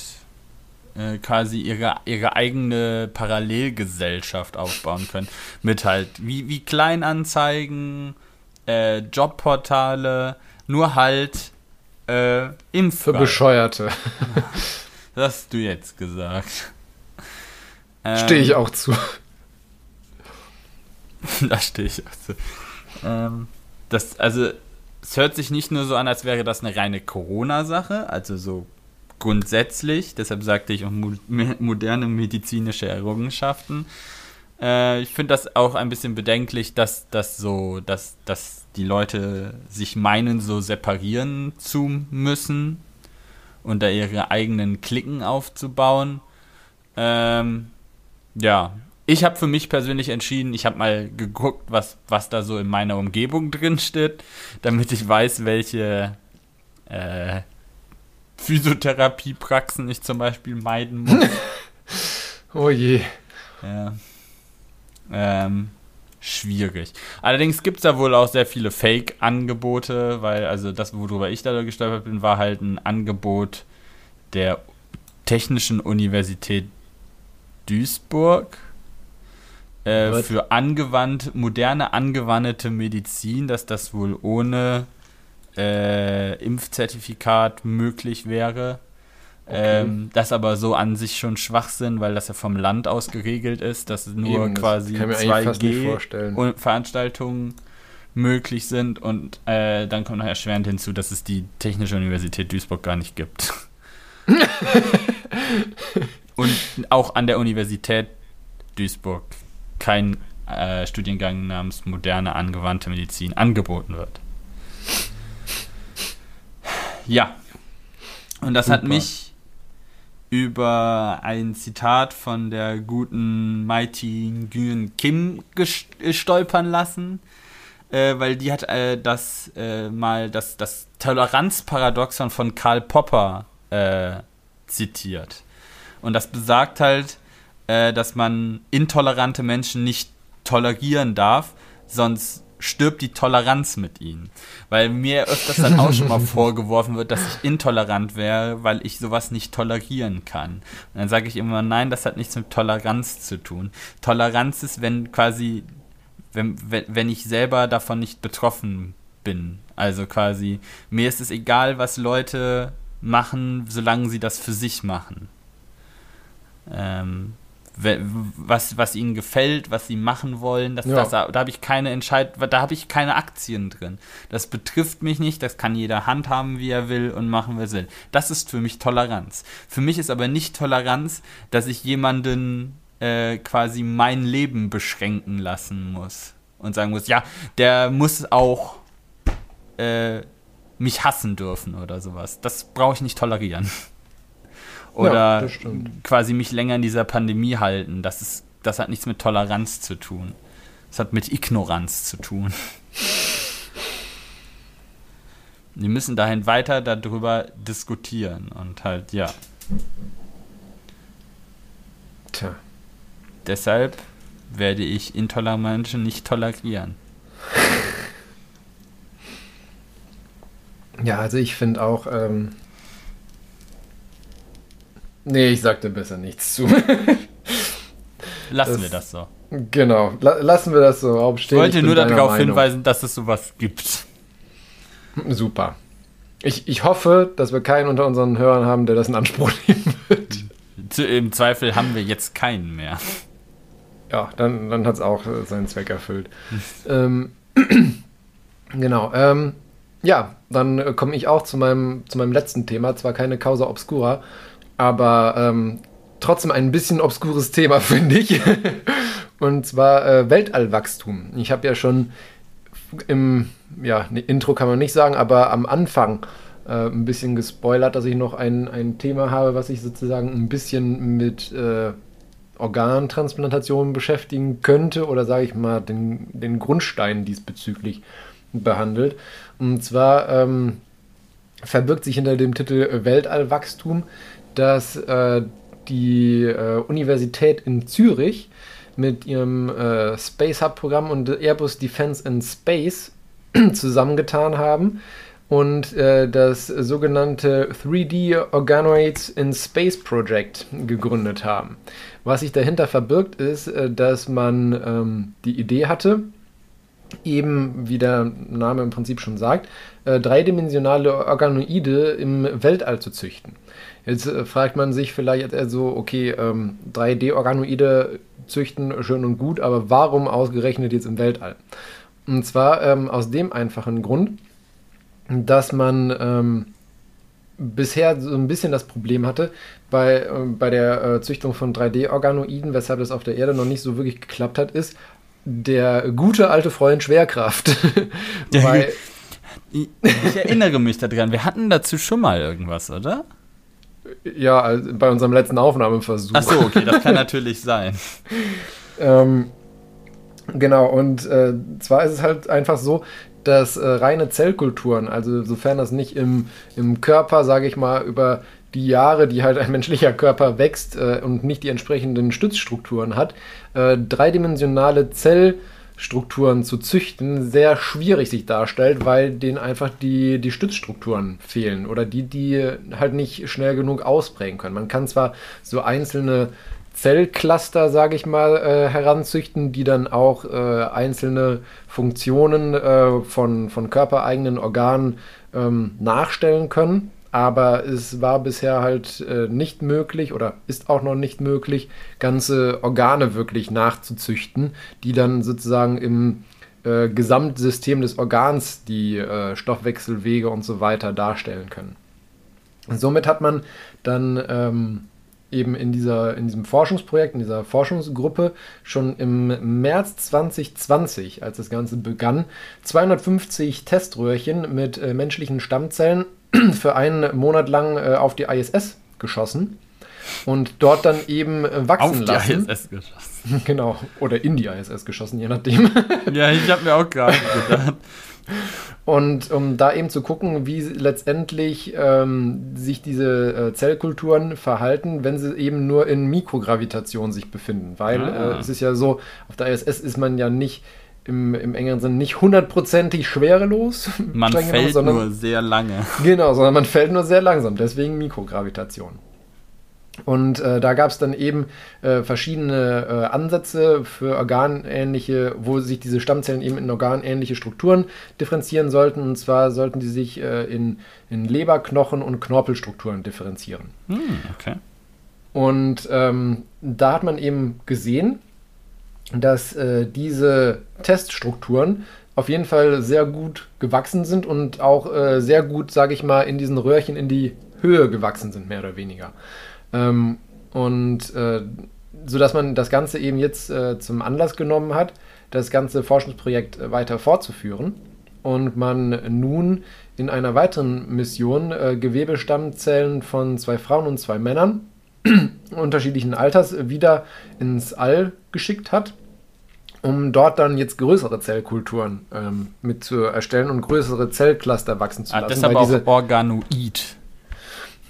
äh, quasi ihre, ihre eigene Parallelgesellschaft aufbauen können. Mit halt wie, wie Kleinanzeigen, äh, Jobportale, nur halt äh, Für Bescheuerte. das hast du jetzt gesagt. Stehe ich ähm, auch zu. da stehe ich. Also, ähm, das, also, es hört sich nicht nur so an, als wäre das eine reine Corona-Sache, also so grundsätzlich, deshalb sagte ich auch moderne medizinische Errungenschaften. Äh, ich finde das auch ein bisschen bedenklich, dass das so, dass, dass die Leute sich meinen, so separieren zu müssen und da ihre eigenen Klicken aufzubauen. Ähm, ja, ich habe für mich persönlich entschieden, ich habe mal geguckt, was, was da so in meiner Umgebung drin steht, damit ich weiß, welche äh, Physiotherapiepraxen ich zum Beispiel meiden muss. oh je. Ja. Ähm, schwierig. Allerdings gibt es da wohl auch sehr viele Fake-Angebote, weil, also das, worüber ich da gestolpert bin, war halt ein Angebot der Technischen Universität Duisburg äh, für angewandt, moderne angewandte Medizin, dass das wohl ohne äh, Impfzertifikat möglich wäre. Okay. Ähm, das aber so an sich schon Schwachsinn, weil das ja vom Land aus geregelt ist, dass nur Eben, quasi 2G-Veranstaltungen möglich sind und äh, dann kommt noch erschwerend hinzu, dass es die Technische Universität Duisburg gar nicht gibt. und auch an der Universität Duisburg kein äh, Studiengang namens moderne angewandte Medizin angeboten wird. Ja. Und das Super. hat mich über ein Zitat von der guten Mighty Nguyen Kim stolpern lassen, äh, weil die hat äh, das äh, mal das, das Toleranzparadoxon von Karl Popper äh, zitiert. Und das besagt halt, äh, dass man intolerante Menschen nicht tolerieren darf, sonst stirbt die Toleranz mit ihnen. Weil mir öfters dann auch schon mal vorgeworfen wird, dass ich intolerant wäre, weil ich sowas nicht tolerieren kann. Und dann sage ich immer, nein, das hat nichts mit Toleranz zu tun. Toleranz ist, wenn quasi, wenn, wenn ich selber davon nicht betroffen bin. Also quasi, mir ist es egal, was Leute machen, solange sie das für sich machen. Ähm, was, was ihnen gefällt, was sie machen wollen. Das, ja. das, da habe ich keine Entscheidung, da habe ich keine Aktien drin. Das betrifft mich nicht, das kann jeder handhaben, wie er will und machen, wie er will. Das ist für mich Toleranz. Für mich ist aber nicht Toleranz, dass ich jemanden äh, quasi mein Leben beschränken lassen muss und sagen muss, ja, der muss auch äh, mich hassen dürfen oder sowas. Das brauche ich nicht tolerieren oder ja, quasi mich länger in dieser Pandemie halten. Das, ist, das hat nichts mit Toleranz zu tun. Das hat mit Ignoranz zu tun. Wir müssen dahin weiter darüber diskutieren und halt, ja. Tja. Deshalb werde ich intolerante Menschen nicht tolerieren. Ja, also ich finde auch, ähm, Nee, ich sagte besser nichts zu. lassen das, wir das so. Genau, la lassen wir das so aufstehen. Ich wollte ich nur darauf Meinung. hinweisen, dass es sowas gibt. Super. Ich, ich hoffe, dass wir keinen unter unseren Hörern haben, der das in Anspruch nehmen wird. Zu, Im Zweifel haben wir jetzt keinen mehr. Ja, dann, dann hat es auch äh, seinen Zweck erfüllt. ähm, genau. Ähm, ja, dann äh, komme ich auch zu meinem, zu meinem letzten Thema. Zwar keine Causa Obscura, aber ähm, trotzdem ein bisschen obskures Thema, finde ich. Und zwar äh, Weltallwachstum. Ich habe ja schon im ja, ne, Intro kann man nicht sagen, aber am Anfang äh, ein bisschen gespoilert, dass ich noch ein, ein Thema habe, was sich sozusagen ein bisschen mit äh, Organtransplantationen beschäftigen könnte oder sage ich mal den, den Grundstein diesbezüglich behandelt. Und zwar ähm, verbirgt sich hinter dem Titel Weltallwachstum dass äh, die äh, Universität in Zürich mit ihrem äh, Space Hub Programm und Airbus Defense in Space zusammengetan haben und äh, das sogenannte 3D Organoids in Space Project gegründet haben. Was sich dahinter verbirgt, ist, äh, dass man ähm, die Idee hatte, eben, wie der Name im Prinzip schon sagt, äh, dreidimensionale Organoide im Weltall zu züchten. Jetzt äh, fragt man sich vielleicht eher so, okay, ähm, 3D-Organoide züchten, schön und gut, aber warum ausgerechnet jetzt im Weltall? Und zwar ähm, aus dem einfachen Grund, dass man ähm, bisher so ein bisschen das Problem hatte bei, äh, bei der äh, Züchtung von 3D-Organoiden, weshalb das auf der Erde noch nicht so wirklich geklappt hat, ist der gute alte Freund Schwerkraft. Weil, ich, ich erinnere mich daran, wir hatten dazu schon mal irgendwas, oder? Ja, also bei unserem letzten Aufnahmeversuch. Ach so, okay, das kann natürlich sein. ähm, genau, und äh, zwar ist es halt einfach so, dass äh, reine Zellkulturen, also sofern das nicht im, im Körper, sage ich mal, über die Jahre, die halt ein menschlicher Körper wächst äh, und nicht die entsprechenden Stützstrukturen hat, äh, dreidimensionale Zellstrukturen zu züchten, sehr schwierig sich darstellt, weil denen einfach die, die Stützstrukturen fehlen oder die, die halt nicht schnell genug ausprägen können. Man kann zwar so einzelne Zellcluster, sage ich mal, äh, heranzüchten, die dann auch äh, einzelne Funktionen äh, von, von körpereigenen Organen ähm, nachstellen können aber es war bisher halt äh, nicht möglich oder ist auch noch nicht möglich, ganze Organe wirklich nachzuzüchten, die dann sozusagen im äh, Gesamtsystem des Organs die äh, Stoffwechselwege und so weiter darstellen können. Somit hat man dann ähm, eben in, dieser, in diesem Forschungsprojekt, in dieser Forschungsgruppe schon im März 2020, als das Ganze begann, 250 Teströhrchen mit äh, menschlichen Stammzellen für einen Monat lang äh, auf die ISS geschossen und dort dann eben äh, wachsen Auf lassen. die ISS geschossen. Genau, oder in die ISS geschossen, je nachdem. Ja, ich habe mir auch gerade gedacht. Und um da eben zu gucken, wie letztendlich ähm, sich diese äh, Zellkulturen verhalten, wenn sie eben nur in Mikrogravitation sich befinden. Weil Ah. äh, es ist ja so, auf der ISS ist man ja nicht im, im engeren Sinne nicht hundertprozentig schwerelos, Man streng genommen, fällt sondern, nur sehr lange. Genau, sondern man fällt nur sehr langsam, deswegen Mikrogravitation. Und äh, da gab es dann eben äh, verschiedene äh, Ansätze für organähnliche, wo sich diese Stammzellen eben in organähnliche Strukturen differenzieren sollten. Und zwar sollten die sich äh, in, in Leber, Knochen und Knorpelstrukturen differenzieren. Hm, okay. Und ähm, da hat man eben gesehen, dass äh, diese Teststrukturen auf jeden Fall sehr gut gewachsen sind und auch äh, sehr gut, sage ich mal, in diesen Röhrchen in die Höhe gewachsen sind, mehr oder weniger. Ähm, und äh, so dass man das Ganze eben jetzt äh, zum Anlass genommen hat, das ganze Forschungsprojekt äh, weiter fortzuführen und man nun in einer weiteren Mission äh, Gewebestammzellen von zwei Frauen und zwei Männern unterschiedlichen Alters wieder ins All geschickt hat, um dort dann jetzt größere Zellkulturen ähm, mit zu erstellen und größere Zellcluster wachsen zu Ah, lassen. deshalb auch Organoid.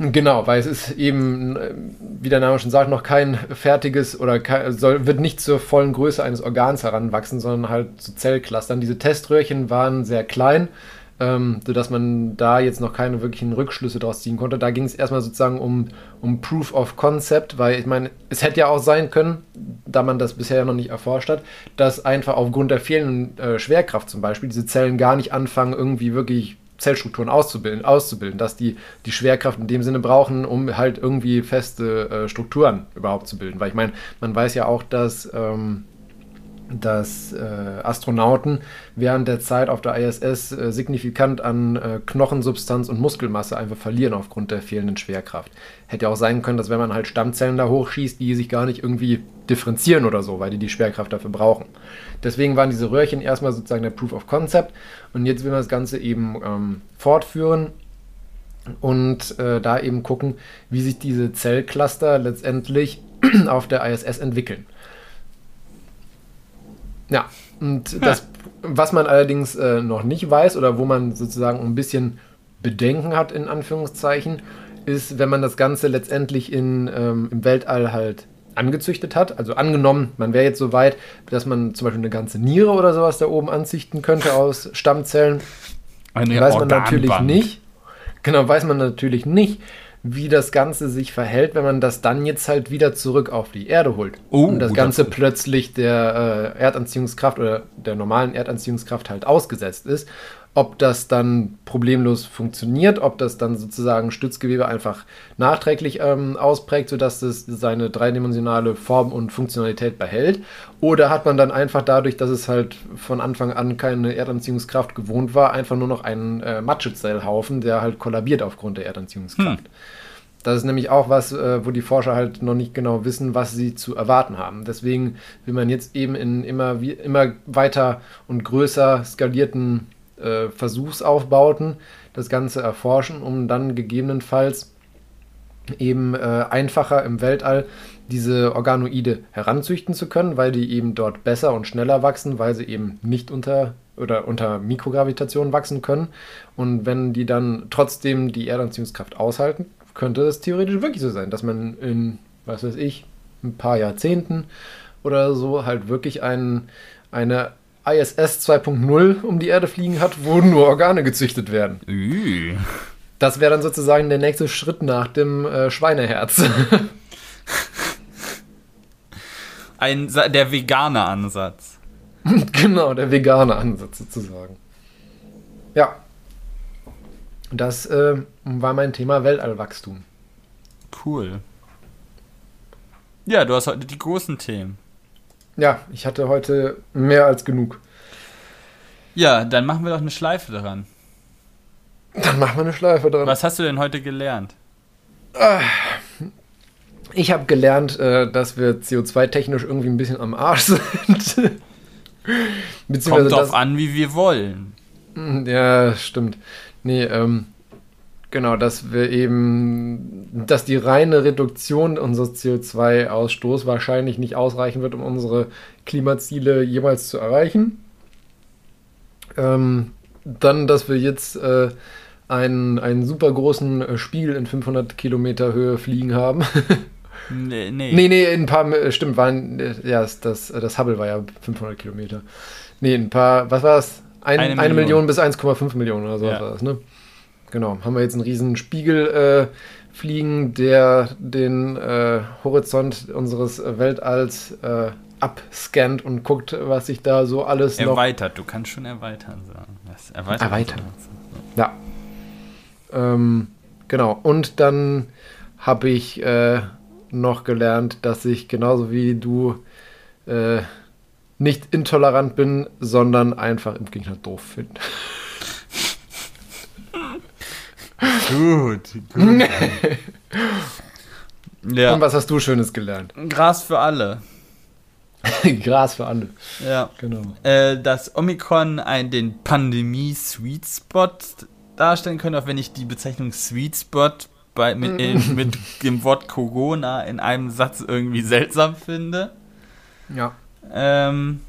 Genau, weil es ist eben, äh, wie der Name schon sagt, noch kein fertiges oder kei- soll, wird nicht zur vollen Größe eines Organs heranwachsen, sondern halt zu Zellclustern. Diese Teströhrchen waren sehr klein, ähm, sodass man da jetzt noch keine wirklichen Rückschlüsse draus ziehen konnte. Da ging es erstmal sozusagen um, um Proof of Concept, weil ich meine, es hätte ja auch sein können, da man das bisher noch nicht erforscht hat, dass einfach aufgrund der fehlenden äh, Schwerkraft zum Beispiel diese Zellen gar nicht anfangen, irgendwie wirklich Zellstrukturen auszubilden, auszubilden, dass die die Schwerkraft in dem Sinne brauchen, um halt irgendwie feste äh, Strukturen überhaupt zu bilden. Weil ich meine, man weiß ja auch, dass, ähm, dass äh, Astronauten während der Zeit auf der ISS äh, signifikant an äh, Knochensubstanz und Muskelmasse einfach verlieren aufgrund der fehlenden Schwerkraft. Hätte ja auch sein können, dass wenn man halt Stammzellen da hochschießt, die sich gar nicht irgendwie differenzieren oder so, weil die die Schwerkraft dafür brauchen. Deswegen waren diese Röhrchen erstmal sozusagen der Proof of Concept und jetzt will man das Ganze eben ähm, fortführen und äh, da eben gucken, wie sich diese Zellcluster letztendlich auf der ISS entwickeln. Ja, und das, was man allerdings äh, noch nicht weiß oder wo man sozusagen ein bisschen Bedenken hat, in Anführungszeichen, ist, wenn man das Ganze letztendlich in, ähm, im Weltall halt angezüchtet hat. Also angenommen, man wäre jetzt so weit, dass man zum Beispiel eine ganze Niere oder sowas da oben anzüchten könnte aus Stammzellen. Eine weiß man natürlich Organbank. nicht. Genau, weiß man natürlich nicht, wie das Ganze sich verhält, wenn man das dann jetzt halt wieder zurück auf die Erde holt. Oh, und das guter Ganze Punkt. plötzlich der äh, Erdanziehungskraft oder der normalen Erdanziehungskraft halt ausgesetzt ist. Ob das dann problemlos funktioniert, ob das dann sozusagen Stützgewebe einfach nachträglich ähm, ausprägt, sodass es seine dreidimensionale Form und Funktionalität behält. Oder hat man dann einfach dadurch, dass es halt von Anfang an keine Erdanziehungskraft gewohnt war, einfach nur noch einen äh, Matschezellhaufen, der halt kollabiert aufgrund der Erdanziehungskraft. Das ist nämlich auch was, äh, wo die Forscher halt noch nicht genau wissen, was sie zu erwarten haben. Deswegen will man jetzt eben in immer, wie, immer weiter und größer skalierten äh, Versuchsaufbauten das Ganze erforschen, um dann gegebenenfalls eben äh, einfacher im Weltall diese Organoide heranzüchten zu können, weil die eben dort besser und schneller wachsen, weil sie eben nicht unter oder unter Mikrogravitation wachsen können. Und wenn die dann trotzdem die Erdanziehungskraft aushalten, könnte es theoretisch wirklich so sein, dass man in, was weiß ich, ein paar Jahrzehnten oder so halt wirklich ein, eine ISS 2.0 um die Erde fliegen hat, wo nur Organe gezüchtet werden. Das wäre dann sozusagen der nächste Schritt nach dem äh, Schweineherz. Ein, der vegane Ansatz. genau, der vegane Ansatz sozusagen. Ja. Das äh, war mein Thema Weltallwachstum. Cool. Ja, du hast heute die großen Themen. Ja, ich hatte heute mehr als genug. Ja, dann machen wir doch eine Schleife daran. Dann machen wir eine Schleife dran. Was hast du denn heute gelernt? Ich habe gelernt, äh, dass wir CO2-technisch irgendwie ein bisschen am Arsch sind. Kommt drauf an, wie wir wollen. Ja, stimmt. Nee, ähm, genau, dass wir eben, dass die reine Reduktion unseres CO2-Ausstoßes wahrscheinlich nicht ausreichen wird, um unsere Klimaziele jemals zu erreichen. Ähm, dann, dass wir jetzt äh, einen, einen super großen äh, Spiegel in 500 Kilometer Höhe fliegen haben. Nee, nee. Nee, nee, ein paar, äh, stimmt, waren, äh, ja, das, das, das Hubble war ja 500 Kilometer. Nee, ein paar, was war es? Ein, Eine eine, Million. Million. bis 1,5 Millionen oder so Ja. war das, ne? Genau, haben wir jetzt einen riesen Spiegel äh, fliegen, der den äh, Horizont unseres Weltalls äh, abscannt und guckt, was sich da so alles noch Erweitert, du kannst schon erweitern sagen. Das erweitert. Erweitern. Ja. Ähm, genau. Und dann habe ich äh, noch gelernt, dass ich genauso wie du äh, nicht intolerant bin, sondern einfach Impfgegner doof finde. Gut, gut. ja. Und was hast du Schönes gelernt? Gras für alle. Gras für alle. Ja. Genau. Äh, dass Omikron ein, den Pandemie-Sweet Spot darstellen könnte, auch wenn ich die Bezeichnung Sweet Spot bei, mit, in, mit dem Wort Corona in einem Satz irgendwie seltsam finde. Ja. Ähm.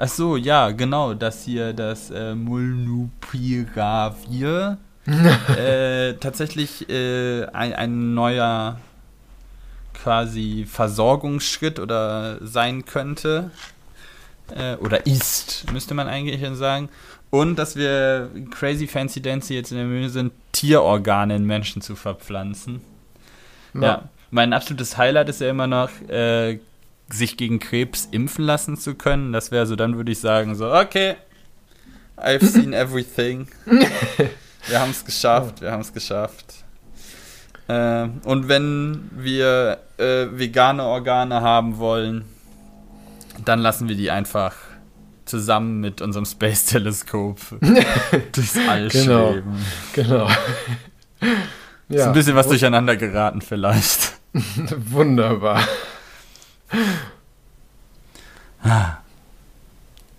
Ach so, ja, genau, das hier, das äh, Molnupiravir äh, tatsächlich äh, ein, ein neuer quasi Versorgungsschritt oder sein könnte. Äh, oder ist, müsste man eigentlich sagen. Und dass wir Crazy Fancy Dancy jetzt in der Mühe sind, Tierorgane in Menschen zu verpflanzen. Ja. Mein absolutes Highlight ist ja immer noch, äh, sich gegen Krebs impfen lassen zu können. Das wäre so, dann würde ich sagen, so, okay, I've seen everything. wir haben es geschafft, wir haben es geschafft. Äh, und wenn wir äh, vegane Organe haben wollen, dann lassen wir die einfach zusammen mit unserem Space-Teleskop durchs All Genau. schweben. Genau. Ist ein bisschen was durcheinander geraten vielleicht. Wunderbar.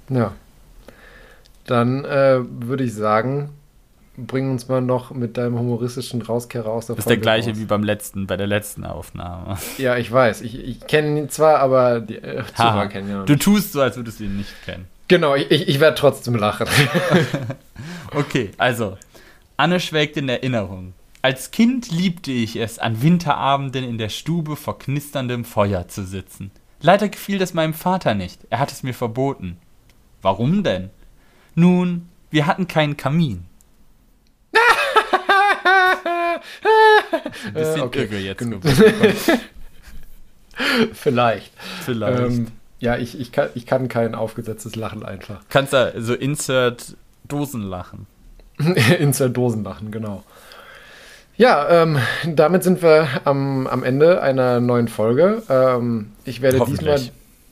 Ja. Dann äh, würde ich sagen, bring uns mal noch mit deinem humoristischen Rauskehrer aus der Das ist der gleiche raus. wie beim letzten, bei der letzten Aufnahme. Ja, ich weiß. Ich, ich kenne ihn zwar, aber die äh, Zuhörer kennen ihn noch Du nicht. tust so, als würdest du ihn nicht kennen. Genau, ich, ich, ich werde trotzdem lachen. Okay, also, Anne schwelgt in Erinnerung. Als Kind liebte ich es, an Winterabenden in der Stube vor knisterndem Feuer zu sitzen. Leider gefiel das meinem Vater nicht. Er hat es mir verboten. Warum denn? Nun, wir hatten keinen Kamin. Ein bisschen Äh, okay, irre jetzt. genug. Vielleicht. Vielleicht. Ähm, ja, ich, ich, kann, ich kann kein aufgesetztes Lachen einfach. Kannst da so Insert Dosenlachen. Insert Dosenlachen, genau. Ja, ähm, damit sind wir am, am Ende einer neuen Folge. Ähm, ich werde diesmal.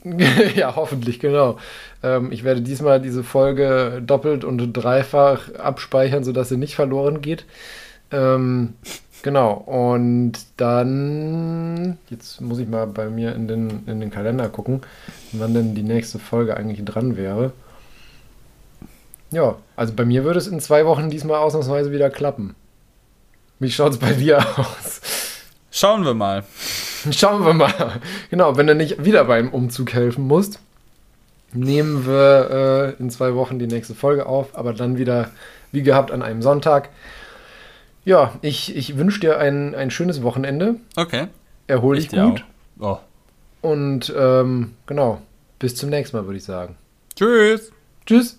ja, hoffentlich, genau. Ähm, ich werde diesmal diese Folge doppelt und dreifach abspeichern, sodass sie nicht verloren geht. Ähm, genau, und dann. Jetzt muss ich mal bei mir in den, in den Kalender gucken, wann denn die nächste Folge eigentlich dran wäre. Ja, also bei mir würde es in zwei Wochen diesmal ausnahmsweise wieder klappen. Wie schaut es bei dir aus? Schauen wir mal. Schauen wir mal. Genau, wenn du nicht wieder beim Umzug helfen musst. nehmen wir äh, in zwei Wochen die nächste Folge auf, aber dann wieder wie gehabt an einem Sonntag. Ja, ich, ich wünsche dir ein, ein schönes Wochenende. Okay. Erhol dich gut. Oh. Und ähm, genau, bis zum nächsten Mal, würde ich sagen. Tschüss. Tschüss.